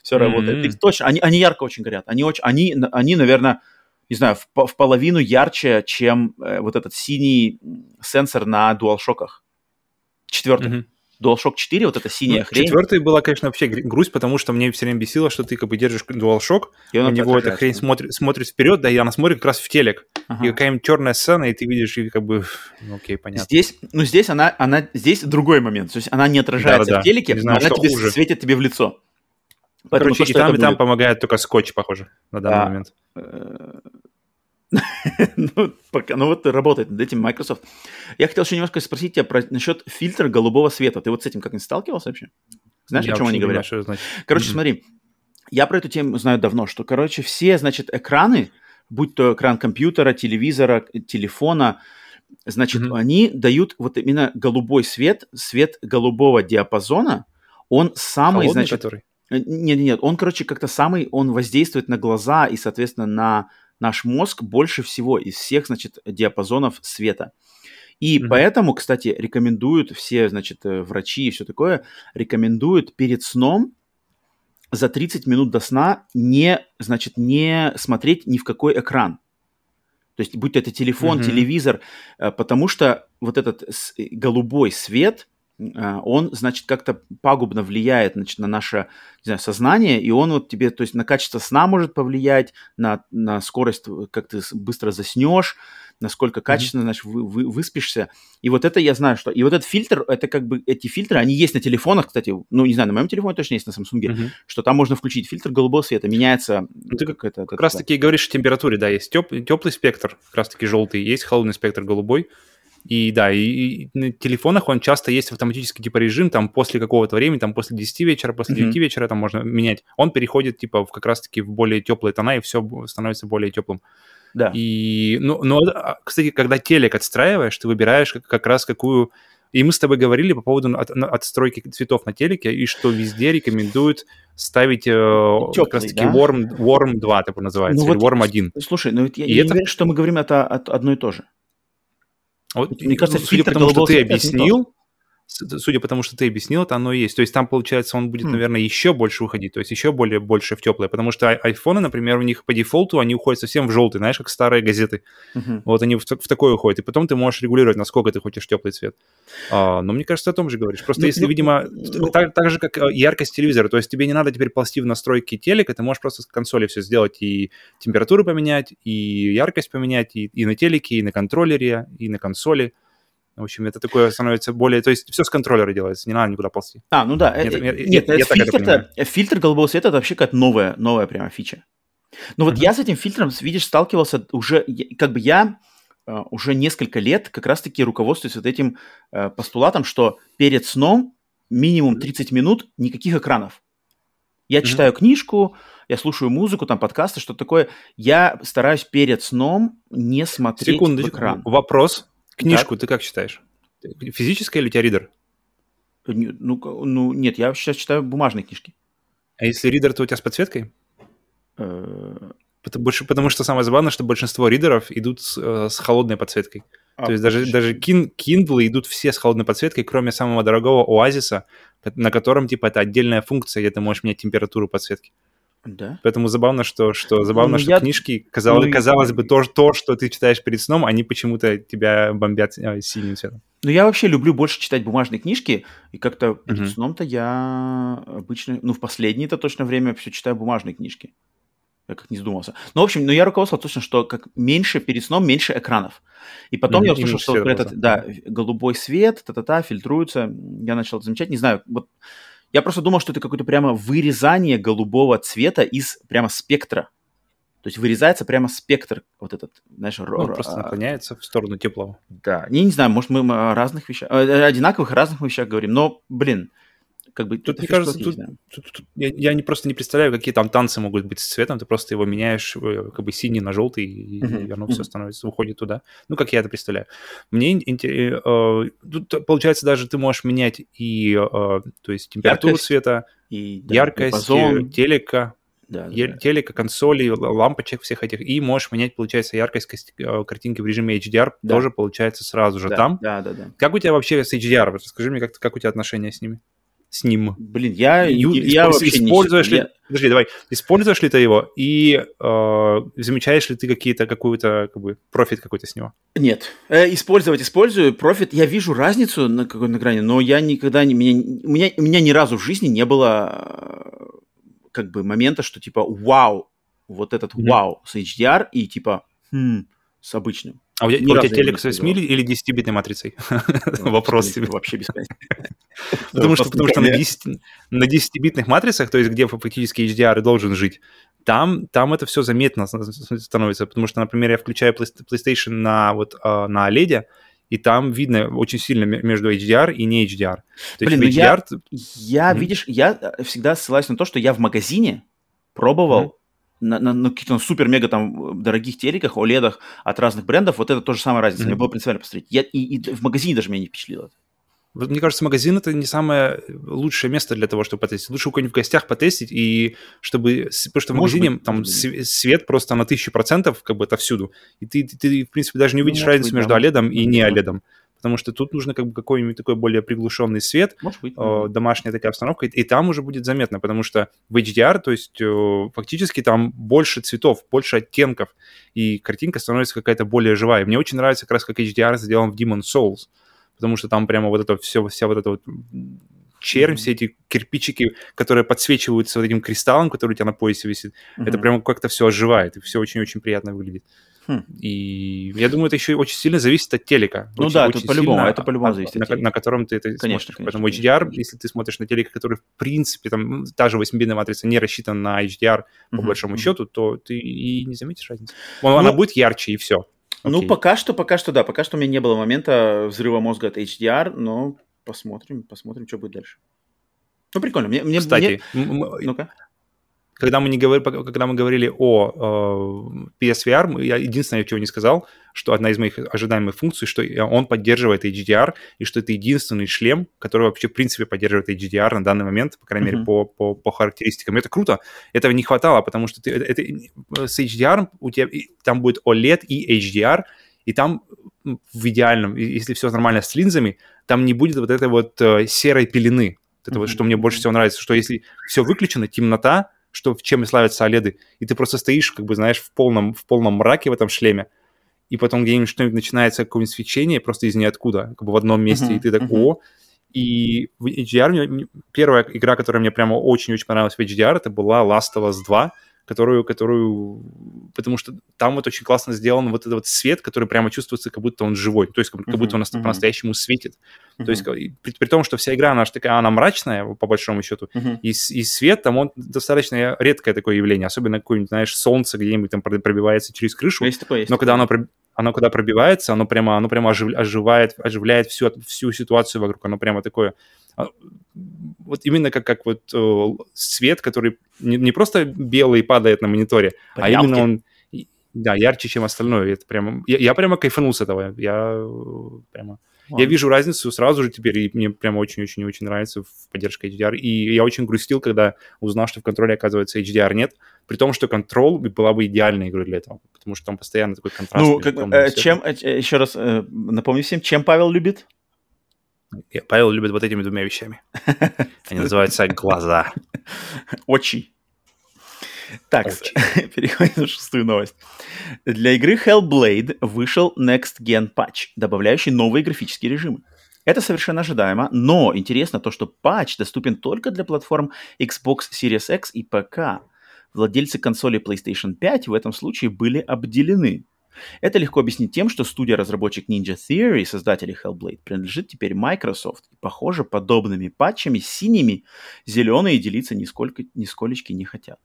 Все mm-hmm. работает. И точно, они, они ярко очень горят. Они, очень, они, они наверное, не знаю, в, в половину ярче, чем э, вот этот синий сенсор на DualShock. Четвертый. Mm-hmm. DualShock 4, вот эта синяя ну, хрень. Четвертый была, конечно, вообще грусть, потому что мне все время бесило, что ты как бы держишь DualShock, и у него эта хрень смотрит, смотрит вперед, да, и она смотрит как раз в телек. Ага. И какая-нибудь черная сцена, и ты видишь, и как бы, ну окей, понятно. Здесь, ну здесь она, она, здесь другой момент, то есть она не отражается да, да, в телеке, знаю, но она тебе хуже. светит тебе в лицо. Поэтому Короче, то, и там, и там помогает только скотч, похоже, на данный да. момент. Э, ну, пока, ну вот работает над этим Microsoft. Я хотел еще немножко спросить тебя про, насчет фильтра голубого света. Ты вот с этим как-нибудь сталкивался вообще? Знаешь, я о чем они говорят? Понимаю, короче, mm-hmm. смотри, я про эту тему знаю давно, что, короче, все, значит, экраны, будь то экран компьютера, телевизора, телефона, значит, mm-hmm. они дают вот именно голубой свет, свет голубого диапазона, он самый, Холодный, значит... Который? Нет, нет, нет, он, короче, как-то самый, он воздействует на глаза и, соответственно, на наш мозг больше всего из всех, значит, диапазонов света. И mm-hmm. поэтому, кстати, рекомендуют все, значит, э, врачи и все такое, рекомендуют перед сном за 30 минут до сна не, значит, не смотреть ни в какой экран. То есть, будь это телефон, mm-hmm. телевизор, э, потому что вот этот голубой свет, э, он, значит, как-то пагубно влияет значит, на наше не знаю, сознание, и он вот тебе, то есть на качество сна может повлиять, на, на скорость, как ты быстро заснешь, насколько качественно, mm-hmm. значит, вы, вы, выспишься. И вот это я знаю, что... И вот этот фильтр, это как бы эти фильтры, они есть на телефонах, кстати, ну, не знаю, на моем телефоне точно есть, на Samsung, mm-hmm. что там можно включить фильтр голубого света, меняется... Ну, ты как, это, как раз таки говоришь о температуре, да, есть теп, теплый спектр, как раз таки желтый, есть холодный спектр голубой. И да, и, и на телефонах он часто есть автоматический типа режим, там после какого-то времени, там после 10 вечера, после 9 mm-hmm. вечера там можно менять. Он переходит типа в, как раз-таки в более теплые тона, и все становится более теплым. Да. И, ну, но, а, кстати, когда телек отстраиваешь, ты выбираешь как, как раз какую... И мы с тобой говорили по поводу от, отстройки цветов на телеке, и что везде рекомендуют ставить э, Теплый, как раз-таки да? Warm, Warm 2, так называется, ну, или вот, Warm 1. Слушай, ну я, я это... не уверен, что мы говорим это одно и то же. Вот, Мне кажется, ну, судя по тому, что ты объяснил, судя по тому, что ты объяснил, это оно и есть. То есть там, получается, он будет, mm. наверное, еще больше уходить, то есть еще более больше в теплое, потому что айфоны, например, у них по дефолту, они уходят совсем в желтый, знаешь, как старые газеты. Mm-hmm. Вот они в, в такой уходят, и потом ты можешь регулировать, насколько ты хочешь теплый цвет. А, но мне кажется, о том же говоришь. Просто ну, если, ну, видимо, ну, так, так же, как э, яркость телевизора, то есть тебе не надо теперь ползти в настройки телека, ты можешь просто с консоли все сделать и температуру поменять, и яркость поменять, и, и на телеке, и на контроллере, и на консоли. В общем, это такое становится более... То есть все с контроллера делается, не надо никуда ползти. А, ну да. Нет, э, нет, нет я, фильтр, фильтр голубого света – это вообще какая-то новая, новая прямо фича. Ну вот mm-hmm. я с этим фильтром, видишь, сталкивался уже... Как бы я uh, уже несколько лет как раз-таки руководствуюсь вот этим постулатом, что перед сном минимум 30 минут никаких экранов. Я mm-hmm. читаю книжку, я слушаю музыку, там подкасты, что такое. Я стараюсь перед сном не смотреть Секундочку. в экран. Вопрос. Книжку так. ты как читаешь? Физическая или у тебя ридер? Ну, ну, нет, я сейчас читаю бумажные книжки. А если ридер, то у тебя с подсветкой? Э, потому, потому что самое забавное, что большинство ридеров идут с, э, с холодной подсветкой. А, то есть даже, даже Kindle идут все с холодной подсветкой, кроме самого дорогого Оазиса, на котором, типа, это отдельная функция, где ты можешь менять температуру подсветки. Да. Поэтому забавно, что, что забавно, ну, что я... книжки, казалось, ну, казалось бы, то, то, что ты читаешь перед сном, они почему-то тебя бомбят э, синим цветом. Ну, я вообще люблю больше читать бумажные книжки, и как-то перед uh-huh. сном-то я обычно, ну, в последнее-то точно время все читаю бумажные книжки. Я как не задумался. Ну, в общем, ну, я руководствовал точно, что как меньше перед сном, меньше экранов. И потом mm-hmm. я услышал, что вот этот, да, голубой свет, та-та-та, фильтруется. Я начал это замечать. Не знаю, вот я просто думал, что это какое-то прямо вырезание голубого цвета из прямо спектра. То есть вырезается прямо спектр вот этот, знаешь, ну, ро- просто наклоняется в сторону теплого. Да, не, не знаю, может мы о разных вещах, о одинаковых разных вещах говорим, но, блин, как бы... Тут, мне кажется, тут, тут, тут, я, я не, просто не представляю, какие там танцы могут быть с цветом, ты просто его меняешь э, как бы синий на желтый, и, uh-huh. и оно все становится, уходит туда. Ну, как я это представляю. Мне интересно, э, тут, получается, даже ты можешь менять и, э, то есть, температуру яркость, цвета, и, да, яркость, диапазон. телека, да, да, телека, консолей, лампочек всех этих, и можешь менять, получается, яркость э, картинки в режиме HDR, да. тоже получается сразу же да, там. Да, да, да. Как у тебя вообще с HDR? Расскажи мне, как, как у тебя отношения с ними? С ним. Блин, я, Ю, я вообще используешь не... ли, я... Подожди, давай, используешь ли ты его и э, замечаешь ли ты какие-то какую-то как бы профит какой-то с него? Нет, э, использовать использую профит. Я вижу разницу на какой на грани, но я никогда не меня, у меня у меня ни разу в жизни не было э, как бы момента, что типа вау, вот этот mm-hmm. вау с HDR и типа хм, с обычным. А у, тебя, у тебя телек с 8 или 10-битной матрицей? Ну, Вопрос тебе. Вообще без Потому что, потому что на 10, на 10-битных матрицах, то есть где фактически HDR должен жить, там, там это все заметно становится, потому что, например, я включаю PlayStation на, вот, а, на OLED, и там видно очень сильно между HDR и не HDR. То Блин, есть HDR... я, я mm-hmm. видишь, я всегда ссылаюсь на то, что я в магазине пробовал mm-hmm на, на, на каких-то супер-мега там дорогих телеках, OLED от разных брендов, вот это тоже самая разница. Mm-hmm. Мне было принципиально посмотреть. Я, и, и в магазине даже меня не впечатлило. Мне кажется, магазин это не самое лучшее место для того, чтобы потестить. Лучше у кого-нибудь в гостях потестить, и чтобы... Потому что в магазине быть, там свет просто на тысячу процентов, как бы отовсюду. И ты, ты, ты, в принципе, даже не увидишь ну, разницу быть, между да. OLED и не OLED. Потому что тут нужно как бы какой-нибудь такой более приглушенный свет, Может быть, э, домашняя такая обстановка, и, и там уже будет заметно, потому что в HDR, то есть э, фактически там больше цветов, больше оттенков, и картинка становится какая-то более живая. Мне очень нравится как раз как HDR сделан в Demon Souls потому что там прямо вот это все, вся вот эта вот червь, mm-hmm. все эти кирпичики, которые подсвечиваются вот этим кристаллом, который у тебя на поясе висит, mm-hmm. это прямо как-то все оживает, и все очень-очень приятно выглядит. Хм. И я думаю, это еще очень сильно зависит от телека. Ну очень, да, это по-любому, это по-любому зависит на, на котором ты это конечно, смотришь. Конечно, Поэтому HDR, конечно. если ты смотришь на телек, который, в принципе, там, та же 8-битная матрица не рассчитана на HDR, по uh-huh, большому uh-huh. счету, то ты и не заметишь разницы. Ну, она будет ярче, и все. Ну, пока что, пока что, да, пока что у меня не было момента взрыва мозга от HDR, но посмотрим, посмотрим, что будет дальше. Ну, прикольно. Мне, мне, Кстати, мне... ну-ка когда мы, не говорили, когда мы говорили о э, PSVR, я единственное, чего не сказал, что одна из моих ожидаемых функций, что он поддерживает HDR, и что это единственный шлем, который вообще, в принципе, поддерживает HDR на данный момент, по крайней mm-hmm. мере, по, по, по характеристикам. Это круто. Этого не хватало, потому что ты, это, это, с HDR у тебя там будет OLED и HDR, и там в идеальном, если все нормально с линзами, там не будет вот этой вот э, серой пелены. Это mm-hmm. вот, что мне больше всего нравится, что если все выключено, темнота, что, в чем и славятся OLED, и ты просто стоишь, как бы, знаешь, в полном, в полном мраке в этом шлеме, и потом где-нибудь что-нибудь начинается, какое-нибудь свечение просто из ниоткуда, как бы в одном месте, uh-huh, и ты так, uh-huh. о, и в HDR, первая игра, которая мне прямо очень-очень понравилась в HDR, это была Last of Us 2, которую, которую, потому что там вот очень классно сделан вот этот вот свет, который прямо чувствуется, как будто он живой, то есть как, как будто он uh-huh. по-настоящему светит. Uh-huh. То есть при, при том, что вся игра, она же такая, она мрачная, по большому счету, uh-huh. и, и свет там, он достаточно редкое такое явление, особенно какое-нибудь, знаешь, солнце где-нибудь там пробивается через крышу, есть такое, есть но когда оно оно когда пробивается, оно прямо, оно прямо оживляет, оживляет всю, всю ситуацию вокруг. Оно прямо такое вот именно как, как вот э, свет, который не, не просто белый падает на мониторе, По а именно он да, ярче, чем остальное. Это прямо, я, я прямо кайфанул с этого. Я э, прямо... Ладно. Я вижу разницу сразу же теперь, и мне прямо очень-очень-очень нравится в поддержке HDR. И я очень грустил, когда узнал, что в контроле, оказывается, HDR нет, при том, что контрол была бы идеальной игрой для этого, потому что там постоянно такой контраст. Ну, как, э, чем, э, еще раз э, напомню всем, чем Павел любит? Павел любит вот этими двумя вещами. Они называются глаза. Очи. Так, переходим на шестую новость. Для игры Hellblade вышел Next Gen Patch, добавляющий новые графические режимы. Это совершенно ожидаемо, но интересно то, что патч доступен только для платформ Xbox Series X и ПК. Владельцы консоли PlayStation 5 в этом случае были обделены. Это легко объяснить тем, что студия-разработчик Ninja Theory, создатели Hellblade, принадлежит теперь Microsoft. И, похоже, подобными патчами синими зеленые делиться нисколько, нисколечки не хотят.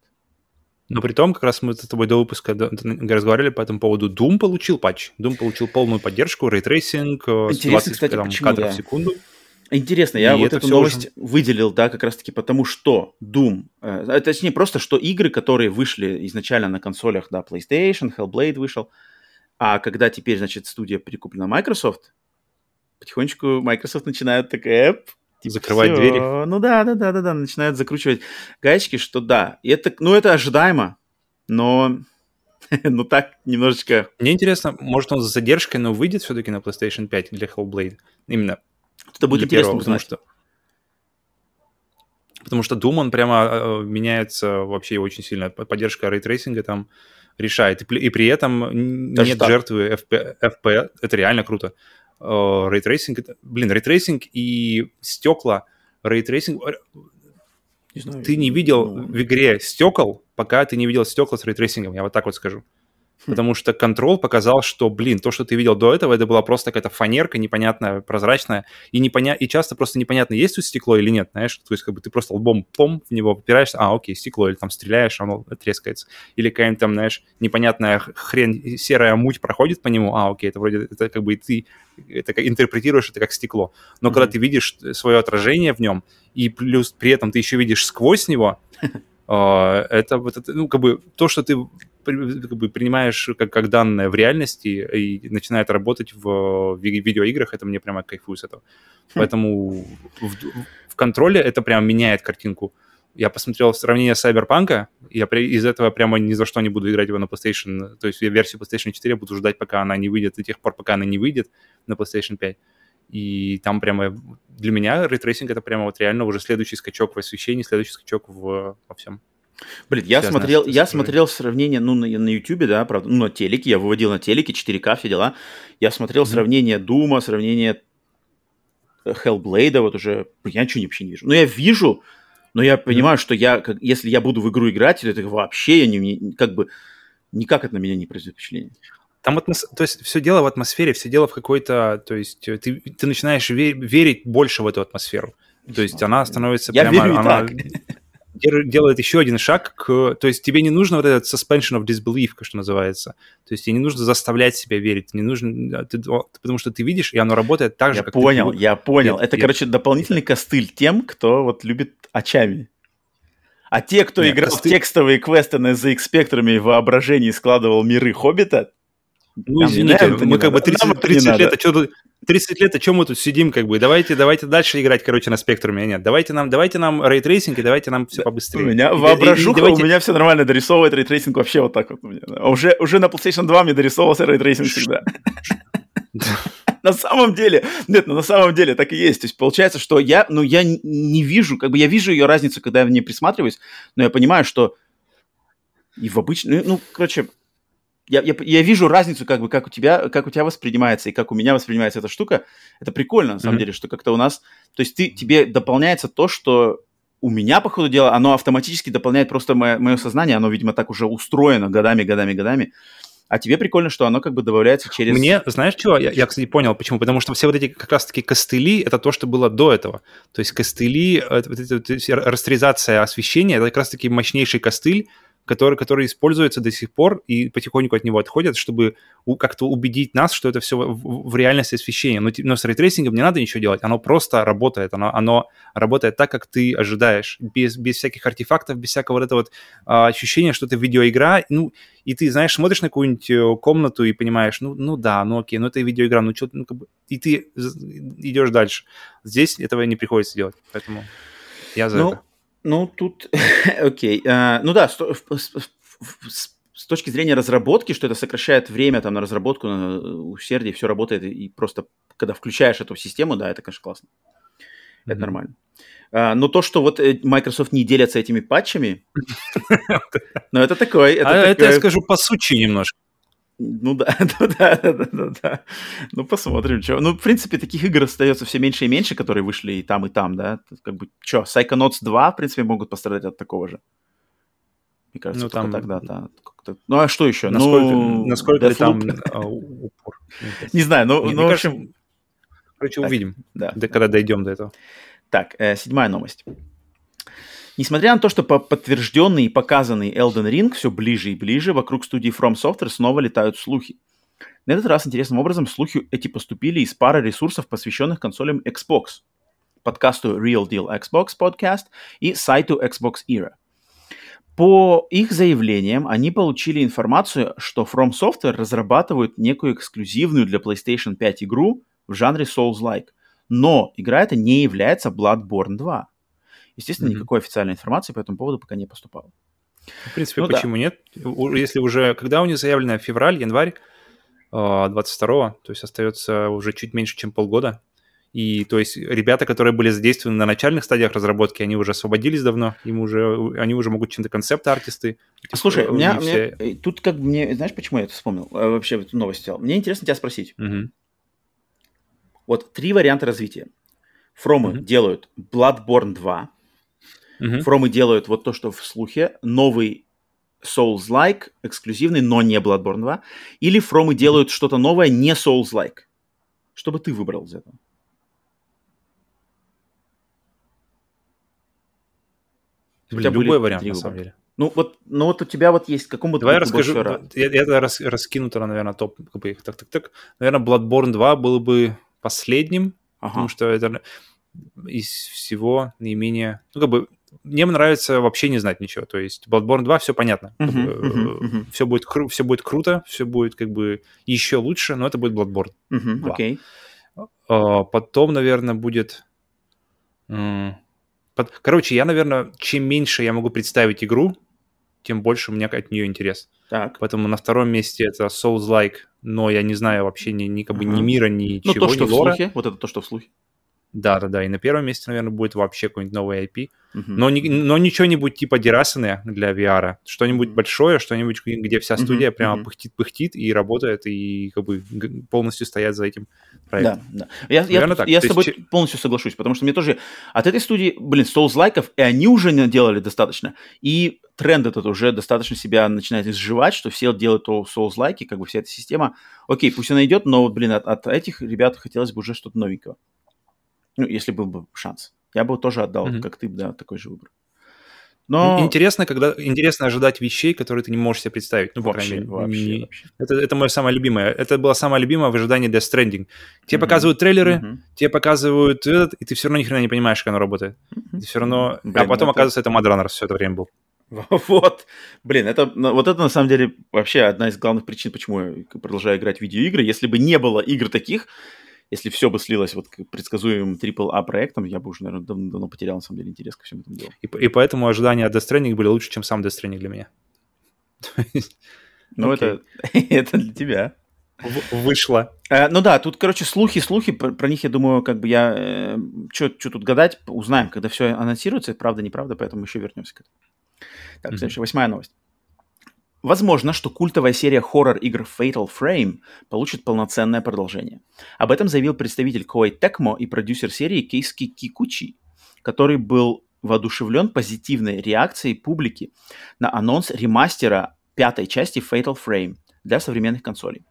Но при том, как раз мы с тобой до выпуска разговаривали по этому поводу. Doom получил патч. Doom получил полную поддержку, рейтрейсинг, 20 кстати, там, почему, кадров да. в секунду. Интересно, я и вот эту новость уже... выделил, да, как раз-таки потому, что Doom, э, точнее, просто что игры, которые вышли изначально на консолях, да, PlayStation, Hellblade вышел, а когда теперь, значит, студия прикуплена Microsoft, потихонечку Microsoft начинает так, эп, типа, закрывать все. двери. Ну да, да, да, да, да, начинают закручивать гаечки, что да. И это, ну это ожидаемо, но ну так немножечко... Мне интересно, может он с задержкой, но выйдет все-таки на PlayStation 5 для Hellblade? Именно. Это будет интересно первого, потому что Потому что Doom, он прямо э, меняется вообще очень сильно. Поддержка рейтрейсинга там решает. И, и при этом Даже нет так. жертвы FPS, FPS. Это реально круто. Рейтрейсинг, э, блин, рейтрейсинг и стекла, рейтрейсинг... Не знаю, ты не видел ну... в игре стекол, пока ты не видел стекла с рейтрейсингом, я вот так вот скажу. Потому что контрол показал, что, блин, то, что ты видел до этого, это была просто какая-то фанерка непонятная, прозрачная, и, непоня... и часто просто непонятно, есть тут стекло или нет, знаешь, то есть как бы ты просто лбом пом в него попираешься, а, окей, стекло, или там стреляешь, оно трескается, или какая-нибудь там, знаешь, непонятная хрень, серая муть проходит по нему, а, окей, это вроде, это как бы и ты это как, интерпретируешь это как стекло. Но mm-hmm. когда ты видишь свое отражение в нем, и плюс при этом ты еще видишь сквозь него, это вот это, ну, как бы то, что ты как бы принимаешь как, как данное в реальности и начинает работать в, в видеоиграх, это мне прямо кайфую с этого. Хм. Поэтому в, в контроле это прям меняет картинку. Я посмотрел сравнение Cyberpunk, я при, из этого прямо ни за что не буду играть его на PlayStation, то есть я версию PlayStation 4 буду ждать, пока она не выйдет, до тех пор, пока она не выйдет на PlayStation 5. И там прямо для меня рейтрейсинг это прямо вот реально уже следующий скачок в освещении, следующий скачок в, во всем. Блин, я Связано смотрел, я смотрел сравнение, ну, на, на YouTube, да, правда, ну, на телеке, я выводил на телеке 4К, все дела. Я смотрел mm-hmm. сравнение Дума, сравнение Hellblade, вот уже, я ничего вообще не вижу. Но я вижу, но я понимаю, mm-hmm. что я, как, если я буду в игру играть, то это вообще, я не, как бы, никак это на меня не произведет впечатление. Там атмос... то есть все дело в атмосфере, все дело в какой-то, то есть ты, ты начинаешь ве- верить больше в эту атмосферу. То есть она становится я прямо... Верю она... так делает еще один шаг к... То есть тебе не нужно вот этот suspension of disbelief, что называется. То есть тебе не нужно заставлять себя верить, не нужно... Ты, потому что ты видишь, и оно работает так же, я как понял, ты... Я понял, Это, я... короче, дополнительный костыль тем, кто вот любит очами. А те, кто Нет, играл костыль... в текстовые квесты на ZX Spectrum и воображении складывал миры Хоббита, ну, извините, мы как бы 30, 30 лет, а что тут... 30 лет, о чем мы тут сидим, как бы, давайте, давайте дальше играть, короче, на спектруме. Нет, давайте нам, давайте нам рейтрейсинг и давайте нам все побыстрее. У меня воображуха, давайте... у меня все нормально дорисовывает рейтрейсинг вообще вот так вот у меня. А уже, уже на PlayStation 2 мне дорисовывался рейтрейсинг всегда. На самом деле, нет, ну на самом деле так и есть. То есть получается, что я, ну я не вижу, как бы я вижу ее разницу, когда я в ней присматриваюсь, но я понимаю, что и в обычном, ну, короче, я, я, я вижу разницу, как бы, как у тебя, как у тебя воспринимается и как у меня воспринимается эта штука. Это прикольно, на самом mm-hmm. деле, что как-то у нас, то есть ты, тебе дополняется то, что у меня, по ходу дела, оно автоматически дополняет просто мое, мое сознание, оно, видимо, так уже устроено годами, годами, годами. А тебе прикольно, что оно как бы добавляется через... Мне, знаешь чего? Я, я, кстати, понял, почему. Потому что все вот эти как раз-таки костыли — это то, что было до этого. То есть костыли, это, это, это, растеризация освещения — это как раз-таки мощнейший костыль, который, который используется до сих пор и потихоньку от него отходят, чтобы как-то убедить нас, что это все в, в реальности освещения. Но, но с рейтрейсингом не надо ничего делать, оно просто работает, оно, оно работает так, как ты ожидаешь, без, без всяких артефактов, без всякого вот этого вот а, ощущения, что это видеоигра, ну, и ты, знаешь, смотришь на какую-нибудь э, комнату и понимаешь, ну, ну да, ну окей, ну это видеоигра, ну что, ну как бы, и ты идешь дальше. Здесь этого не приходится делать, поэтому я за ну, это. Ну, тут, окей. Uh, ну да, с, точки зрения разработки, что это сокращает время там на разработку, на э, усердие, все работает, и просто, когда включаешь эту систему, да, это, конечно, классно. Mm-hmm. Это нормально. Uh, но то, что вот э, Microsoft не делятся этими патчами, ну, это такое. А это я скажу по сути немножко. Ну да, ну да, да, да, да, да. Ну посмотрим, что. Ну, в принципе, таких игр остается все меньше и меньше, которые вышли и там, и там, да. Как бы, что, Psychonauts 2, в принципе, могут пострадать от такого же. Мне кажется, ну, там... тогда, да. Ну, а что еще? Насколько, ну, насколько там а, упор? Не знаю, ну, ну в общем... Короче, увидим, да, когда дойдем до этого. Так, э, седьмая новость. Несмотря на то, что по подтвержденный и показанный Elden Ring все ближе и ближе, вокруг студии From Software снова летают слухи. На этот раз интересным образом слухи эти поступили из пары ресурсов, посвященных консолям Xbox, подкасту Real Deal Xbox Podcast и сайту Xbox Era. По их заявлениям, они получили информацию, что From Software разрабатывают некую эксклюзивную для PlayStation 5 игру в жанре Souls-like, но игра эта не является Bloodborne 2. Естественно, mm-hmm. никакой официальной информации по этому поводу пока не поступало. В принципе, ну, почему да. нет? Если уже, когда у них заявлено февраль, январь 22-го, а, то есть остается уже чуть меньше, чем полгода. И то есть ребята, которые были задействованы на начальных стадиях разработки, они уже освободились давно, им уже, они уже могут чем-то концепт-артисты. Типа, Слушай, у меня, все... меня, тут как бы мне, знаешь, почему я это вспомнил, а, вообще эту новость сделал? Мне интересно тебя спросить. Угу. Вот три варианта развития. Фромы угу. делают Bloodborne 2, Uh-huh. Фромы делают вот то, что в слухе, новый Souls-like, эксклюзивный, но не Bloodborne 2. Или Фромы делают что-то новое, не Souls-like. Что бы ты выбрал из этого? Блин, любой вариант, на самом деле. Ну вот, ну вот у тебя вот есть, какому Давай я расскажу, я, я тогда рас, раскину тогда, наверное, топ, как бы, так, так, так. Наверное, Bloodborne 2 был бы последним, ага. потому что это из всего наименее... Ну, как бы мне нравится вообще не знать ничего. То есть Bloodborne 2 все понятно. Uh-huh, uh-huh, uh-huh. Все, будет, все будет круто, все будет как бы еще лучше, но это будет Bloodborne uh-huh, 2. Okay. Uh, потом, наверное, будет... Короче, я, наверное, чем меньше я могу представить игру, тем больше у меня от нее интерес. Так. Поэтому на втором месте это Souls-like, но я не знаю вообще ни, ни, как бы, uh-huh. ни мира, ни ну, то, что ни в лора. слухе, вот это то, что в слухе. Да, да, да. И на первом месте, наверное, будет вообще какой-нибудь новый IP. Uh-huh. Но, не, но не что-нибудь типа Дерасаны для VR. Что-нибудь большое, что-нибудь, где вся студия uh-huh. прямо uh-huh. пыхтит-пыхтит и работает, и как бы полностью стоят за этим проектом. Да, да. Я, наверное, я, так. я с тобой есть... полностью соглашусь, потому что мне тоже от этой студии, блин, Souls-лайков, и они уже делали достаточно. И тренд этот уже достаточно себя начинает изживать, что все делают то Souls-лайки, как бы вся эта система. Окей, пусть она идет, но, блин, от, от этих ребят хотелось бы уже что-то новенького. Ну, если был бы шанс. Я бы тоже отдал, mm-hmm. как ты, да, такой же выбор. Но... Интересно, когда интересно ожидать вещей, которые ты не можешь себе представить. Ну, вообще, мере, вообще, не... вообще. Это, это мое самое любимое. Это было самое любимое в ожидании Death Stranding. Тебе mm-hmm. показывают трейлеры, mm-hmm. тебе показывают этот, и ты все равно ни хрена не понимаешь, как оно работает. Mm-hmm. Ты все равно... Блин, а потом, это... оказывается, это Mad все это время был. Вот. Блин, это, ну, вот это на самом деле вообще одна из главных причин, почему я продолжаю играть в видеоигры. Если бы не было игр таких, если все бы слилось вот к предсказуемым AAA проектам, я бы уже, наверное, давно, давно потерял, на самом деле, интерес ко всему этому делу. И, и поэтому ожидания от Death Stranding были лучше, чем сам Death Stranding для меня. Ну, это, это для тебя. Вышло. Э, ну да, тут, короче, слухи, слухи, про, про них, я думаю, как бы я... Э, Что тут гадать, узнаем, когда все анонсируется, правда, неправда, поэтому еще вернемся к этому. Так, следующая, восьмая новость. Возможно, что культовая серия хоррор-игр Fatal Frame получит полноценное продолжение. Об этом заявил представитель Koei Tecmo и продюсер серии Кейски Кикучи, который был воодушевлен позитивной реакцией публики на анонс ремастера пятой части Fatal Frame для современных консолей.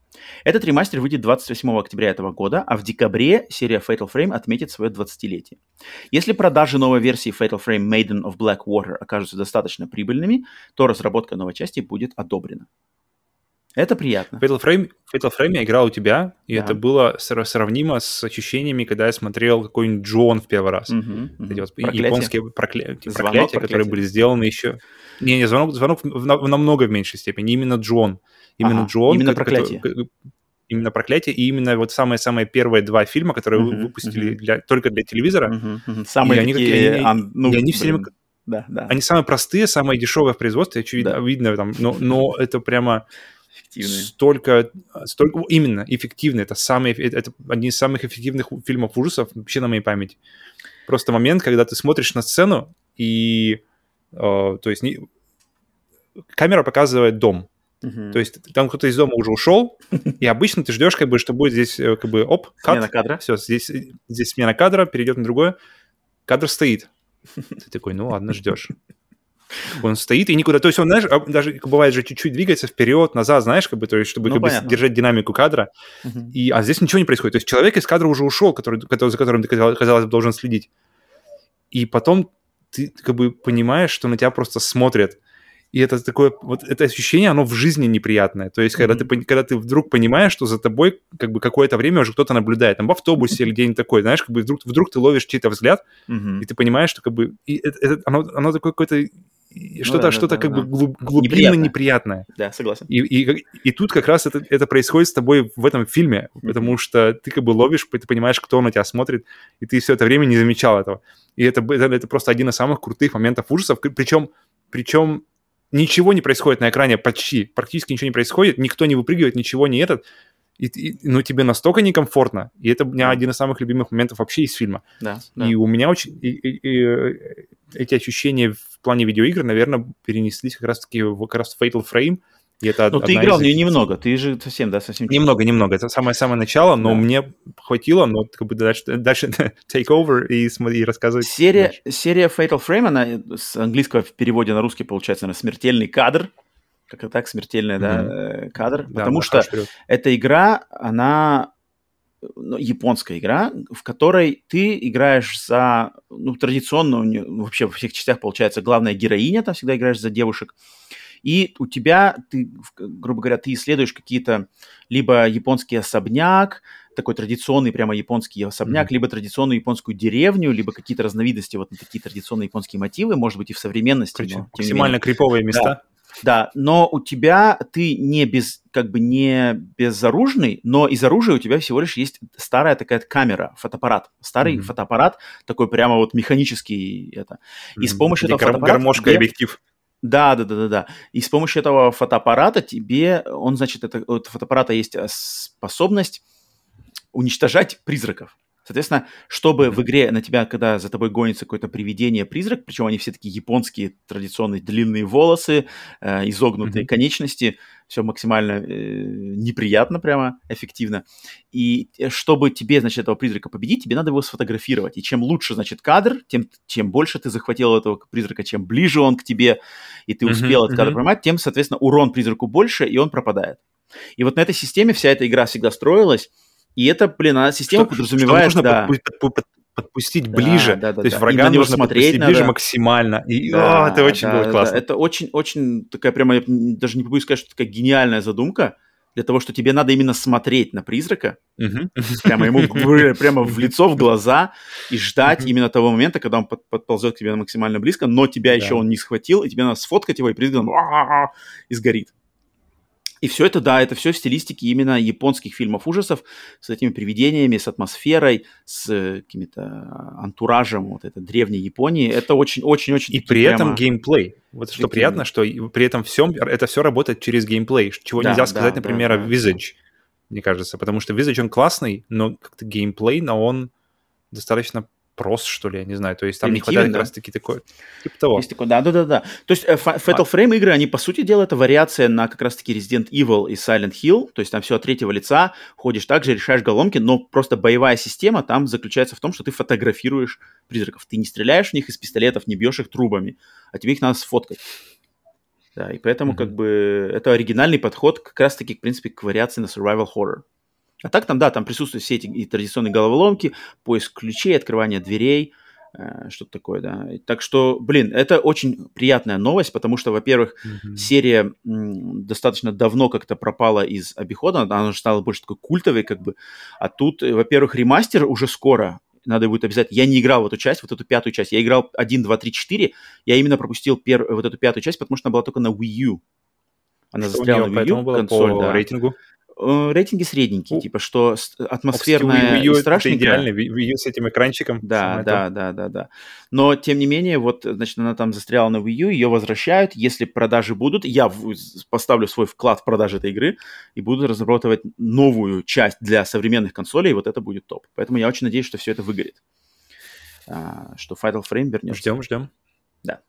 Этот ремастер выйдет 28 октября этого года, а в декабре серия Fatal Frame отметит свое 20-летие. Если продажи новой версии Fatal Frame Maiden of Blackwater окажутся достаточно прибыльными, то разработка новой части будет одобрена. Это приятно. Fatal Frame, Fatal Frame я играл у тебя, и да. это было сравнимо с ощущениями, когда я смотрел какой-нибудь Джон в первый раз. Угу, угу. Эти вот проклятие. японские прокля... проклятия, проклятия, которые были сделаны еще... Не, не, звонок, звонок в, в, намного в меньшей степени, именно Джон. Именно ага, Джон. Именно проклятие. Который, именно проклятие, и именно вот самые-самые первые два фильма, которые uh-huh, выпустили uh-huh. Для, только для телевизора. Uh-huh, uh-huh. Самые и такие... Они, ан, ну, и они все время... Да, да. Они самые простые, самые дешевые в производстве, очевидно, да. видно там, но, но это прямо эффективные. Столько, столько, именно, эффективные. Это, самые, это один из самых эффективных фильмов ужасов вообще на моей памяти. Просто момент, когда ты смотришь на сцену, и, э, то есть, не, камера показывает дом, Uh-huh. То есть там кто-то из дома уже ушел, и обычно ты ждешь, как бы, что будет здесь, э, как бы, оп, кат. Смена кадра. Все, здесь, здесь смена кадра, перейдет на другое. Кадр стоит. Ты такой, ну ладно, ждешь. Он стоит и никуда. То есть он, знаешь, а, даже бывает же чуть-чуть двигается вперед, назад, знаешь, как бы, то есть, чтобы ну, как бы, держать динамику кадра. Uh-huh. И, а здесь ничего не происходит. То есть человек из кадра уже ушел, который, который, за которым ты, казалось бы, должен следить. И потом ты как бы понимаешь, что на тебя просто смотрят и это такое, вот это ощущение, оно в жизни неприятное. То есть, когда, mm-hmm. ты, когда ты вдруг понимаешь, что за тобой как бы какое-то время уже кто-то наблюдает, там в автобусе или где-нибудь такое, знаешь, как бы вдруг, вдруг ты ловишь чей-то взгляд, mm-hmm. и ты понимаешь, что как бы и это, это, оно, оно такое какое-то что-то, ну, да, что-то да, как да, бы глуб, глубинно неприятное. неприятное. Да, согласен. И, и, и тут как раз это, это происходит с тобой в этом фильме, mm-hmm. потому что ты как бы ловишь, ты понимаешь, кто на тебя смотрит, и ты все это время не замечал этого. И это, это, это просто один из самых крутых моментов ужасов, причем, причем ничего не происходит на экране почти, практически ничего не происходит, никто не выпрыгивает, ничего не этот, и, и, ну, тебе настолько некомфортно, и это у меня один из самых любимых моментов вообще из фильма. Да, и да. у меня очень... И, и, и, э, эти ощущения в плане видеоигр, наверное, перенеслись как раз-таки в, как раз Fatal Frame, и это ну, ты играл в нее немного, ты же совсем, да, совсем... Немного, немного, это самое-самое начало, но да. мне хватило, но как бы дальше, дальше take over и, и рассказывать. Серия, серия Fatal Frame, она с английского в переводе на русский получается, она смертельный кадр, как это так, смертельный, mm-hmm. да, э, кадр, да, потому что эта игра, она ну, японская игра, в которой ты играешь за, ну, традиционно, вообще во всех частях получается главная героиня, там всегда играешь за девушек, и у тебя, ты, грубо говоря, ты исследуешь какие-то либо японский особняк, такой традиционный прямо японский особняк, mm-hmm. либо традиционную японскую деревню, либо какие-то разновидности, вот такие традиционные японские мотивы, может быть, и в современности. Короче, но, максимально криповые места. Да. Да, но у тебя ты не без, как бы не безоружный, но из оружия у тебя всего лишь есть старая такая камера, фотоаппарат. Старый mm-hmm. фотоаппарат, такой прямо вот механический это. И с помощью этого фотоаппарата... Гармошка и объектив. Да, да, да, да, да. И с помощью этого фотоаппарата тебе, он, значит, это, у фотоаппарата есть э, способность уничтожать призраков. Соответственно, чтобы в игре на тебя, когда за тобой гонится какое-то привидение-призрак, причем они все такие японские, традиционные длинные волосы, э, изогнутые mm-hmm. конечности, все максимально э, неприятно прямо, эффективно. И э, чтобы тебе, значит, этого призрака победить, тебе надо его сфотографировать. И чем лучше, значит, кадр, тем чем больше ты захватил этого призрака, чем ближе он к тебе, и ты успел mm-hmm. этот кадр поймать, тем, соответственно, урон призраку больше, и он пропадает. И вот на этой системе вся эта игра всегда строилась, и это, блин, система что, подразумевает, что да. подпустить да, ближе. Да, да, То есть да. врага нужно смотреть ближе максимально. И, да, о, это очень да, было да, классно. Да. Это очень-очень такая прямо, я даже не побоюсь сказать, что такая гениальная задумка для того, что тебе надо именно смотреть на призрака, uh-huh. прямо ему прямо в лицо, в глаза и ждать uh-huh. именно того момента, когда он под, подползет к тебе максимально близко, но тебя да. еще он не схватил, и тебе надо сфоткать его, и призрак и сгорит. И все это, да, это все в стилистике именно японских фильмов ужасов с этими привидениями, с атмосферой, с э, каким-то а, антуражем вот этой древней Японии. Это очень-очень-очень... И при этом геймплей. Вот что приятно, что при этом всем это все работает через геймплей, чего да, нельзя сказать, да, например, да, о Visage, мне кажется, потому что Visage, он классный, но как-то геймплей, но он достаточно прост, что ли, я не знаю. То есть там не хватает да? как раз-таки такой, типа того. Есть такой, да-да-да. То есть э, Fatal. Frame игры, они, по сути дела, это вариация на как раз-таки Resident Evil и Silent Hill. То есть там все от третьего лица, ходишь также, решаешь головки, но просто боевая система там заключается в том, что ты фотографируешь призраков. Ты не стреляешь в них из пистолетов, не бьешь их трубами, а тебе их надо сфоткать. Да, и поэтому mm-hmm. как бы это оригинальный подход как раз-таки, в принципе, к вариации на survival horror. А так там, да, там присутствуют все эти и традиционные головоломки, поиск ключей, открывание дверей, э, что-то такое, да. Так что, блин, это очень приятная новость, потому что, во-первых, mm-hmm. серия м, достаточно давно как-то пропала из обихода, она уже стала больше такой культовой, как бы. А тут, э, во-первых, ремастер уже скоро, надо будет обязательно. Я не играл в эту часть, вот эту пятую часть. Я играл 1, 2, 3, 4. Я именно пропустил пер... вот эту пятую часть, потому что она была только на Wii U. Она что застряла на Wii U консоль, по да. рейтингу? Э, рейтинги средненькие, типа, что атмосферная Wii U, и страшненькая. Это идеально, Wii U с этим экранчиком. Да, да, да, да, да. Но, тем не менее, вот, значит, она там застряла на Wii U, ее возвращают, если продажи будут, я поставлю свой вклад в продажи этой игры и буду разрабатывать новую часть для современных консолей, и вот это будет топ. Поэтому я очень надеюсь, что все это выгорит. А, что Fatal Frame вернется. Ждем, ждем. Да.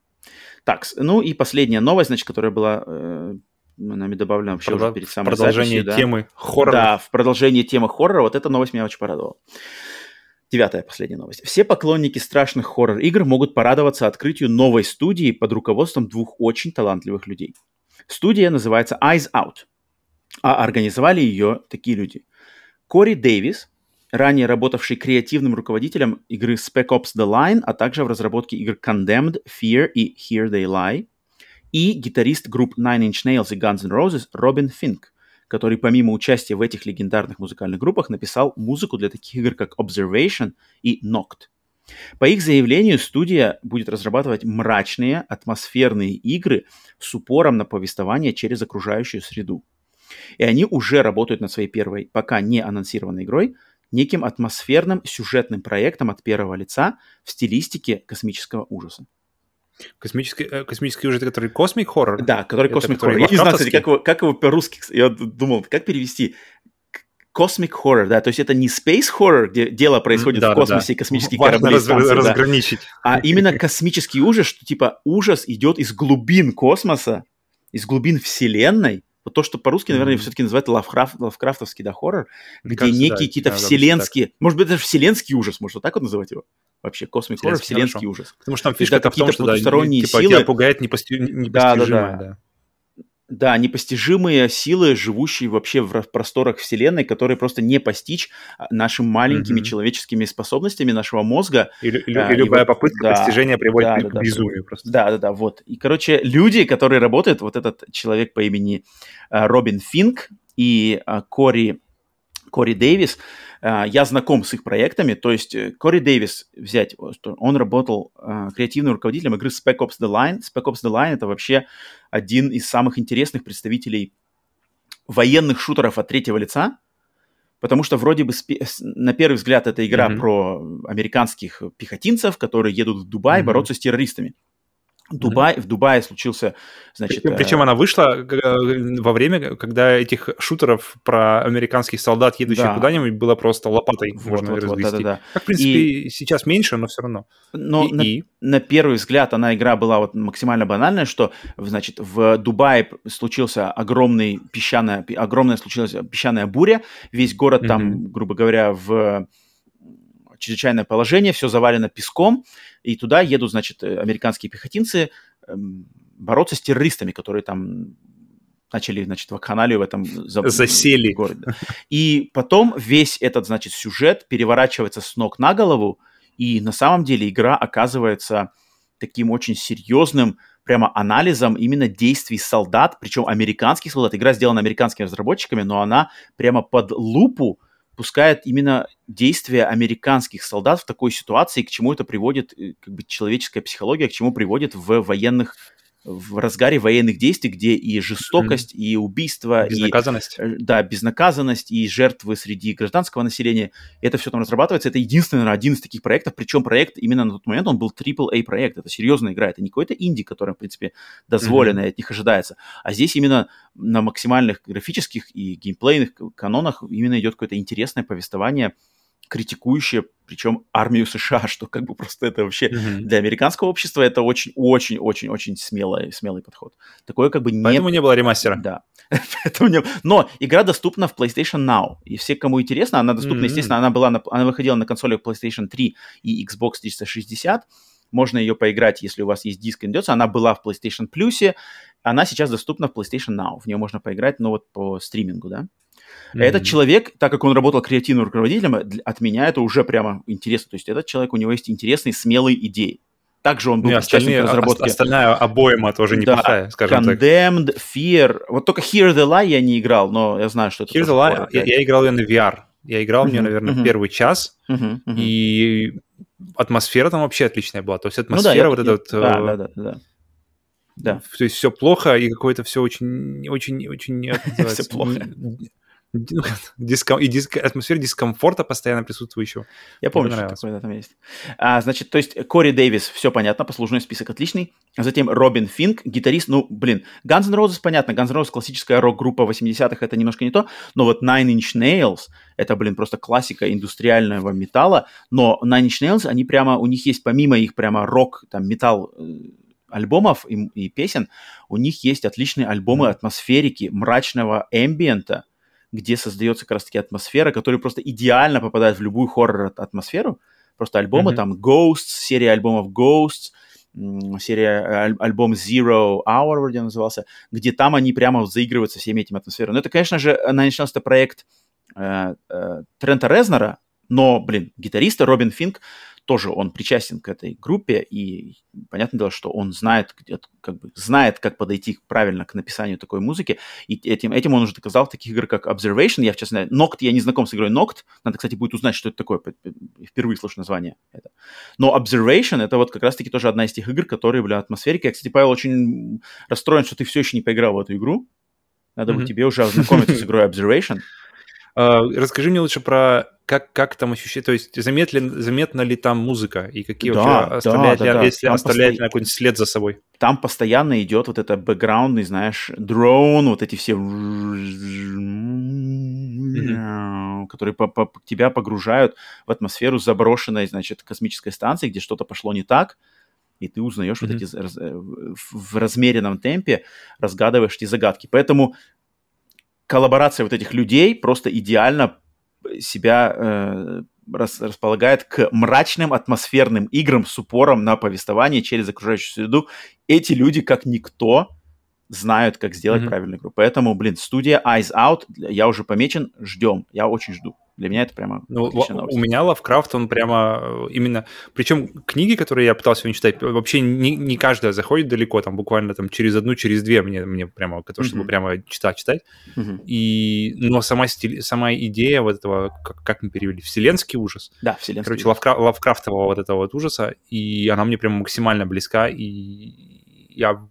Так, ну и последняя новость, значит, которая была э, нами добавлена вообще Продо... уже перед самой Продолжение записью, темы да. хоррора. Да, в продолжении темы хоррора. Вот эта новость меня очень порадовала. Девятая последняя новость. Все поклонники страшных хоррор-игр могут порадоваться открытию новой студии под руководством двух очень талантливых людей. Студия называется Eyes Out, а организовали ее такие люди. Кори Дэвис, ранее работавший креативным руководителем игры Spec Ops The Line, а также в разработке игр Condemned, Fear и Here They Lie – и гитарист групп Nine Inch Nails и Guns N' Roses Робин Финк, который помимо участия в этих легендарных музыкальных группах написал музыку для таких игр, как Observation и Noct. По их заявлению, студия будет разрабатывать мрачные, атмосферные игры с упором на повествование через окружающую среду. И они уже работают над своей первой, пока не анонсированной игрой, неким атмосферным сюжетным проектом от первого лица в стилистике космического ужаса. Космический, э, космический ужас, который космик хоррор? Да, который космик хоррор. Я не знаю, кстати, как его, как его по-русски, я думал, как перевести. Космик хоррор, да, то есть это не space horror, где дело происходит да, в космосе да, да. и космические Важно корабли. Раз, станции, разграничить. Да, а именно космический ужас, что типа ужас идет из глубин космоса, из глубин Вселенной, вот то, что по-русски, наверное, mm-hmm. все-таки называют лавкрафт, лавкрафтовский да, хоррор, где кажется, некие да, какие-то да, вселенские, может быть, даже вселенский ужас, может вот так вот называть его? Вообще, космик хоррор, вселенский хорошо. ужас. Потому что там фишка в том, что да, типа, силы... тебя пугает непости... непостижимое. Да, да, да. да. Да, непостижимые силы, живущие вообще в просторах Вселенной, которые просто не постичь а, нашими маленькими mm-hmm. человеческими способностями нашего мозга. И, и, а, и любая и вот, попытка да, постижения приводит да, к да, безумию да, просто. Да, да, да, вот. И, короче, люди, которые работают, вот этот человек по имени а, Робин Финк и а, Кори, Кори Дэвис, я знаком с их проектами, то есть э, Кори Дэвис взять, он работал э, креативным руководителем игры Spec Ops The Line. Spec Ops The Line это вообще один из самых интересных представителей военных шутеров от третьего лица, потому что вроде бы на первый взгляд эта игра mm-hmm. про американских пехотинцев, которые едут в Дубай mm-hmm. бороться с террористами. Дубай, mm-hmm. В Дубае случился, значит... Причем, причем э, она вышла э, во время, когда этих шутеров про американских солдат, едущих да. куда-нибудь, было просто лопатой вот, можно вот, развести. Вот, да, да, да. Как, в принципе, и... сейчас меньше, но все равно. Но и, на, и... на первый взгляд она игра была вот максимально банальная, что, значит, в Дубае случился огромный песчаная, огромная случилась песчаная буря, весь город mm-hmm. там, грубо говоря, в чрезвычайное положение, все завалено песком, и туда едут, значит, э, американские пехотинцы эм, бороться с террористами, которые там начали, значит, вакханалию в этом засели городе. И потом весь этот, значит, сюжет переворачивается с ног на голову, и на самом деле игра оказывается таким очень серьезным прямо анализом именно действий солдат, причем американских солдат. Игра сделана американскими разработчиками, но она прямо под лупу пускает именно действия американских солдат в такой ситуации, к чему это приводит, э, как бы человеческая психология, к чему приводит в военных в разгаре военных действий, где и жестокость, mm-hmm. и убийство, безнаказанность. и э, да, безнаказанность, и жертвы среди гражданского населения, это все там разрабатывается. Это единственный, наверное, один из таких проектов, причем проект именно на тот момент он был AAA проект, это серьезная игра, это не какой-то инди, который, в принципе, дозволенный, mm-hmm. от них ожидается, а здесь именно на максимальных графических и геймплейных канонах именно идет какое-то интересное повествование, критикующее, причем армию США, что как бы просто это вообще mm-hmm. для американского общества это очень-очень-очень-очень смелый, смелый подход. Такое как бы не... Поэтому не было ремастера. Да. не... Но игра доступна в PlayStation Now. И все, кому интересно, она доступна, mm-hmm. естественно, она, была на... она выходила на консолях PlayStation 3 и Xbox 360. Можно ее поиграть, если у вас есть диск найдется. Она была в PlayStation Plus. Она сейчас доступна в PlayStation Now. В нее можно поиграть, но вот по стримингу, да. Mm-hmm. Этот человек, так как он работал креативным руководителем, от меня это уже прямо интересно. То есть этот человек, у него есть интересные, смелые идеи. Также он был участником разработки. Остальная обоема тоже неплохая, да, скажем Condemned, так. Fear. Вот только Here the Lie я не играл, но я знаю, что это Here the Lie, я, я играл ее на VR. Я играл uh-huh, в нее, наверное, uh-huh. первый час, uh-huh, uh-huh. и атмосфера там вообще отличная была. То есть атмосфера ну, да, вот эта вот... Да, э, да, да, да. Да. То есть все плохо, и какое-то все очень, очень, очень... Все плохо. Диском... и диск... атмосфера дискомфорта постоянно присутствующего. Я помню, что такое там есть. А, значит, то есть Кори Дэвис, все понятно, послужной список отличный. Затем Робин Финк, гитарист, ну, блин, Guns N' Roses, понятно, Guns N' Roses классическая рок-группа 80-х, это немножко не то, но вот Nine Inch Nails, это, блин, просто классика индустриального металла, но Nine Inch Nails, они прямо, у них есть помимо их прямо рок, там, металл э, альбомов и, и песен, у них есть отличные альбомы атмосферики, мрачного эмбиента, где создается как раз-таки атмосфера, которая просто идеально попадает в любую хоррор-атмосферу. Просто альбомы, mm-hmm. там Ghosts, серия альбомов Ghosts, серия аль- альбом Zero Hour вроде назывался, где там они прямо заигрываются всеми этими атмосферами. Но это, конечно же, начался проект э, э, Трента Резнера, но, блин, гитариста Робин Финк тоже он причастен к этой группе, и понятное дело, что он знает, как бы, знает, как подойти правильно к написанию такой музыки, и этим, этим он уже доказал в таких играх, как Observation, я, в частности, Noct, я не знаком с игрой Noct, надо, кстати, будет узнать, что это такое, впервые слышу название это. Но Observation — это вот как раз-таки тоже одна из тех игр, которые, бля, атмосферики. Я, кстати, Павел, очень расстроен, что ты все еще не поиграл в эту игру, надо mm-hmm. бы тебе уже ознакомиться с игрой Observation. Uh, расскажи мне лучше про как, как там ощущение, то есть заметно, заметна ли там музыка и какие да, вообще оставляет, да, ли, да, если там оставляет постоя... какой-нибудь след за собой? Там постоянно идет вот это бэкграундный, знаешь, дрон, вот эти все, mm-hmm. которые по -по тебя погружают в атмосферу заброшенной, значит, космической станции, где что-то пошло не так, и ты узнаешь mm-hmm. вот эти э, в размеренном темпе, разгадываешь эти загадки. Поэтому коллаборация вот этих людей просто идеально себя э, рас, располагает к мрачным атмосферным играм с упором на повествование через окружающую среду. Эти люди, как никто, знают, как сделать mm-hmm. правильную игру. Поэтому, блин, студия Eyes Out, я уже помечен, ждем, я очень жду. Для меня это прямо ну, У меня Лавкрафт, он прямо э, именно... Причем книги, которые я пытался сегодня читать, вообще не, не каждая заходит далеко, там буквально там через одну, через две мне, мне прямо, то, чтобы mm-hmm. прямо читать, читать. Mm-hmm. И, но сама, стиль, сама идея вот этого, как, как мы перевели, вселенский ужас. Да, вселенский Короче, Лавкра, Лавкрафтового вот этого вот ужаса, и она мне прямо максимально близка, и я...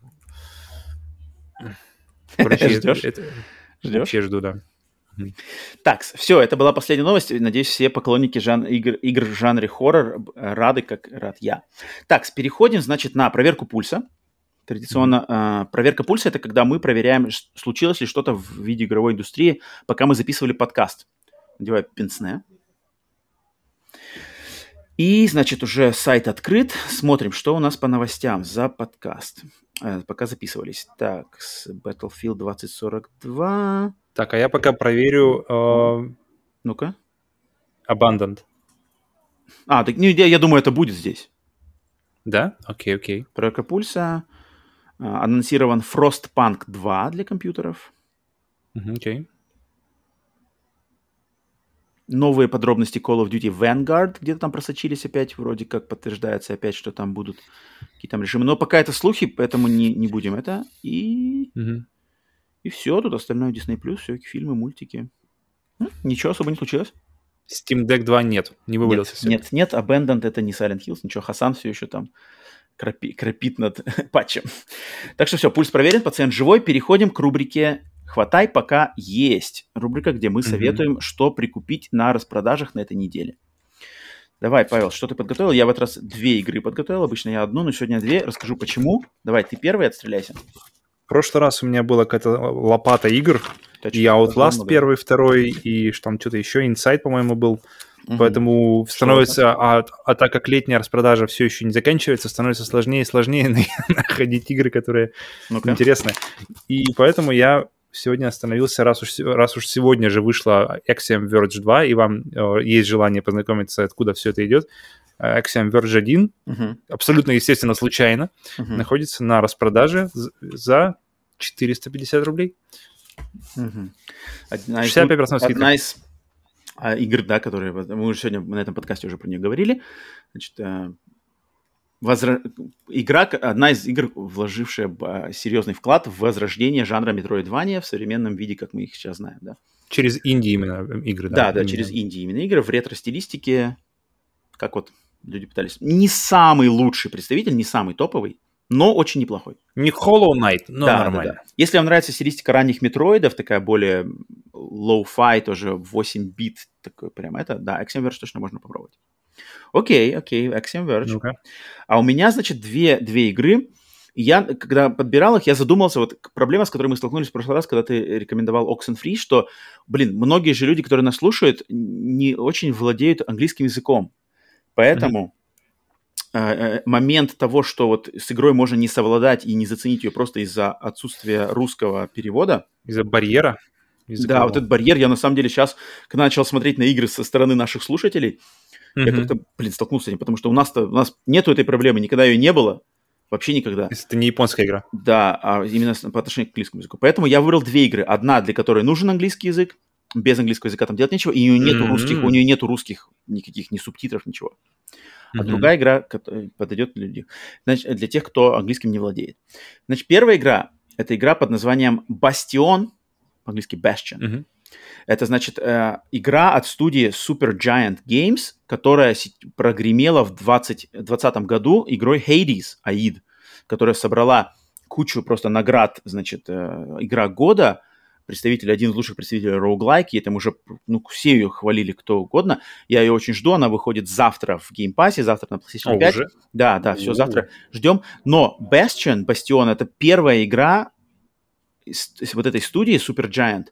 Короче, Ждешь? Это, Ждешь? Вообще жду, да. Так, все, это была последняя новость. Надеюсь, все поклонники жан... игр, игр в жанре хоррор рады, как рад я. Так, переходим, значит, на проверку пульса. Традиционно э, проверка пульса это когда мы проверяем, случилось ли что-то в виде игровой индустрии, пока мы записывали подкаст. Надеваю пенсне. И, значит, уже сайт открыт. Смотрим, что у нас по новостям за подкаст. Э, пока записывались. Так, Battlefield 2042. Так, а я пока проверю... Э, Ну-ка. Abandoned. А, так, ну, я, я думаю, это будет здесь. Да? Окей, окей. Проверка пульса. Э, анонсирован Frostpunk 2 для компьютеров. Окей. Okay. Новые подробности Call of Duty Vanguard где-то там просочились опять, вроде как подтверждается опять, что там будут какие-то там режимы. Но пока это слухи, поэтому не, не будем это. И... Mm-hmm. И все, тут остальное Disney+, все, фильмы, мультики. М? Ничего особо не случилось. Steam Deck 2 нет, не вывалился. Нет, нет, нет, Abandoned это не Silent Hills, ничего, Хасан все еще там крапи, крапит над патчем. так что все, пульс проверен, пациент живой. Переходим к рубрике «Хватай, пока есть». Рубрика, где мы mm-hmm. советуем, что прикупить на распродажах на этой неделе. Давай, Павел, что ты подготовил? Я в этот раз две игры подготовил. Обычно я одну, но сегодня две. Расскажу, почему. Давай, ты первый отстреляйся. В прошлый раз у меня была какая-то лопата игр, Точно, и Outlast первый, второй, и там что-то еще, Inside, по-моему, был. Угу. Поэтому что становится, а, а так как летняя распродажа все еще не заканчивается, становится сложнее и сложнее находить игры, которые ну интересны. И поэтому я сегодня остановился, раз уж, раз уж сегодня же вышла Axiom Verge 2, и вам э, есть желание познакомиться, откуда все это идет, Axiom Verge 1, uh-huh. абсолютно, естественно, случайно, uh-huh. находится на распродаже за 450 рублей. Uh-huh. Одна 65% скидка. Одна из а, игр, да, которые... Мы уже сегодня на этом подкасте уже про нее говорили. Значит, э, возра... игра, одна из игр, вложившая а, серьезный вклад в возрождение жанра Metroidvania в современном виде, как мы их сейчас знаем, да. Через инди именно игры, да? Да, да, через инди именно игры в ретро-стилистике, как вот люди пытались. Не самый лучший представитель, не самый топовый, но очень неплохой. Не Hollow Knight, но да, нормально. Да, да. Если вам нравится стилистика ранних метроидов, такая более low-fi, тоже 8 бит, такой прям это, да, Axiom Verge точно можно попробовать. Окей, окей, Axiom Verge. Ну-ка. А у меня, значит, две, две игры. я, когда подбирал их, я задумался, вот проблема, с которой мы столкнулись в прошлый раз, когда ты рекомендовал Oxenfree, что, блин, многие же люди, которые нас слушают, не очень владеют английским языком. Поэтому mm-hmm. момент того, что вот с игрой можно не совладать и не заценить ее просто из-за отсутствия русского перевода. Из-за барьера. Да, вот этот барьер. Я на самом деле сейчас, когда начал смотреть на игры со стороны наших слушателей, mm-hmm. я как-то, блин, столкнулся с ним, потому что у нас-то у нас нету этой проблемы, никогда ее не было. Вообще никогда. Если это не японская игра. Да, а именно по отношению к английскому языку. Поэтому я выбрал две игры. Одна, для которой нужен английский язык, без английского языка там делать нечего, и у нее нету mm-hmm. русских, у нее нету русских никаких ни субтитров, ничего. А mm-hmm. другая игра подойдет для людей. Значит, для тех, кто английским не владеет. Значит, первая игра это игра под названием Bastion, по-английски Bastion. Mm-hmm. Это значит э, игра от студии Super Giant Games, которая прогремела в 2020 году игрой Hades, Аид, которая собрала кучу просто наград, значит, э, игра года, представитель, один из лучших представителей роуглайки, там уже, ну, все ее хвалили кто угодно. Я ее очень жду, она выходит завтра в Game Pass, завтра на PlayStation О, 5. Уже? Да, да, все, завтра ждем. Но Bastion, Bastion, это первая игра с, с вот этой студии Supergiant,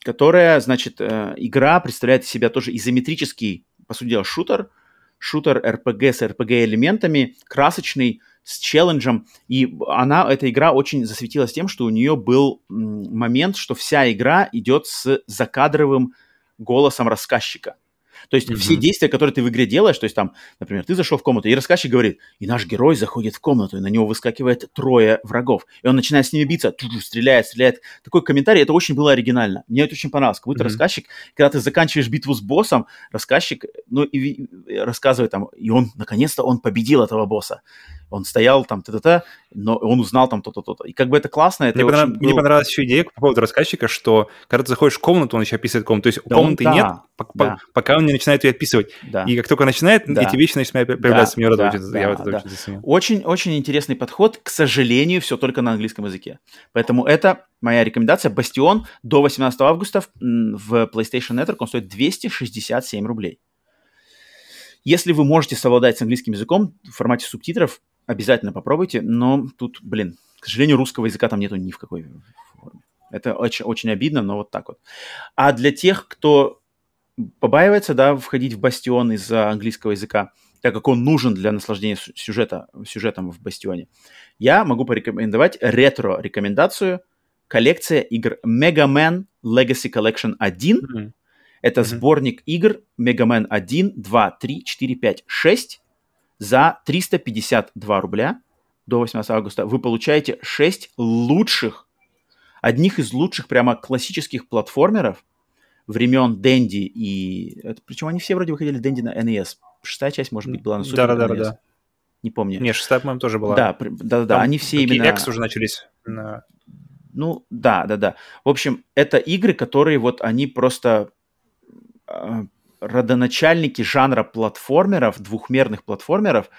которая, значит, э, игра представляет из себя тоже изометрический, по сути дела, шутер, шутер RPG с RPG-элементами, красочный, с челленджем. И она, эта игра очень засветилась тем, что у нее был момент, что вся игра идет с закадровым голосом рассказчика. То есть mm-hmm. все действия, которые ты в игре делаешь, то есть там, например, ты зашел в комнату, и рассказчик говорит, и наш герой заходит в комнату, и на него выскакивает трое врагов, и он начинает с ними биться, стреляет, стреляет. Такой комментарий, это очень было оригинально. Мне это очень понравилось. Как будто mm-hmm. рассказчик, когда ты заканчиваешь битву с боссом, рассказчик, ну, и, и рассказывает там, и он, наконец-то, он победил этого босса он стоял там, та-та-та, но он узнал там то-то, то-то. И как бы это классно. Это мне, понрав... был... мне понравилась еще идея по поводу рассказчика, что когда ты заходишь в комнату, он еще описывает комнату. То есть да комнаты он, да, нет, да. пока он не начинает ее описывать. Да. И как только начинает, да. эти вещи начинают появляться. Да, мне да, очень, да, я вот это да. очень. Очень, очень интересный подход. К сожалению, все только на английском языке. Поэтому это моя рекомендация. Бастион до 18 августа в PlayStation Network он стоит 267 рублей. Если вы можете совладать с английским языком в формате субтитров, обязательно попробуйте, но тут, блин, к сожалению, русского языка там нету ни в какой форме. Это очень, очень обидно, но вот так вот. А для тех, кто побаивается, да, входить в бастион из-за английского языка, так как он нужен для наслаждения сюжета, сюжетом в бастионе, я могу порекомендовать ретро-рекомендацию коллекция игр Mega Man Legacy Collection 1. Mm-hmm. Это mm-hmm. сборник игр Mega Man 1, 2, 3, 4, 5, 6 за 352 рубля до 18 августа вы получаете 6 лучших, одних из лучших прямо классических платформеров времен Дэнди и... Это, причем они все вроде выходили Дэнди на NES. Шестая часть, может быть, была на Super да, да, да, да. Не помню. Не, шестая, по-моему, тоже была. Да, да, да, они все именно... X уже начались на... Ну, да, да, да. В общем, это игры, которые вот они просто а, родоначальники жанра платформеров, двухмерных платформеров,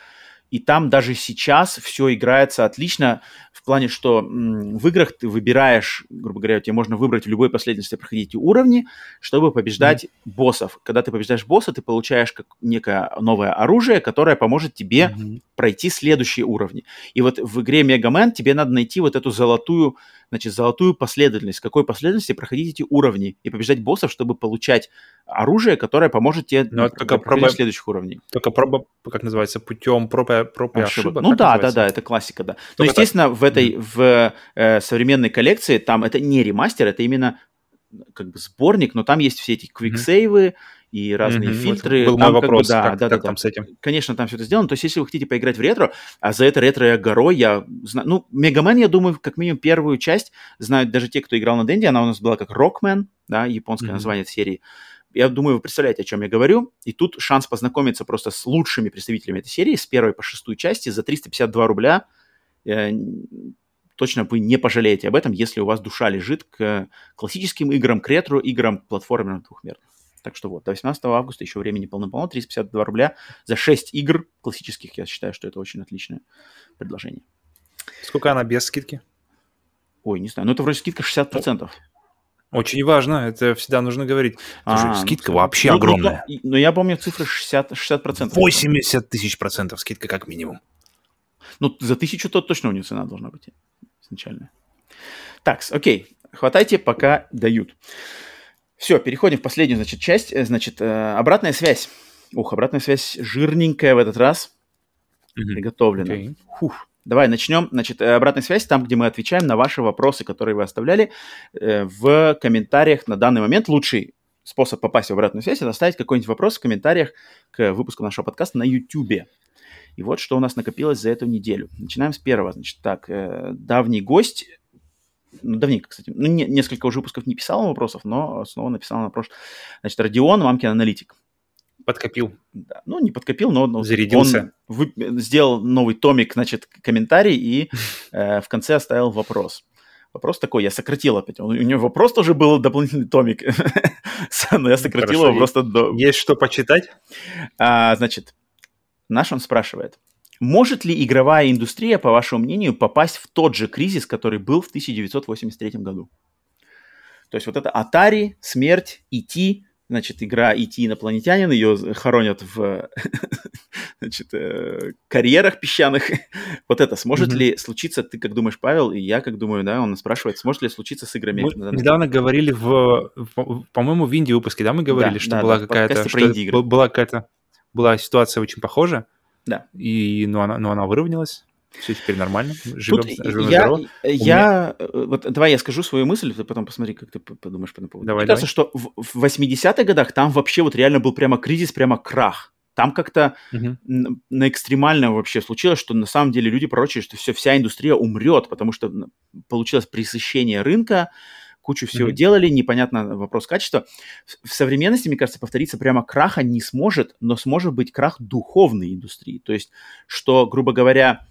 и там даже сейчас все играется отлично в плане, что в играх ты выбираешь, грубо говоря, тебе можно выбрать в любой последовательности проходить уровни, чтобы побеждать mm-hmm. боссов. Когда ты побеждаешь босса, ты получаешь как некое новое оружие, которое поможет тебе mm-hmm. пройти следующие уровни. И вот в игре Man тебе надо найти вот эту золотую, значит, золотую последовательность, в какой последовательности проходить эти уровни и побеждать боссов, чтобы получать оружие, которое поможет тебе Но это только проба... следующих уровней. Только проба, как называется, путем проб и ошибок. ошибок. Ну да, да, да, это классика, да. Но, естественно, так. в этой, в э, современной коллекции там это не ремастер, это именно как бы сборник, но там есть все эти квиксейвы mm-hmm. и разные mm-hmm. фильтры. Был там, мой вопрос, бы, да, как, да, как да, там да. с этим? Конечно, там все это сделано. То есть, если вы хотите поиграть в ретро, а за это ретро я горой, я знаю... Ну, Мегамен, я думаю, как минимум первую часть знают даже те, кто играл на Денде. Она у нас была как Rockman, да, японское mm-hmm. название серии. Я думаю, вы представляете, о чем я говорю. И тут шанс познакомиться просто с лучшими представителями этой серии с первой по шестую части за 352 рубля э, точно вы не пожалеете об этом, если у вас душа лежит к классическим играм, к ретро-играм, платформерным двухмерным. Так что вот, до 18 августа еще времени полно-полно, 352 рубля за 6 игр классических. Я считаю, что это очень отличное предложение. Сколько она без скидки? Ой, не знаю. Ну, это вроде скидка 60%. Очень важно, это всегда нужно говорить. А, скидка ну, вообще ну, огромная. Ну, ну, я помню цифры 60%. 60%. 80 тысяч процентов скидка как минимум. Ну, за тысячу то точно у нее цена должна быть изначально. Так, окей, хватайте, пока дают. Все, переходим в последнюю, значит, часть. Э, значит, э, обратная связь. Ух, обратная связь жирненькая в этот раз. Mm-hmm. Приготовлена. Okay. Фух. Давай начнем. Значит, э, обратная связь там, где мы отвечаем на ваши вопросы, которые вы оставляли э, в комментариях на данный момент. Лучший способ попасть в обратную связь – это оставить какой-нибудь вопрос в комментариях к выпуску нашего подкаста на YouTube. И вот что у нас накопилось за эту неделю. Начинаем с первого. Значит, так, э, давний гость, ну, давненько, кстати, ну, не, несколько уже выпусков не писал вопросов, но снова написал на прошлый. Значит, Родион, мамкин аналитик. Подкопил. Да, ну, не подкопил, но, но Зарядился. он вы, сделал новый томик, значит, комментарий и э, в конце оставил вопрос. Вопрос такой, я сократил опять. У него вопрос тоже был дополнительный томик, но я сократил Хорошо, его просто до... Есть что почитать? А, значит, наш он спрашивает. Может ли игровая индустрия, по вашему мнению, попасть в тот же кризис, который был в 1983 году? То есть вот это Atari, смерть, IT, значит, игра «Идти инопланетянин», ее хоронят в значит, э, карьерах песчаных. вот это сможет mm-hmm. ли случиться, ты как думаешь, Павел, и я как думаю, да, он спрашивает, сможет ли случиться с играми? Мы недавно говорили в, по-моему, в инди-выпуске, да, мы говорили, да, что да, была да, какая-то, что была какая-то, была ситуация очень похожа, да. И, но, она, но она выровнялась. Все теперь нормально, живем, Тут живем я, здорово. я, э, вот давай я скажу свою мысль, ты потом посмотри, как ты подумаешь по этому поводу. Давай, Мне кажется, что в, в 80-х годах там вообще вот реально был прямо кризис, прямо крах. Там как-то н- на экстремальном вообще случилось, что на самом деле люди пророчили, что все, вся индустрия умрет, потому что получилось пресыщение рынка, кучу всего Мгм. делали, непонятно вопрос качества. В, в современности, мне кажется, повториться прямо краха не сможет, но сможет быть крах духовной индустрии. То есть, что, грубо говоря,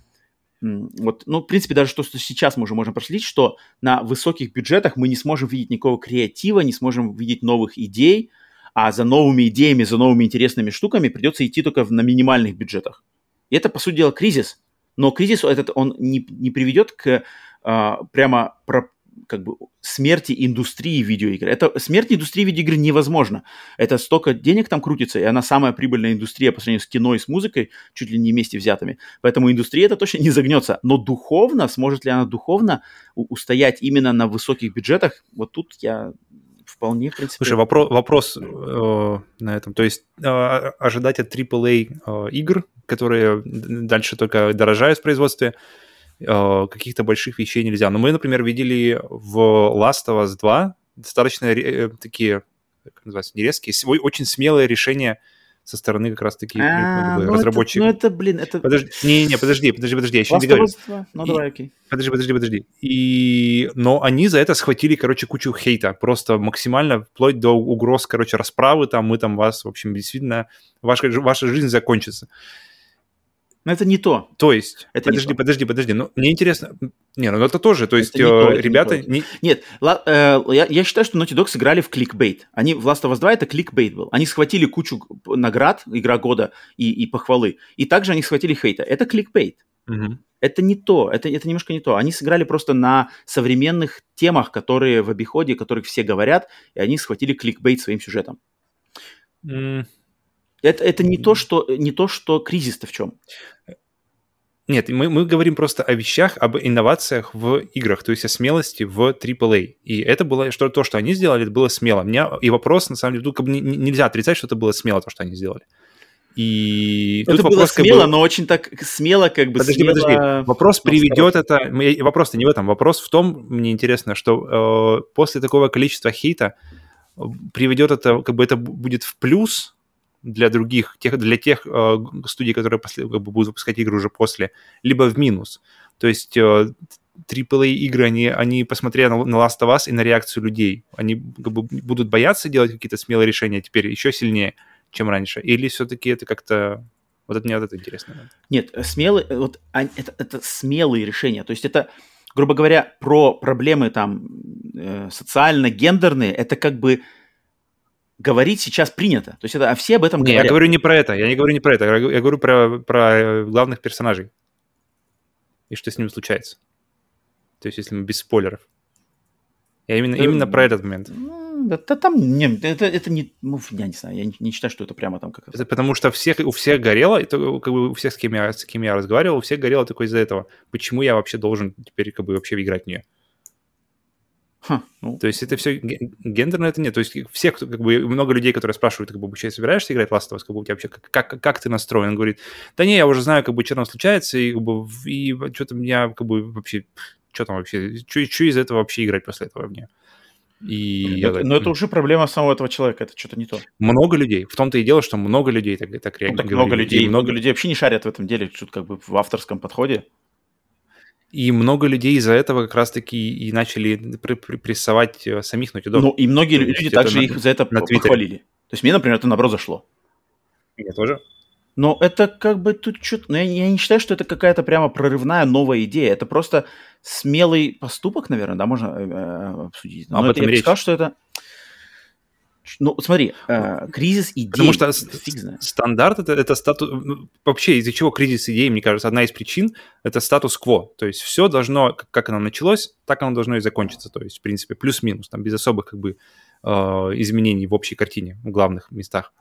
вот, ну, в принципе, даже то, что сейчас мы уже можем проследить, что на высоких бюджетах мы не сможем видеть никакого креатива, не сможем видеть новых идей, а за новыми идеями, за новыми интересными штуками придется идти только на минимальных бюджетах. И это, по сути дела, кризис. Но кризис этот, он не, не приведет к а, прямо про, как бы смерти индустрии видеоигр. Это смерть индустрии видеоигр невозможно. Это столько денег там крутится, и она самая прибыльная индустрия по сравнению с кино и с музыкой, чуть ли не вместе взятыми. Поэтому индустрия это точно не загнется. Но духовно, сможет ли она духовно устоять именно на высоких бюджетах, вот тут я вполне, в принципе... Слушай, вопро- вопрос э, на этом. То есть э, ожидать от AAA э, игр, которые дальше только дорожают в производстве, каких-то больших вещей нельзя. Но мы, например, видели в Last of Us 2 достаточно э, такие, как называется, не резкие, очень смелые решения со стороны как раз-таки А, ну это- разработчиков. Ну это, блин, это... Подожди, не-не, подожди, подожди, подожди, я еще не 2? Ну И- давай, окей. Подожди, подожди, подожди. И... Но они за это схватили, короче, кучу хейта. Просто максимально, вплоть до угроз, короче, расправы. Там мы там вас, в общем, действительно, ваша, ваша жизнь закончится. Но это не то. То есть... Это не подожди, то. подожди, подожди. Ну, мне интересно... Не, ну это тоже. То есть не то, э, это не ребята... то. не- Нет, ла- э, я, я считаю, что Naughty Dog сыграли в кликбейт. Они в Last of Us 2 это кликбейт был. Они схватили кучу наград, игра года и, и похвалы. И также они схватили хейта. Это кликбейт. Мгм. Это не то, это, это немножко не то. Они сыграли просто на современных темах, которые в обиходе, о которых все говорят, и они схватили кликбейт своим сюжетом. М, Это, это не, то, что, не то, что кризис-то в чем. Нет, мы, мы говорим просто о вещах, об инновациях в играх, то есть о смелости в AAA. И это было, что то, что они сделали, это было смело. У меня и вопрос, на самом деле, тут как бы не- не- нельзя отрицать, что это было смело, то, что они сделали. И это тут было вопрос, как бы, смело, но очень так смело, как бы Подожди, смело... подожди. Вопрос но приведет это... м, Вопрос-то не в этом. Вопрос в том, мне интересно, что э, после такого количества хейта э, приведет это, как бы это бу- будет в плюс для других, тех, для тех э, студий, которые после, как бы будут выпускать игры уже после, либо в минус. То есть э, AAA игры, они, они посмотрели на, на Last of Us и на реакцию людей, они как бы будут бояться делать какие-то смелые решения теперь еще сильнее, чем раньше. Или все-таки это как-то... Вот это мне вот это интересно. Нет, э, смелые, э, вот ань- это, это смелые решения. То есть это, грубо говоря, про проблемы там э, социально-гендерные, это как бы говорить сейчас принято. То есть это, а все об этом Не, я говорят. говорю не про это, я не говорю не про это, я я говорю про, про э, главных персонажей. И что с ними случается. То есть, если мы без спойлеров. Я именно, Э, именно про этот момент. Ну, да, да там, не, это, это не, ну, я не знаю, я не, не считаю, что это прямо там как Это потому что всех, у всех горело, и то, как бы у всех, с кем, я, с кем я разговаривал, у всех горело только из-за этого. Почему я вообще должен теперь как бы вообще играть в нее? Ха, ну, То есть это все гендерно это нет. То есть все, кто, как бы, много людей, которые спрашивают, как бы, вообще собираешься играть в Last of Us, как бы, у тебя вообще, как, как, как ты настроен? Он говорит, да не, я уже знаю, как бы, что там случается, и, как бы, и что там я, как бы, вообще, что там вообще, что из этого вообще играть после этого в нее? И я это- говорю, но это «М, уже проблема самого этого человека, это что-то не то. много людей. В том-то и дело, что много людей так, так Ну, реально так говорили. много людей, И много людей вообще не шарят в этом деле, что как бы в авторском подходе. И много людей из-за этого как раз-таки и начали пр- пр- прессовать э, самих Naughty Dog. Ну, и многие есть люди также на- их за это на похвалили. То есть мне, например, это наоборот зашло. Мне тоже. Но это как бы тут что-то... Ну, я, я не считаю, что это какая-то прямо прорывная новая идея. Это просто смелый поступок, наверное, да, можно э, э, обсудить. Об Но это, этом я бы речь. сказал, что это... Ну, смотри, э, кризис идей. Потому что фиг знает. стандарт это, это статус... ну, Вообще, из-за чего кризис идей, мне кажется, одна из причин — это статус-кво. То есть все должно, как- оно началось, так оно должно и закончиться. То есть, в принципе, плюс-минус, там без особых как бы э, изменений в общей картине, в главных местах.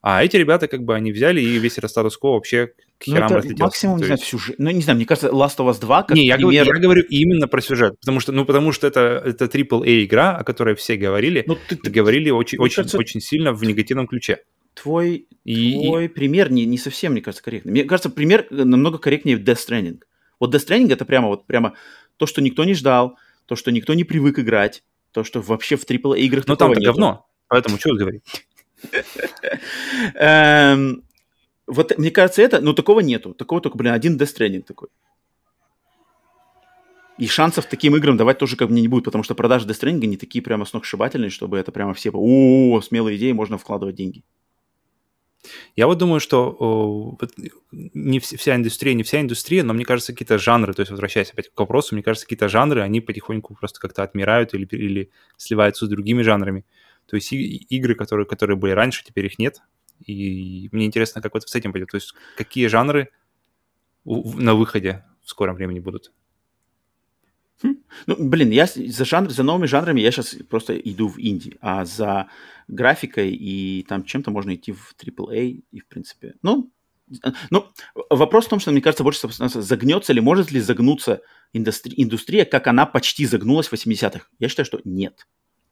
А эти ребята, как бы, они взяли и весь этот статус-кво вообще к Ну, херам это разлетелся. максимум, не знаю, есть- сюжет. Ну, не знаю, мне кажется, Last of Us 2, как не, я, говорю- пример... я говорю именно про сюжет, потому что, ну, потому что это, это AAA игра, о которой все говорили, Ну, ты, и ты- говорили очень, очень, кажется- очень сильно в негативном ключе. твой, И, и- твой пример не, не совсем, мне кажется, корректный. Мне кажется, пример намного корректнее в Death Stranding. Вот Death Stranding это прямо вот прямо то, что никто не ждал, то, что никто не привык играть, то, что вообще в AAA играх Ну там-то говно, поэтому что говорить? Эм, вот мне кажется, это, ну такого нету. Такого только, блин, один Death такой. И шансов таким играм давать тоже как бы не будет, потому что продажи Death не такие прямо сногсшибательные, чтобы это прямо все, о, смелые идеи, можно вкладывать деньги. Я вот думаю, что не вся индустрия, не вся индустрия, но мне кажется, какие-то жанры, то есть возвращаясь опять к вопросу, мне кажется, какие-то жанры, они потихоньку просто как-то отмирают или, или сливаются с другими жанрами. То есть и, игры, которые, которые были раньше, теперь их нет. И мне интересно, как вот с этим пойдет. То есть какие жанры на выходе в скором времени будут. Хм. Ну, блин, я за, жанр, за новыми жанрами я сейчас просто иду в инди, а за графикой и там чем-то можно идти в AAA и, в принципе, ну, ну, вопрос в том, что, мне кажется, больше загнется ли, может ли загнуться индустри- индустрия, как она почти загнулась в 80-х. Я считаю, что нет.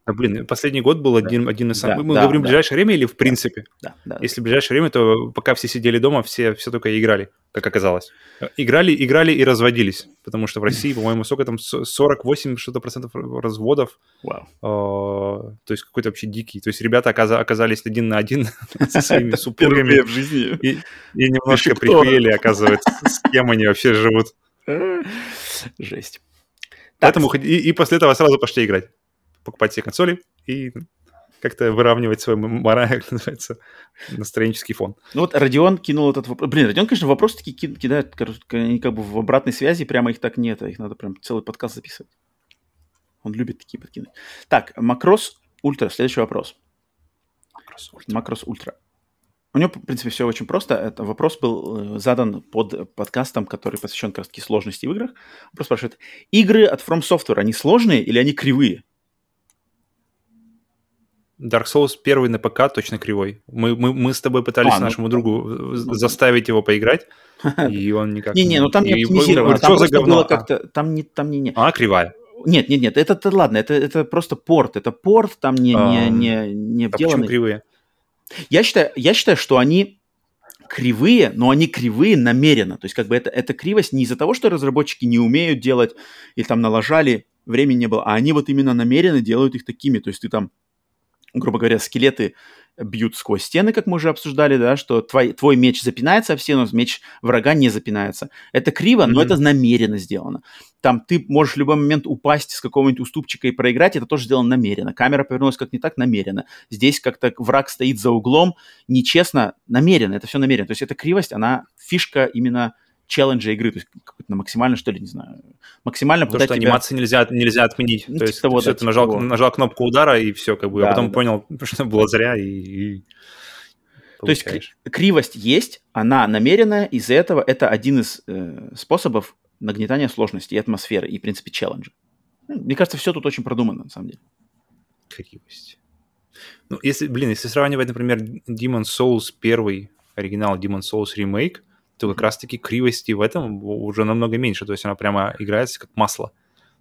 А, блин, последний год был да. один, один из самых... Да, Мы да, говорим да. ближайшее время или в принципе? Да, да. Если в ближайшее время, то пока все сидели дома, все, все только играли, как оказалось. Играли, играли и разводились, потому что в России, по-моему, сколько там, 48 что-то процентов разводов. Вау. Wow. то есть какой-то вообще дикий. То есть ребята оказались один на один со своими супругами. в жизни. И, и немножко прихуели, оказывается, с кем они вообще живут. Жесть. Поэтому и, и после этого сразу пошли играть покупать себе консоли и как-то выравнивать свой мораль, называется, настроенческий фон. Ну вот Родион кинул этот вопрос. Блин, Родион, конечно, вопросы такие кидает, они как бы в обратной связи, прямо их так нет, а их надо прям целый подкаст записывать. Он любит такие подкинуть. Так, Макрос Ультра, следующий вопрос. Макрос Ультра. Макрос Ультра. У него, в принципе, все очень просто. Это вопрос был э, задан под подкастом, который посвящен как раз сложности в играх. Вопрос спрашивает, игры от From Software, они сложные или они кривые? Dark Souls первый на ПК точно кривой. Мы, мы, мы с тобой пытались а, ну, нашему другу ну, заставить его поиграть, и он никак не... Не-не, ну там не оптимизировано, там просто было как-то... Там не... Там не, не. А, кривая. Нет, нет, нет, это, это ладно, это, это просто порт, это порт, там не, не, не, не а почему кривые? Я считаю, я считаю, что они кривые, но они кривые намеренно. То есть как бы это, это кривость не из-за того, что разработчики не умеют делать или там налажали, времени не было, а они вот именно намеренно делают их такими. То есть ты там грубо говоря, скелеты бьют сквозь стены, как мы уже обсуждали, да, что твой, твой меч запинается об стену, меч врага не запинается. Это криво, mm-hmm. но это намеренно сделано. Там ты можешь в любой момент упасть с какого-нибудь уступчика и проиграть, это тоже сделано намеренно. Камера повернулась как не так намеренно. Здесь как-то враг стоит за углом, нечестно, намеренно, это все намеренно. То есть эта кривость, она фишка именно челленджа игры, то есть на максимально, что ли, не знаю, максимально... То, что тебя... анимации нельзя, нельзя отменить. Ну, то есть того, все, да, ты типа нажал, того. нажал кнопку удара, и все, как бы, да, а потом да. понял, что было зря, и, и то есть кривость есть, она намеренная, из-за этого это один из э, способов нагнетания сложности и атмосферы, и, в принципе, челленджа. Ну, мне кажется, все тут очень продумано, на самом деле. Кривость. Ну, если, блин, если сравнивать, например, Demon Souls первый, оригинал Demon Souls ремейк, то как раз-таки кривости в этом уже намного меньше. То есть она прямо играется как масло.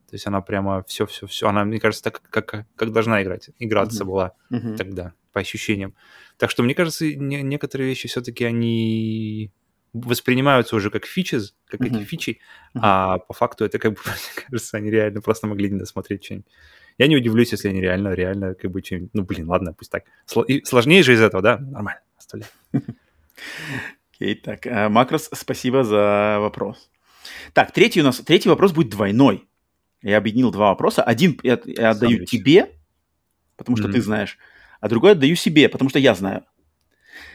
То есть она прямо все-все-все, она, мне кажется, так, как, как должна играть. Играться mm-hmm. была mm-hmm. тогда, по ощущениям. Так что, мне кажется, не, некоторые вещи все-таки они воспринимаются уже как фичи, как mm-hmm. эти фичи, mm-hmm. а по факту это, как бы, мне кажется, они реально просто могли не досмотреть что-нибудь. Я не удивлюсь, если они реально, реально, как бы, что-нибудь... Ну, блин, ладно, пусть так. Сложнее же из этого, да? Нормально, оставляй. Окей, так, э, Макрос, спасибо за вопрос. Так, третий у нас, третий вопрос будет двойной. Я объединил два вопроса. Один я, я отдаю Сандвич. тебе, потому что mm-hmm. ты знаешь, а другой отдаю себе, потому что я знаю.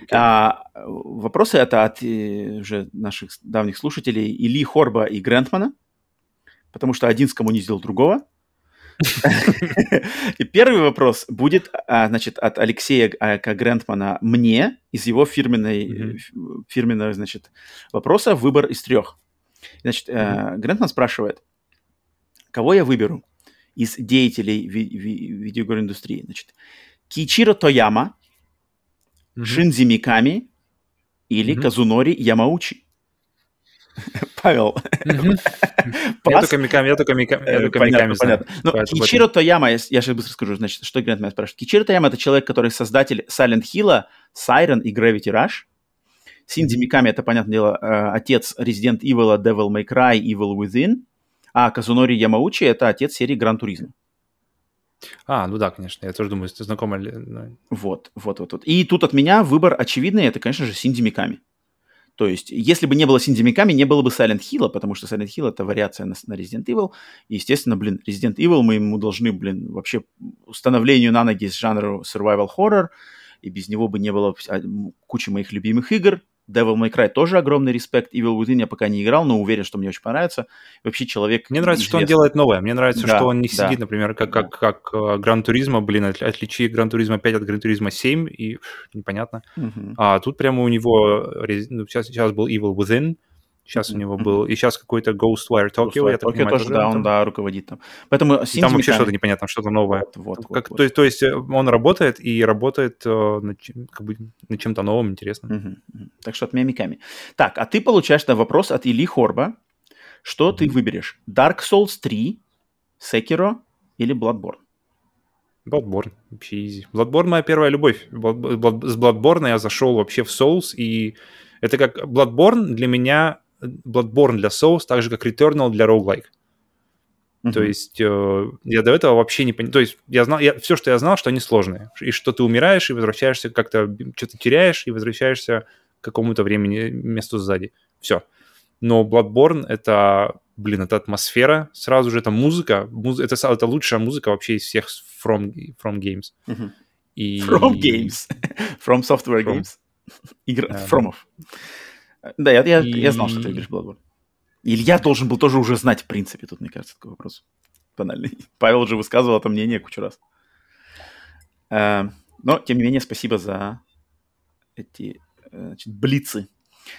Okay. А, вопросы это от э, уже наших давних слушателей Или Хорба и Грентмана, потому что один скоммунизил другого. И первый вопрос будет, а, значит, от Алексея а, К. Грентмана мне из его фирменной, фирменного, значит, вопроса выбор из трех. Значит, mm Грентман спрашивает, кого я выберу из деятелей ви- индустрии? Значит, Кичиро Тояма, Шинзи Миками или Казунори Ямаучи? Павел. Я только Миками, я только Миками, я только Миками Понятно, Но Кичиро Тояма, я сейчас быстро скажу, значит, что Грант меня спрашивает. Кичиро Тояма — это человек, который создатель Silent Hill, Siren и Gravity Rush. Синди Миками, это, понятное дело, э, отец Resident Evil, Devil May Cry, Evil Within. А Казунори Ямаучи — это отец серии Гран Туризма. А, ну да, конечно, я тоже думаю, ты знакома ли... Вот, вот, вот, вот. И тут от меня выбор очевидный, это, конечно же, Синди Миками. То есть, если бы не было Синди Миками, не было бы Silent Hill, потому что Silent Hill — это вариация на, на Resident Evil. И, естественно, блин, Resident Evil мы ему должны, блин, вообще установлению на ноги с жанру survival horror, и без него бы не было кучи моих любимых игр. Devil May Cry тоже огромный респект. Evil Within я пока не играл, но уверен, что мне очень понравится. Вообще человек... Мне нравится, что он известный. делает новое. Мне нравится, Да, что он не да. сидит, например, как, как, как э, Gran Turismo, блин, от- отличи Gran Turismo 5 от Gran Turismo 7, и непонятно. Мгм. А тут прямо у него, рез- ну, сейчас, сейчас был Evil Within, сейчас у него был, и сейчас какой-то Ghostwire Tokyo, я так понимаю, тоже, да, он там. да, руководит там. Поэтому там вообще Миками- что-то непонятно, что-то новое. Вот, вот, вот, Как, вот. То, есть- то есть э, он работает и работает э, над, как бы, над чем-то новым, интересным. Мгм, мгм. Так что от меня Миками. Так, а ты получаешь на вопрос от Ильи Хорба. Что ты Мгм. выберешь? Dark Souls 3, Sekiro или Bloodborne? Bloodborne, вообще easy. Bloodborne моя первая любовь. Blood- Blood- С Bloodborne я зашел вообще в Souls, и это как Bloodborne для меня, Bloodborne для Souls, так же как Returnal для roguelike. То Мгм. есть э, я до этого вообще не понимал. То есть я знал, я, все, что я знал, что они сложные. И что ты умираешь и возвращаешься как-то, что-то теряешь и возвращаешься к какому-то времени, месту сзади. Все. Но Bloodborne — это, блин, это атмосфера. Сразу же это музыка. Муз- это, это лучшая музыка вообще из всех From, from Games. Мгм. И... From Games. From Software From. Games. Игра... Да. Фромов. Да, я, я, я знал, И- что ты в Bloodborne. Илья должен был тоже уже знать, в принципе, тут, мне кажется, такой вопрос банальный. Павел уже высказывал это мнение кучу раз. Э, Но, тем не менее, спасибо за эти э, значит, блицы.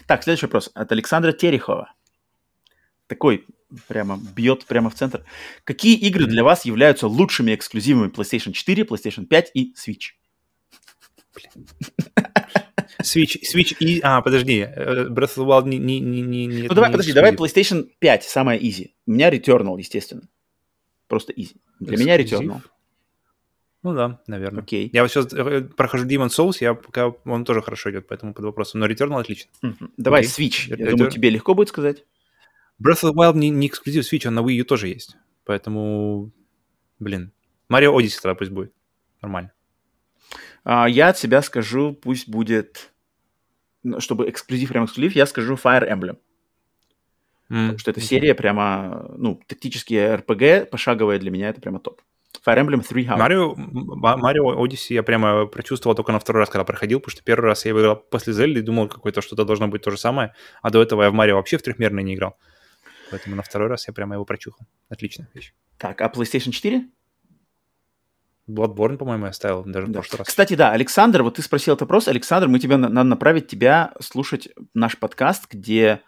Так, следующий вопрос от Александра Терехова. Такой прямо бьет прямо в центр. Какие игры для вас являются лучшими эксклюзивами PlayStation 4, PlayStation 5 и Switch? Switch, Switch и... А, подожди. э, Breath of the Wild не... не, не, не, Ну давай, не подожди, давай. PlayStation 5, самое easy. У меня Returnal, естественно. Просто easy. Для меня Эксклюзив? Returnal. Ну да, наверное. Окей. Я вот сейчас прохожу Demon Souls, я пока он тоже хорошо идет, поэтому под вопросом. Но Returnal отлично. Мгм. Давай Окей. Switch. Я Это- думаю, тебе легко будет сказать. Breath of the Wild не, не эксклюзив Switch, он на Wii U тоже есть. Поэтому, блин. Mario Odyssey тогда пусть будет. Нормально. А, я от себя скажу, пусть будет, ну, чтобы эксклюзив, прям эксклюзив, я скажу Fire Emblem. М, Потому что эта серия прямо, ну, тактические RPG, пошаговая для меня, это прямо топ. Fire Emblem Three Houses. Марио, Марио Odyssey я прямо прочувствовал только на второй раз, когда проходил, потому что первый раз я играл после Зельды и думал, какое-то что-то должно быть то же самое, а до этого я в Марио вообще в трехмерный не играл. Поэтому на второй раз я прямо его прочухал. Отличная вещь. Так, а PlayStation 4? Bloodborne, по-моему, я ставил даже в Да. прошлый раз. Кстати, да, Александр, вот ты спросил этот вопрос. Александр, мы тебе на- надо направить тебя слушать наш подкаст, где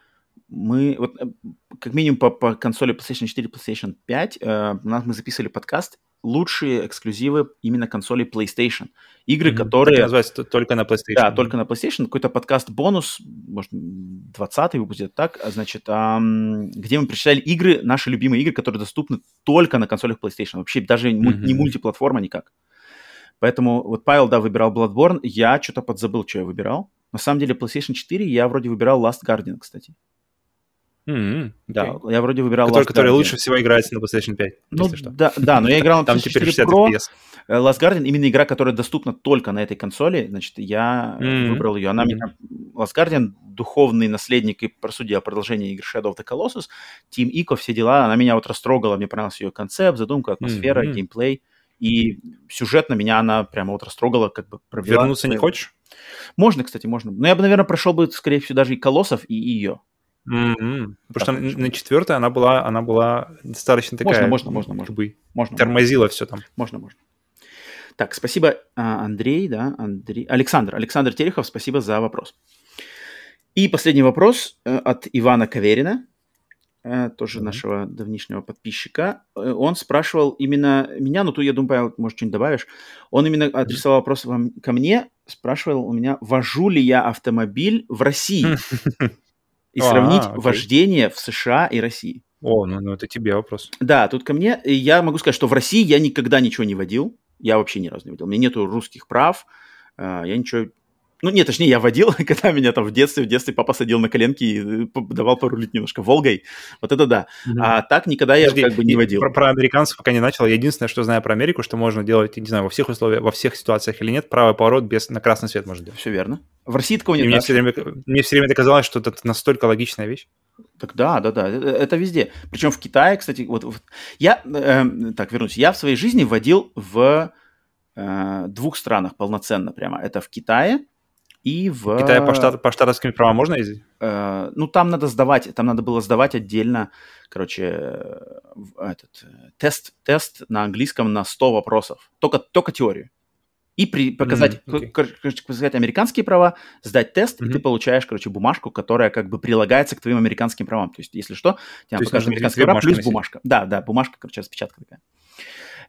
мы, вот, э, как минимум по, по консоли PlayStation 4, PlayStation 5, э, нас мы записывали подкаст лучшие эксклюзивы именно консоли PlayStation. Игры. Так и которые... называется т- только на PlayStation. Да, только на PlayStation. Какой-то подкаст-бонус, может, 20-й выпустят так, а, значит, ам, где мы прочитали игры, наши любимые игры, которые доступны только на консолях PlayStation. Вообще даже муль- не мультиплатформа никак. Поэтому вот Павел, да, выбирал Bloodborne, я что-то подзабыл, что я выбирал. На самом деле PlayStation 4 я вроде выбирал Last Guardian, кстати. М, Да, окей. я вроде выбирал Который, Last который Guardian. лучше всего играется на PlayStation 5, Ну, если что. да, да, но я играл на Там PlayStation теперь 4 60 Pro. FPS. Э, Last Guardian именно игра, которая доступна только на этой консоли, значит, я Мгм. выбрал ее. Она Мгм. меня... Last Guardian, духовный наследник и, по сути, о продолжении игры Shadow of the Colossus, Team Ico, все дела, она меня вот растрогала, мне понравился ее концепт, задумка, атмосфера, Мгм. геймплей. И сюжетно меня она прямо вот растрогала, как бы провела. Вернуться не хочешь? Можно, кстати, можно. Но я бы, наверное, прошел бы, скорее всего, даже и Колоссов, и ее. М-м. Потому что Так, на, на четвертой она была, она была достаточно такая... можно, можно, как можно. бы Можно. тормозила все там. Можно, можно. Так, спасибо, а, Андрей, да, Андрей, Александр, Александр Терехов, спасибо за вопрос. И последний вопрос э, от Ивана Каверина, э, тоже Мгм. нашего давнишнего подписчика. Э, Он спрашивал именно меня, ну тут, я думаю, может, что-нибудь добавишь. Он именно адресовал вопрос вам, ко мне, спрашивал у меня, вожу ли я автомобиль в России? И А, сравнить окей. вождение в США и России. О, ну, ну это тебе вопрос. Да, тут ко мне. Я могу сказать, что в России я никогда ничего не водил. Я вообще ни разу не водил. У меня нету русских прав. э, Я ничего Ну, нет, точнее, я водил, когда меня там в детстве, в детстве папа садил на коленки и э, давал порулить немножко Волгой. Вот это да. Mm-hmm. А так никогда я как бы не водил. Про, про американцев пока не начал. Единственное, что знаю про Америку, что можно делать, не знаю, во всех условиях, во всех ситуациях или нет, правый поворот без на красный свет можно делать. Все верно. В России такого нет. мне, все время, мне все время это казалось, что это настолько логичная вещь. Так да, да, да, это, это везде. Причем в Китае, кстати, вот, вот я, э, так, вернусь, я в своей жизни водил в э, двух странах полноценно прямо. Это в Китае и в... Китае по, штат, по штатовским правам можно ездить? Э, ну, там надо сдавать, там надо было сдавать отдельно, короче, этот тест, тест на английском на 100 вопросов. Только, только теорию. И при, показать, mm-hmm, okay. короче, показать американские права, сдать тест, mm-hmm. и ты получаешь, короче, бумажку, которая как бы прилагается к твоим американским правам. То есть, если что, тебе покажут американские права плюс бумажка. Да, да, бумажка, короче, распечатка такая.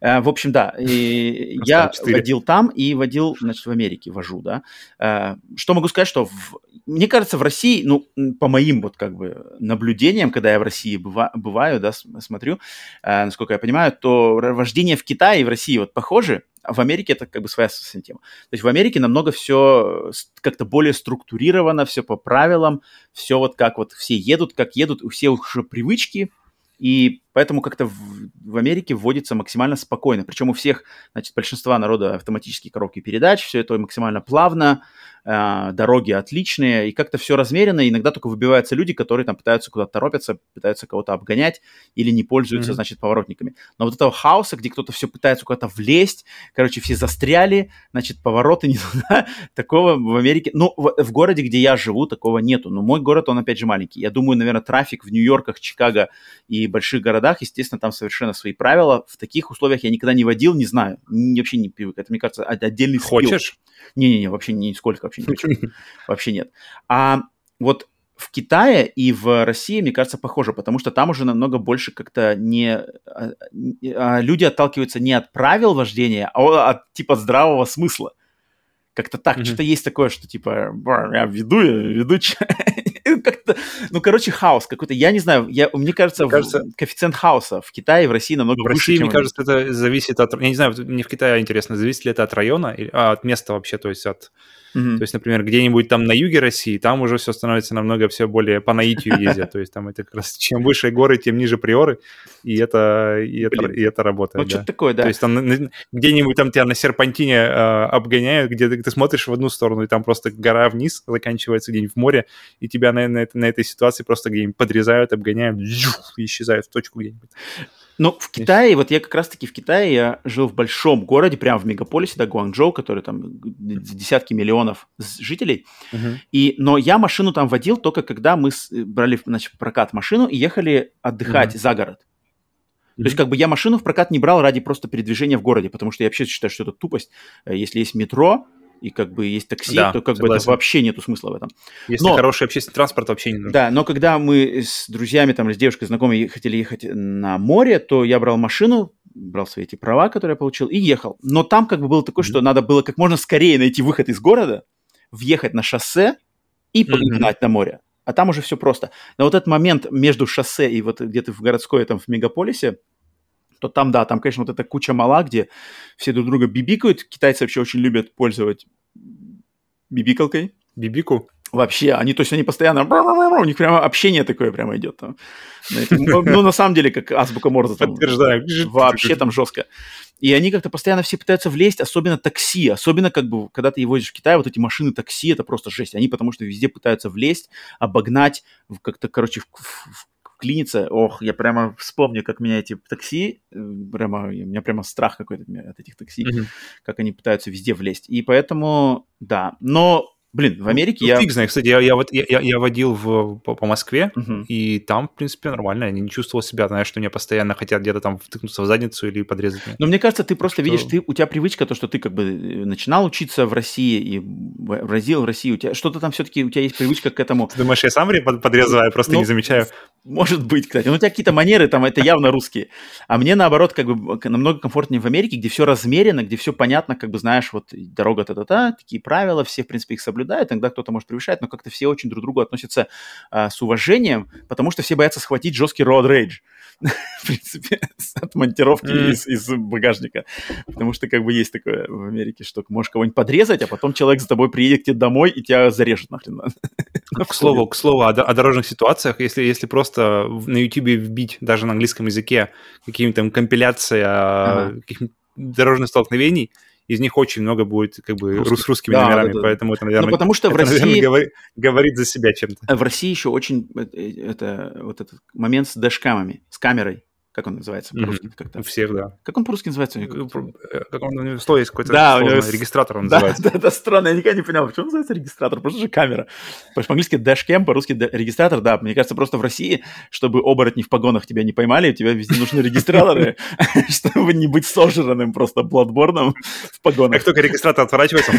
Э, в общем, да, и я водил там и водил, значит, в Америке вожу, да. Э, что могу сказать, что в, мне кажется, в России, ну, по моим вот как бы наблюдениям, когда я в России быва, бываю, да, смотрю, э, насколько я понимаю, то вождение в Китае и в России вот похожи, а в Америке это как бы своя совсем тема. То есть в Америке намного все как-то более структурировано, все по правилам, все вот как вот все едут, как едут, у всех уже привычки, и поэтому как-то в, в Америке вводится максимально спокойно. Причем у всех, значит, большинства народа автоматические коробки передач, все это максимально плавно, э, дороги отличные, и как-то все размеренно. Иногда только выбиваются люди, которые там пытаются куда-то торопиться, пытаются кого-то обгонять или не пользуются, mm-hmm. значит, поворотниками. Но вот этого хаоса, где кто-то все пытается куда-то влезть, короче, все застряли, значит, повороты не туда, такого в Америке, ну, в, в городе, где я живу, такого нету. Но мой город, он опять же маленький. Я думаю, наверное, трафик в Нью-Йорках, Чикаго и больших городах, естественно, там совершенно свои правила. В таких условиях я никогда не водил, не знаю, вообще не привык. Это, мне кажется, отдельный. Хочешь? Не-не-не, вообще нисколько вообще не хочу. Вообще нет. А вот в Китае и в России, мне кажется, похоже, потому что там уже намного больше как-то не... А, а, люди отталкиваются не от правил вождения, а от типа здравого смысла. Как-то так, mm-hmm. что-то есть такое, что типа, я веду, я веду, как-то, ну, короче, хаос какой-то. Я не знаю, я, мне кажется, мне кажется в, коэффициент хаоса в Китае и в России намного в выше, России, чем... мне кажется, это зависит от... Я не знаю, мне в Китае интересно, зависит ли это от района, а, от места вообще, то есть от Mm-hmm. То есть, например, где-нибудь там на юге России, там уже все становится намного все более по наитию ездят. То есть там это как раз чем выше горы, тем ниже приоры, и это, и это, и это работает. Вот что-то такое, да. То есть там где-нибудь там тебя на серпантине э, обгоняют, где ты, ты смотришь в одну сторону, и там просто гора вниз заканчивается где-нибудь в море, и тебя на, на, на этой ситуации просто где-нибудь подрезают, обгоняют, и исчезают в точку где-нибудь. Ну, в Китае, вот я как раз-таки в Китае, я жил в большом городе, прямо в мегаполисе, да, Гуанчжоу, который там десятки миллионов жителей. Uh-huh. И, но я машину там водил только когда мы с, брали, значит, прокат машину и ехали отдыхать uh-huh. за город. То mm-hmm. есть, как бы я машину в прокат не брал ради просто передвижения в городе, потому что я вообще считаю, что это тупость. Э, если есть метро, и как бы есть такси, да, то как согласен. бы это вообще нету смысла в этом. Если но, хороший общественный транспорт, вообще не нужен. Да, но когда мы с друзьями там или с девушкой знакомой хотели ехать на море, то я брал машину, брал свои эти права, которые я получил, и ехал. Но там как бы было такое, mm-hmm. что надо было как можно скорее найти выход из города, въехать на шоссе и погнать mm-hmm. на море. А там уже все просто. Но вот этот момент между шоссе и вот где-то в городской, там в мегаполисе, то там, да, там, конечно, вот эта куча мала, где все друг друга бибикают. Китайцы вообще очень любят пользовать бибикалкой. Бибику? Вообще, они, то есть они постоянно, у них прямо общение такое прямо идет. Там. Ну, ну, на самом деле, как азбука Морзе. Там, Подтверждаю. Вообще там жестко. И они как-то постоянно все пытаются влезть, особенно такси. Особенно, как бы, когда ты возишь в Китай, вот эти машины такси, это просто жесть. Они потому что везде пытаются влезть, обогнать, как-то, короче, в, в, клинится. Ох, я прямо вспомню, как меня эти такси, э, прямо, у меня прямо страх какой-то от этих такси, mm-hmm. как они пытаются везде влезть. И поэтому, да, но Блин, в Америке ну, я... Фиг знает, кстати, я, я, я, я водил в, по, по Москве, uh-huh. и там, в принципе, нормально. Я не чувствовал себя, знаешь, что мне постоянно хотят где-то там втыкнуться в задницу или подрезать меня. Но мне кажется, ты просто что... видишь, ты, у тебя привычка, то, что ты как бы э, начинал учиться в России и возил в России, у тебя что-то там все-таки, у тебя есть привычка к этому. Ты думаешь, я сам подрезаю, просто ну, не замечаю? Может быть, кстати. Ну, у тебя какие-то манеры там, это явно русские. А мне, наоборот, как бы намного комфортнее в Америке, где все размерено, где все понятно, как бы знаешь, вот дорога та-та-та, такие правила, все, в принципе, их соблюдают, иногда кто-то может превышать, но как-то все очень друг к другу относятся а, с уважением, потому что все боятся схватить жесткий road rage. в принципе, от монтировки mm. из, из багажника. Потому что как бы есть такое в Америке, что можешь кого-нибудь подрезать, а потом человек за тобой приедет к тебе домой и тебя зарежет нахрен. Ну, к слову, к слову о, о дорожных ситуациях, если, если просто на YouTube вбить даже на английском языке какие-нибудь там компиляции ага. каких-нибудь дорожных столкновений, из них очень много будет как бы Русских. с русскими да, номерами, да, да. поэтому это, наверное, ну, потому что это, в России наверное, говорит, говорит за себя чем-то. В России еще очень э, это вот этот момент с дэшкамами, с камерой как он называется по-русски? Mm-hmm. У всех, да. Как он по-русски называется? Э, как он, у него слово есть какой-то да, него... регистратор он да, называется. Да, да, странно, я никогда не понял, почему называется регистратор, просто же камера. По-английски dashcam, по-русски регистратор, да. Мне кажется, просто в России, чтобы оборотни в погонах тебя не поймали, у тебя везде нужны регистраторы, чтобы не быть сожранным просто бладборном в погонах. Как только регистратор отворачивается,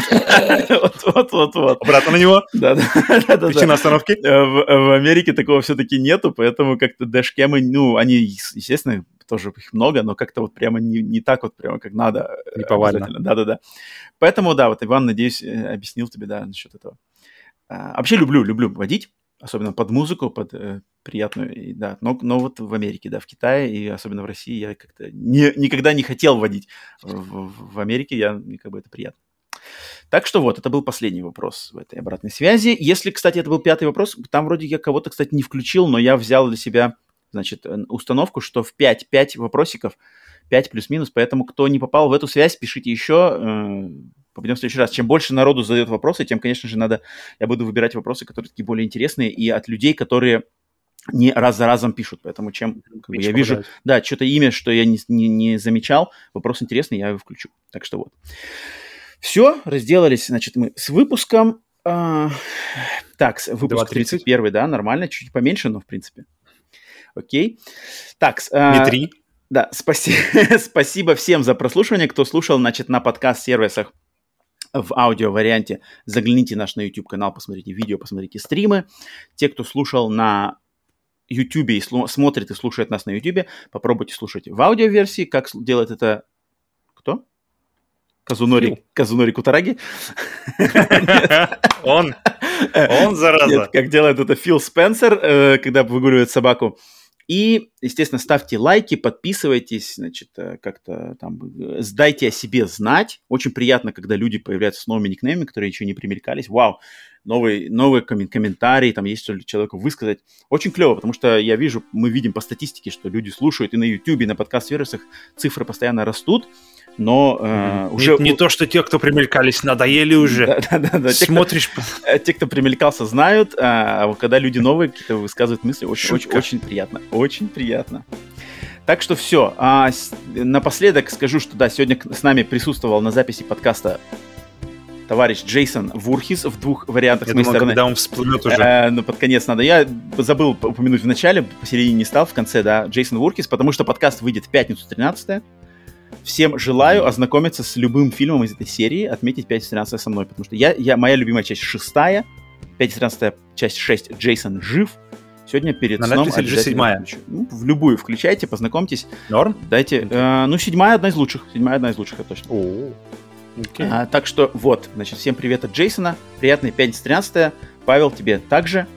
вот-вот-вот. Обратно на него. Да, да. Причина остановки. Э, в Америке такого все-таки нету, поэтому как-то дэшкемы, ну, они, естественно, тоже их много, но как-то вот прямо не, не так вот прямо как надо. Не повально. Да-да-да. Поэтому, да, вот Иван, надеюсь, э, объяснил тебе, да, насчет этого. А, вообще люблю, люблю водить, особенно под музыку, под э, приятную, и, да, но, но вот в Америке, да, в Китае и особенно в России я как-то не, никогда не хотел водить. В, в, в Америке я, как бы это приятно. Так что вот, это был последний вопрос в этой обратной связи. Если, кстати, это был пятый вопрос, там вроде я кого-то, кстати, не включил, но я взял для себя значит, установку, что в 5, 5 вопросиков, 5 плюс-минус, поэтому кто не попал в эту связь, пишите еще, э, попадем в следующий раз. Чем больше народу задает вопросы, тем, конечно же, надо, я буду выбирать вопросы, которые такие более интересные, и от людей, которые не раз за разом пишут, поэтому чем как бы, я вижу, да, что-то имя, что я не, не, не замечал, вопрос интересный, я его включу. Так что вот. Все, разделались, значит, мы с выпуском. А, так, выпуск 31, да, нормально, чуть поменьше, но в принципе. Окей. Так. Не Да, спасибо, спасибо всем за прослушивание, кто слушал, значит, на подкаст-сервисах в аудио-варианте. Загляните наш на YouTube-канал, посмотрите видео, посмотрите стримы. Те, кто слушал на YouTube и смотрит и слушает нас на YouTube, попробуйте слушать в аудиоверсии, как делает это... Кто? Казунори, Казунори Кутараги. Он. Он, зараза. Нет, как делает это Фил Спенсер, э, когда выгуливает собаку. И, естественно, ставьте лайки, подписывайтесь, значит, э, как-то там, э, сдайте о себе знать. Очень приятно, когда люди появляются с новыми никнеймами, которые еще не примелькались. Вау, новый, новый коммен- комментарий, там есть что человеку высказать. Очень клево, потому что я вижу, мы видим по статистике, что люди слушают и на YouTube, и на подкаст-сервисах цифры постоянно растут но э, уже... Не, не то, что те, кто примелькались, надоели уже. Да, да, да. Смотришь... Те, кто, э, те, кто примелькался, знают, а вот когда люди новые какие-то высказывают мысли, очень, очень, очень приятно. Очень приятно. Так что все. А, с, напоследок скажу, что да, сегодня с нами присутствовал на записи подкаста товарищ Джейсон Вурхис в двух вариантах Я думал, стороны. когда он всплывет уже. Э, ну, под конец надо. Я забыл упомянуть в начале, посередине не стал, в конце, да, Джейсон Вурхис, потому что подкаст выйдет в пятницу 13 Всем желаю ознакомиться с любым фильмом из этой серии, отметить 5 13 со мной, потому что я, я, моя любимая часть шестая, 5 13 часть 6 Джейсон жив. Сегодня перед На сном обязательно седьмая. Включу. Ну, в любую включайте, познакомьтесь. Норм? Дайте. Э, ну, седьмая одна из лучших. Седьмая одна из лучших, это точно. О, okay. а, так что вот, значит, всем привет от Джейсона. Приятной пятницы 13 Павел, тебе также.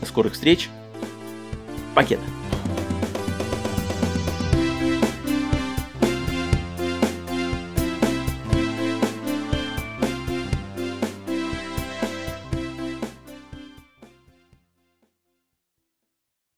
До скорых встреч. Пакета.